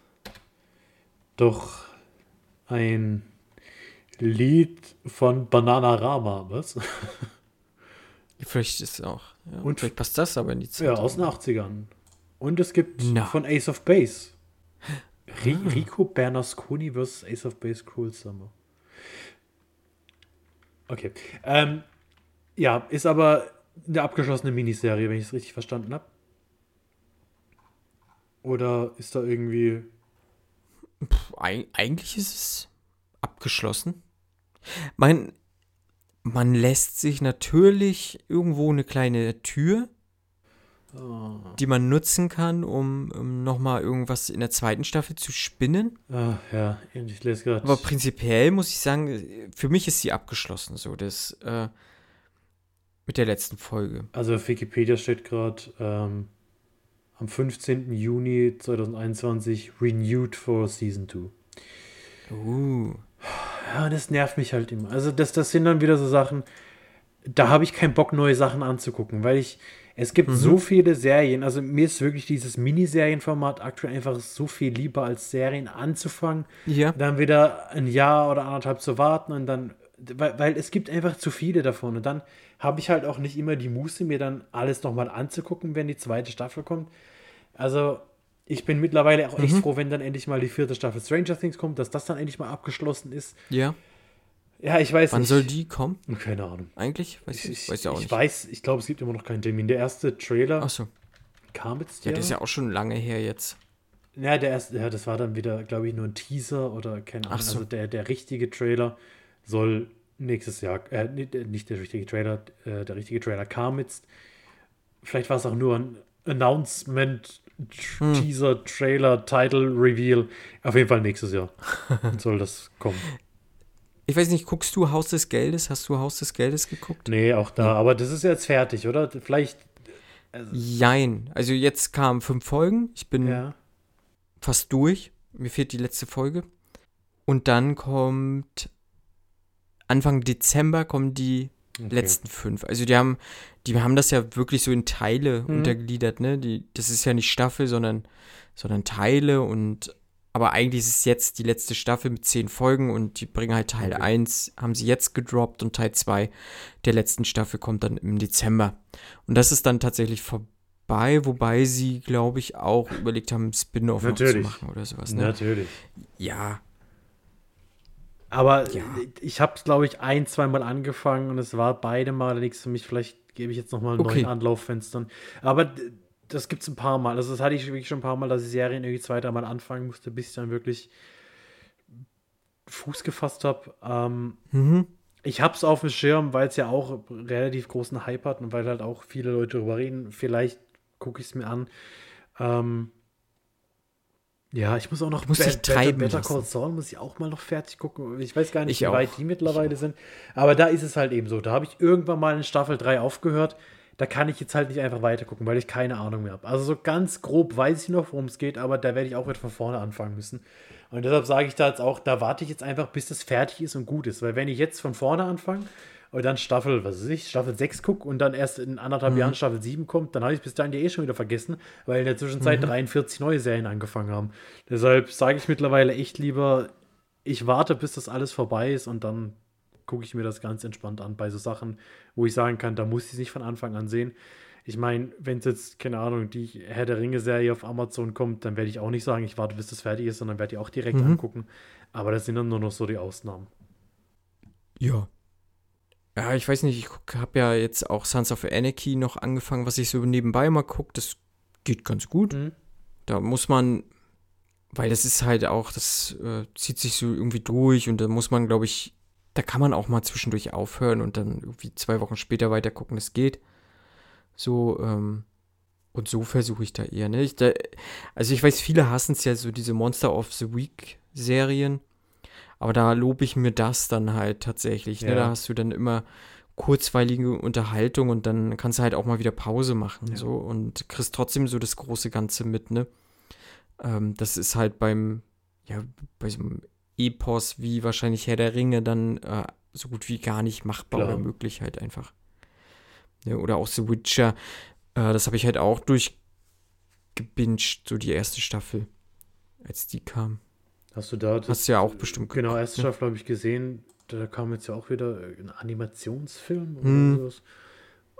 S2: doch ein Lied von Bananarama, was?
S4: Vielleicht ist es auch. Ja, und vielleicht passt das aber in die
S2: Zeit. Ja, aus den 80ern. Und es gibt no. von Ace of Base. R ah. Rico Bernasconi vs. Ace of Base Cruel Summer. Okay. Ähm, ja, ist aber eine abgeschlossene Miniserie, wenn ich es richtig verstanden habe. Oder ist da irgendwie.
S4: Puh, eig eigentlich ist es abgeschlossen. Man, man lässt sich natürlich irgendwo eine kleine Tür,
S2: Oh,
S4: die man nutzen kann, um, um nochmal irgendwas in der zweiten Staffel zu spinnen.
S2: ah, ja, ich lese gerade.
S4: Aber prinzipiell muss ich sagen, für mich ist sie abgeschlossen, so das äh, mit der letzten Folge.
S2: Also auf Wikipedia steht gerade ähm, am 15. Juni 2021 renewed for Season 2.
S4: Uh.
S2: Ja, das nervt mich halt immer. Also das, das sind dann wieder so Sachen, da habe ich keinen Bock, neue Sachen anzugucken, weil ich, es gibt
S4: Mhm.
S2: so viele Serien, also mir ist wirklich dieses Miniserienformat aktuell einfach so viel lieber als Serien anzufangen,
S4: Ja.
S2: dann wieder ein Jahr oder anderthalb zu warten und dann, weil, weil es gibt einfach zu viele davon und dann habe ich halt auch nicht immer die Muße, mir dann alles nochmal anzugucken, wenn die zweite Staffel kommt. Also ich bin mittlerweile auch echt
S4: Mhm.
S2: froh, wenn dann endlich mal die vierte Staffel Stranger Things kommt, dass das dann endlich mal abgeschlossen ist.
S4: Ja.
S2: Ja, ich weiß
S4: Wann
S2: nicht.
S4: soll die kommen?
S2: Keine Ahnung.
S4: Eigentlich? Weiß ich,
S2: Ich,
S4: weiß ja auch
S2: ich
S4: nicht.
S2: weiß, ich glaube, es gibt immer noch keinen Termin. Der erste Trailer
S4: Achso.
S2: kam jetzt.
S4: Ja, das ist ja auch schon lange her jetzt.
S2: Ja, der erste, ja, das war dann wieder, glaube ich, nur ein Teaser oder keine Ahnung.
S4: Ach so.
S2: Also der, der richtige Trailer soll nächstes Jahr, äh, nicht, der richtige Trailer, äh, der richtige Trailer kam jetzt. Vielleicht war es auch nur ein Announcement,
S4: Hm.
S2: Teaser, Trailer, Title, Reveal. Auf jeden Fall nächstes Jahr soll das kommen.
S4: Ich weiß nicht, guckst du Haus des Geldes? Hast du Haus des Geldes geguckt?
S2: Nee, auch da. Aber das ist jetzt fertig, oder? Vielleicht,
S4: Jein. Also jetzt kamen fünf Folgen. Ich bin
S2: ja.
S4: fast durch. Mir fehlt die letzte Folge. Und dann kommt Anfang Dezember kommen die
S2: Okay.
S4: letzten fünf. Also die haben, die haben das ja wirklich so in Teile
S2: Mhm.
S4: untergliedert, ne? Die, das ist ja nicht Staffel, sondern, sondern Teile und aber eigentlich ist es jetzt die letzte Staffel mit zehn Folgen und die bringen halt Teil
S2: Okay.
S4: 1, haben sie jetzt gedroppt und Teil 2 der letzten Staffel kommt dann im Dezember. Und das ist dann tatsächlich vorbei, wobei sie, glaube ich, auch überlegt haben, Spin-off zu machen oder sowas. Ne?
S2: Natürlich.
S4: Ja,
S2: Aber
S4: Ja.
S2: ich habe es, glaube ich, ein, zweimal angefangen und es war beide Male nichts für mich. Vielleicht gebe ich jetzt noch mal einen
S4: Okay.
S2: neuen Anlauffenstern. Aber das gibt es ein paar Mal. Also das hatte ich wirklich schon ein paar Mal, dass ich Serien irgendwie zwei, dreimal anfangen musste, bis ich dann wirklich Fuß gefasst habe. Ähm,
S4: mhm.
S2: ich habe es auf dem Schirm, weil es ja auch relativ großen Hype hat und weil halt auch viele Leute darüber reden. Vielleicht gucke ich es mir an. Ähm, ja, ich muss auch noch
S4: Du musst dich treiben
S2: Better. Call Saul muss ich auch mal noch fertig gucken. Ich weiß gar nicht,
S4: Ich
S2: wie weit
S4: auch.
S2: die mittlerweile sind. Aber da ist es halt eben so. Da habe ich irgendwann mal in Staffel 3 aufgehört. Da kann ich jetzt halt nicht einfach weiter gucken, weil ich keine Ahnung mehr habe. Also so ganz grob weiß ich noch, worum es geht, aber da werde ich auch wieder von vorne anfangen müssen. Und deshalb sage ich da jetzt auch, da warte ich jetzt einfach, bis das fertig ist und gut ist. Weil wenn ich jetzt von vorne anfange und dann Staffel, was weiß ich, Staffel 6 gucke und dann erst in anderthalb Jahren Staffel 7 kommt, dann habe ich es bis dahin ja eh schon wieder vergessen, weil in der Zwischenzeit 43 neue Serien angefangen haben. Deshalb sage ich mittlerweile echt lieber, ich warte, bis das alles vorbei ist und dann gucke ich mir das ganz entspannt an bei so Sachen, wo ich sagen kann, da muss ich es nicht von Anfang an sehen. Ich meine, wenn es jetzt, keine Ahnung, die Herr der Ringe-Serie auf Amazon kommt, dann werde ich auch nicht sagen, ich warte, bis das fertig ist, sondern werde die auch direkt
S4: Mhm.
S2: angucken. Aber das sind dann nur noch so die Ausnahmen.
S4: Ja. Ja, ich weiß nicht, ich habe ja jetzt auch Sons of Anarchy noch angefangen, was ich so nebenbei mal gucke. Das geht ganz gut.
S2: Mhm.
S4: Da muss man, weil das ist halt auch, das äh, zieht sich so irgendwie durch und da muss man, glaube ich, da kann man auch mal zwischendurch aufhören und dann irgendwie zwei Wochen später weiter gucken. Das geht. So, ähm, und so versuche ich da eher, ne? Ich, da, also ich weiß, viele hassen es ja so, diese Monster of the Week Serien. Aber da lobe ich mir das dann halt tatsächlich. Ne?
S2: Ja.
S4: Da hast du dann immer kurzweilige Unterhaltung und dann kannst du halt auch mal wieder Pause machen.
S2: Ja.
S4: So und kriegst trotzdem so das große Ganze mit, ne? Ähm, das ist halt beim, ja, bei so einem Epos wie wahrscheinlich Herr der Ringe dann äh, so gut wie gar nicht machbar
S2: Klar.
S4: oder möglich halt einfach. Ja, oder auch The Witcher. Äh, das habe ich halt auch durchgebinged, so die erste Staffel, als die kam.
S2: Hast du da das,
S4: Hast du ja auch bestimmt
S2: Genau, erste
S4: ne?
S2: Staffel habe ich gesehen. Da kam jetzt ja auch wieder ein Animationsfilm oder
S4: Hm.
S2: sowas.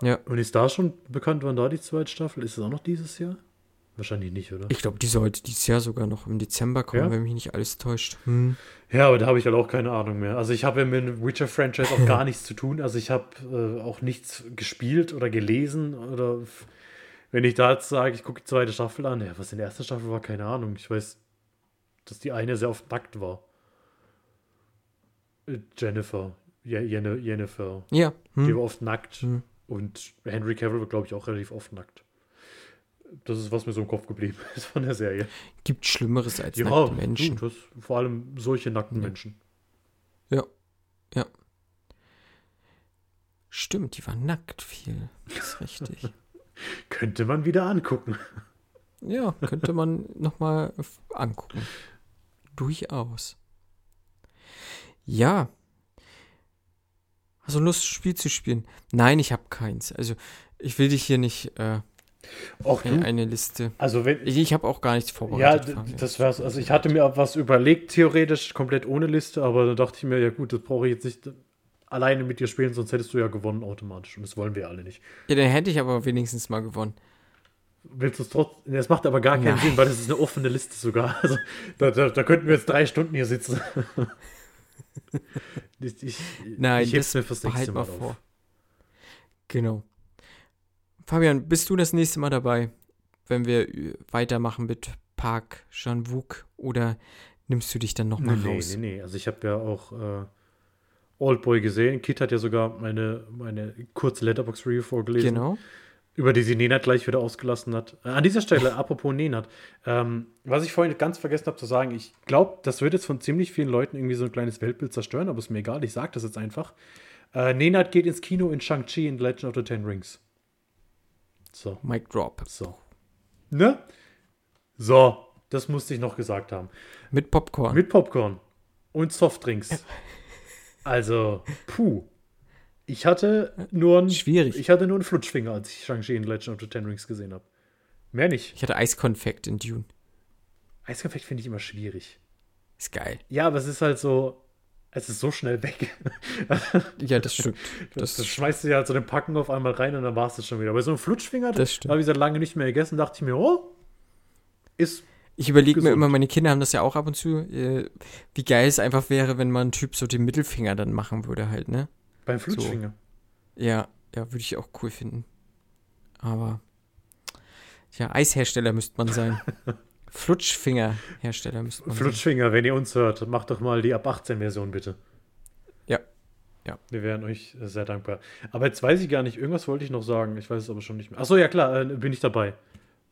S4: Ja.
S2: Und ist da schon bekannt, wann da die zweite Staffel? Ist es auch noch dieses Jahr? Wahrscheinlich nicht, oder?
S4: Ich glaube, die sollte dieses Jahr sogar noch im Dezember kommen,
S2: Ja?
S4: wenn mich nicht alles täuscht. Hm.
S2: Ja, aber da habe ich halt auch keine Ahnung mehr. Also ich habe ja mit dem Witcher-Franchise auch gar nichts zu tun. Also ich habe äh, auch nichts gespielt oder gelesen oder wenn ich da jetzt sage, ich gucke die zweite Staffel an, ja, was in der ersten Staffel war, keine Ahnung. Ich weiß, dass die eine sehr oft nackt war. Äh, Jennifer. Je- Jennifer.
S4: Ja.
S2: Die
S4: Hm.
S2: war oft nackt.
S4: Hm.
S2: Und Henry Cavill war, glaube ich, auch relativ oft nackt. Das ist, was mir so im Kopf geblieben ist von der Serie.
S4: Gibt Schlimmeres als
S2: Ja,
S4: nackte Menschen.
S2: du, das, vor allem solche nackten
S4: Ja.
S2: Menschen.
S4: Ja. Ja. Stimmt, die war nackt viel. Das ist richtig.
S2: Könnte man wieder angucken.
S4: ja, könnte man nochmal angucken. Durchaus. Ja. Hast du Lust, Spiel zu spielen? Nein, ich habe keins. Also, ich will dich hier nicht äh,
S2: Auch
S4: in
S2: du.
S4: eine Liste.
S2: Also wenn,
S4: Ich, ich habe auch gar nichts
S2: Ja,
S4: vorbereitet.
S2: d-
S4: Fabian.
S2: das wär's. Also ich hatte mir auch was überlegt, theoretisch, komplett ohne Liste, aber dann dachte ich mir, ja gut, das brauche ich jetzt nicht alleine mit dir spielen, sonst hättest du ja gewonnen automatisch. Und das wollen wir alle nicht.
S4: ja, dann hätte ich aber wenigstens mal gewonnen.
S2: Willst du es trotzdem? Das macht aber gar keinen
S4: Nein.
S2: Sinn, weil das ist eine offene Liste sogar. Also da, da, da könnten wir jetzt drei Stunden hier sitzen. ich, ich,
S4: Nein,
S2: ich heb's
S4: das
S2: mir fürs nächste Mal
S4: mal
S2: auf.
S4: vor. Genau. Fabian, bist du das nächste Mal dabei, wenn wir weitermachen mit Park Chan-wook oder nimmst du dich dann nochmal
S2: Nee, nee,
S4: raus?
S2: nee, nee. Also ich habe ja auch äh, Oldboy gesehen. Kit hat ja sogar meine, meine kurze Letterbox-Review vorgelesen.
S4: Genau.
S2: Über die sie Nenad gleich wieder ausgelassen hat. Äh, An dieser Stelle, apropos Nenad, ähm, was ich vorhin ganz vergessen habe zu sagen, ich glaube, das wird jetzt von ziemlich vielen Leuten irgendwie so ein kleines Weltbild zerstören, aber ist mir egal, ich sage das jetzt einfach. Äh, Nenad geht ins Kino in Shang-Chi in Legend of the Ten Rings. So,
S4: Mic drop.
S2: so. Ne? So, das musste ich noch gesagt haben.
S4: Mit Popcorn.
S2: Mit Popcorn und Softdrinks. Also, puh. Ich hatte nur einen,
S4: Schwierig.
S2: ich hatte nur einen Flutschfinger, als ich Shang-Chi in Legend of the Ten Rings gesehen habe. Mehr nicht.
S4: ich hatte Eiskonfekt in Dune.
S2: Eiskonfekt finde ich immer schwierig.
S4: Ist geil.
S2: Ja, aber es ist halt so, es ist so schnell weg.
S4: Ja, das stimmt.
S2: Das,
S4: Das,
S2: schmeißt du ja halt so den Packen auf einmal rein und dann war es das schon wieder. Aber so ein Flutschfinger,
S4: Das
S2: habe ich seit lange nicht mehr gegessen, dachte ich mir, oh, ist
S4: ich überlege mir immer, meine Kinder haben das ja auch ab und zu, äh, wie geil es einfach wäre, wenn man ein Typ so den Mittelfinger dann machen würde halt, ne?
S2: Beim Flutschfinger.
S4: Ja, ja, würde ich auch cool finden. Aber ja, Eishersteller müsste man sein. Flutschfingerhersteller müsste man sein.
S2: Flutschfinger, wenn ihr uns hört, macht doch mal die ab 18 Version bitte.
S4: Ja. Ja.
S2: Wir wären euch sehr dankbar. Aber jetzt weiß ich gar nicht, irgendwas wollte ich noch sagen. Ich weiß es aber schon nicht mehr. Achso, ja klar, äh, bin ich dabei.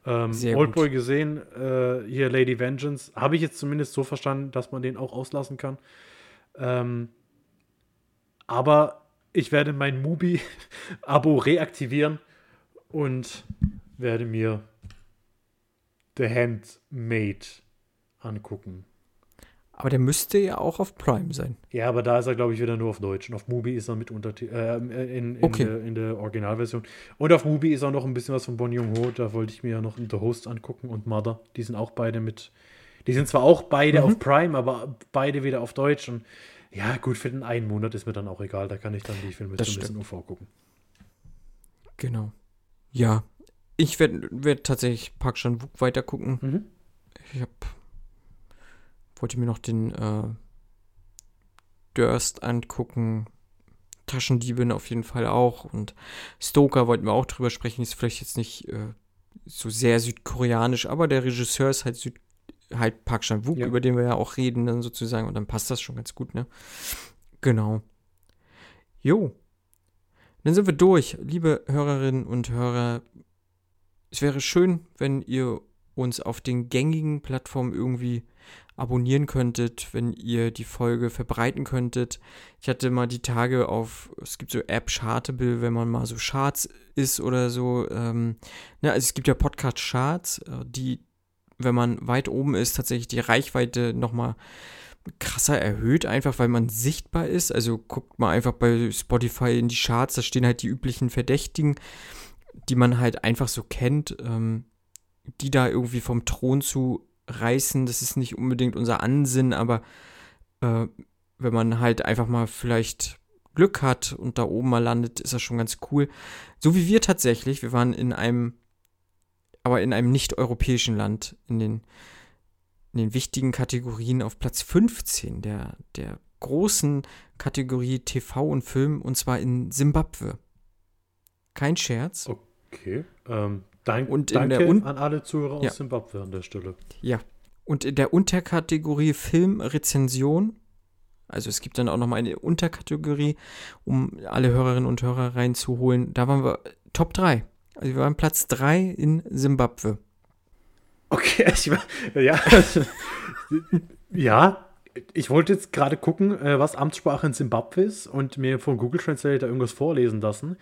S2: Ähm,
S4: Sehr
S2: Oldboy gesehen, äh, hier Lady Vengeance. Habe ich jetzt zumindest so verstanden, dass man den auch auslassen kann. Ähm, aber ich werde mein Mubi-Abo reaktivieren und werde mir The Handmaid angucken.
S4: Aber der müsste ja auch auf Prime sein.
S2: Ja, aber da ist er, glaube ich, wieder nur auf Deutsch. Und auf Mubi ist er mit Untertitel, äh, in, in,
S4: Okay.
S2: der, in der Originalversion. Und auf Mubi ist auch noch ein bisschen was von Bon Joon-ho. Da wollte ich mir ja noch The Host angucken und Mother. Die sind auch beide mit. Die sind zwar auch beide
S4: Mhm.
S2: auf Prime, aber beide wieder auf Deutsch. Und ja, gut, für den einen Monat ist mir dann auch egal. Da kann ich dann die Filme
S4: Das
S2: zumindest in UV gucken.
S4: Genau. Ja. Ich werde werd tatsächlich Park Chan-wook weiter gucken.
S2: Mhm.
S4: Ich hab, wollte mir noch den äh, Durst angucken. Taschendiebin auf jeden Fall auch. Und Stoker wollten wir auch drüber sprechen. Ist vielleicht jetzt nicht äh, so sehr südkoreanisch, aber der Regisseur ist halt Süd halt Park Chan-wook,
S2: Ja.
S4: über den wir ja auch reden dann sozusagen. Und dann passt das schon ganz gut, ne? Genau. Jo. Dann sind wir durch. Liebe Hörerinnen und Hörer, es wäre schön, wenn ihr uns auf den gängigen Plattformen irgendwie abonnieren könntet, wenn ihr die Folge verbreiten könntet. Ich hatte mal die Tage auf, es gibt so App Chartable, wenn man mal so Charts ist oder so. Ähm, ne, also es gibt ja Podcast Charts, äh, die, wenn man weit oben ist, tatsächlich die Reichweite nochmal krasser erhöht, einfach weil man sichtbar ist. Also guckt mal einfach bei Spotify in die Charts, da stehen halt die üblichen Verdächtigen, die man halt einfach so kennt, ähm, die da irgendwie vom Thron zu reißen. Das ist nicht unbedingt unser Ansinn, aber äh, wenn man halt einfach mal vielleicht Glück hat und da oben mal landet, ist das schon ganz cool. So wie wir tatsächlich, wir waren in einem, aber in einem nicht-europäischen Land, in den in den wichtigen Kategorien auf Platz 15 der, der großen Kategorie TV und Film und zwar in Simbabwe. Kein Scherz.
S2: Okay. Ähm, Dank,
S4: Und
S2: danke
S4: Un-
S2: an alle Zuhörer aus
S4: Ja.
S2: Zimbabwe an der Stelle.
S4: Ja. Und in der Unterkategorie Filmrezension, also es gibt dann auch nochmal eine Unterkategorie, um alle Hörerinnen und Hörer reinzuholen, da waren wir Top 3. Also wir waren Platz 3 in Simbabwe.
S2: Okay, ich, war- ja. ja, ich wollte jetzt gerade gucken, äh, was Amtssprache in Simbabwe ist und mir von Google Translator irgendwas vorlesen lassen.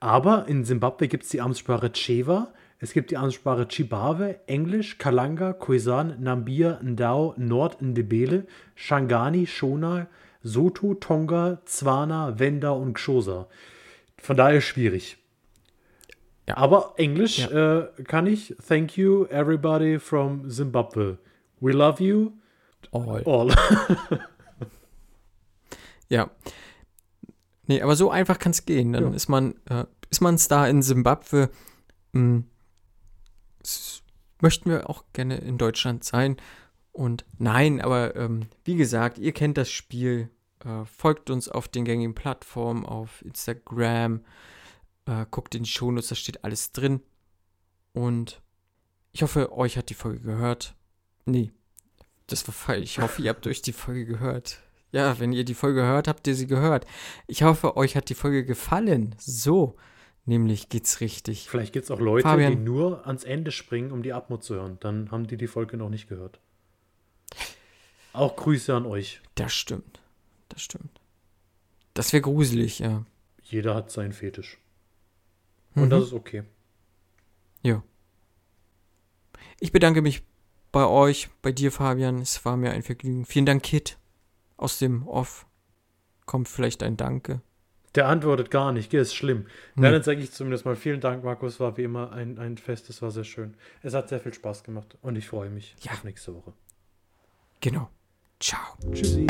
S2: Aber in Simbabwe gibt es die Amtssprache Chewa, es gibt die Amtssprache Chibawe, Englisch, Kalanga, Khoisan, Nambia, Ndao, Nord-Ndebele, Shangani, Shona, Soto, Tonga, Zwana, Wenda und Xhosa. Von daher schwierig.
S4: Ja.
S2: Aber Englisch äh, kann ich. Thank you, everybody from Zimbabwe. We love you
S4: All.
S2: all.
S4: Ja. Nee, aber so einfach kann es gehen. Dann
S2: Ja.
S4: ist man, äh, ist man Star in Simbabwe. Hm, möchten wir auch gerne in Deutschland sein. Und nein, aber ähm, wie gesagt, ihr kennt das Spiel. Äh, folgt uns auf den gängigen Plattformen, auf Instagram. Äh, guckt in die Shownotes, da steht alles drin. Und ich hoffe, euch hat die Folge gehört. Nee, das war falsch. Ich hoffe, ihr habt euch die Folge gehört. Ja, wenn ihr die Folge hört, habt ihr sie gehört. Ich hoffe, euch hat die Folge gefallen. So, nämlich geht's richtig.
S2: Vielleicht gibt es auch Leute,
S4: Fabian.
S2: die nur ans Ende springen, um die Atmo zu hören. Dann haben die die Folge noch nicht gehört. Auch Grüße an euch.
S4: Das stimmt. Das stimmt. Das wäre gruselig, ja.
S2: Jeder hat seinen Fetisch. Und
S4: Mhm.
S2: das ist okay.
S4: Ja. Ich bedanke mich bei euch, bei dir, Fabian. Es war mir ein Vergnügen. Vielen Dank, Kit. Aus dem Off kommt vielleicht ein Danke.
S2: Der antwortet gar nicht, ist schlimm.
S4: Nee.
S2: Dann sage ich zumindest mal vielen Dank, Markus. War wie immer ein, ein Fest, es war sehr schön. Es hat sehr viel Spaß gemacht und ich freue mich
S4: Ja.
S2: auf nächste Woche.
S4: Genau. Ciao.
S2: Tschüssi.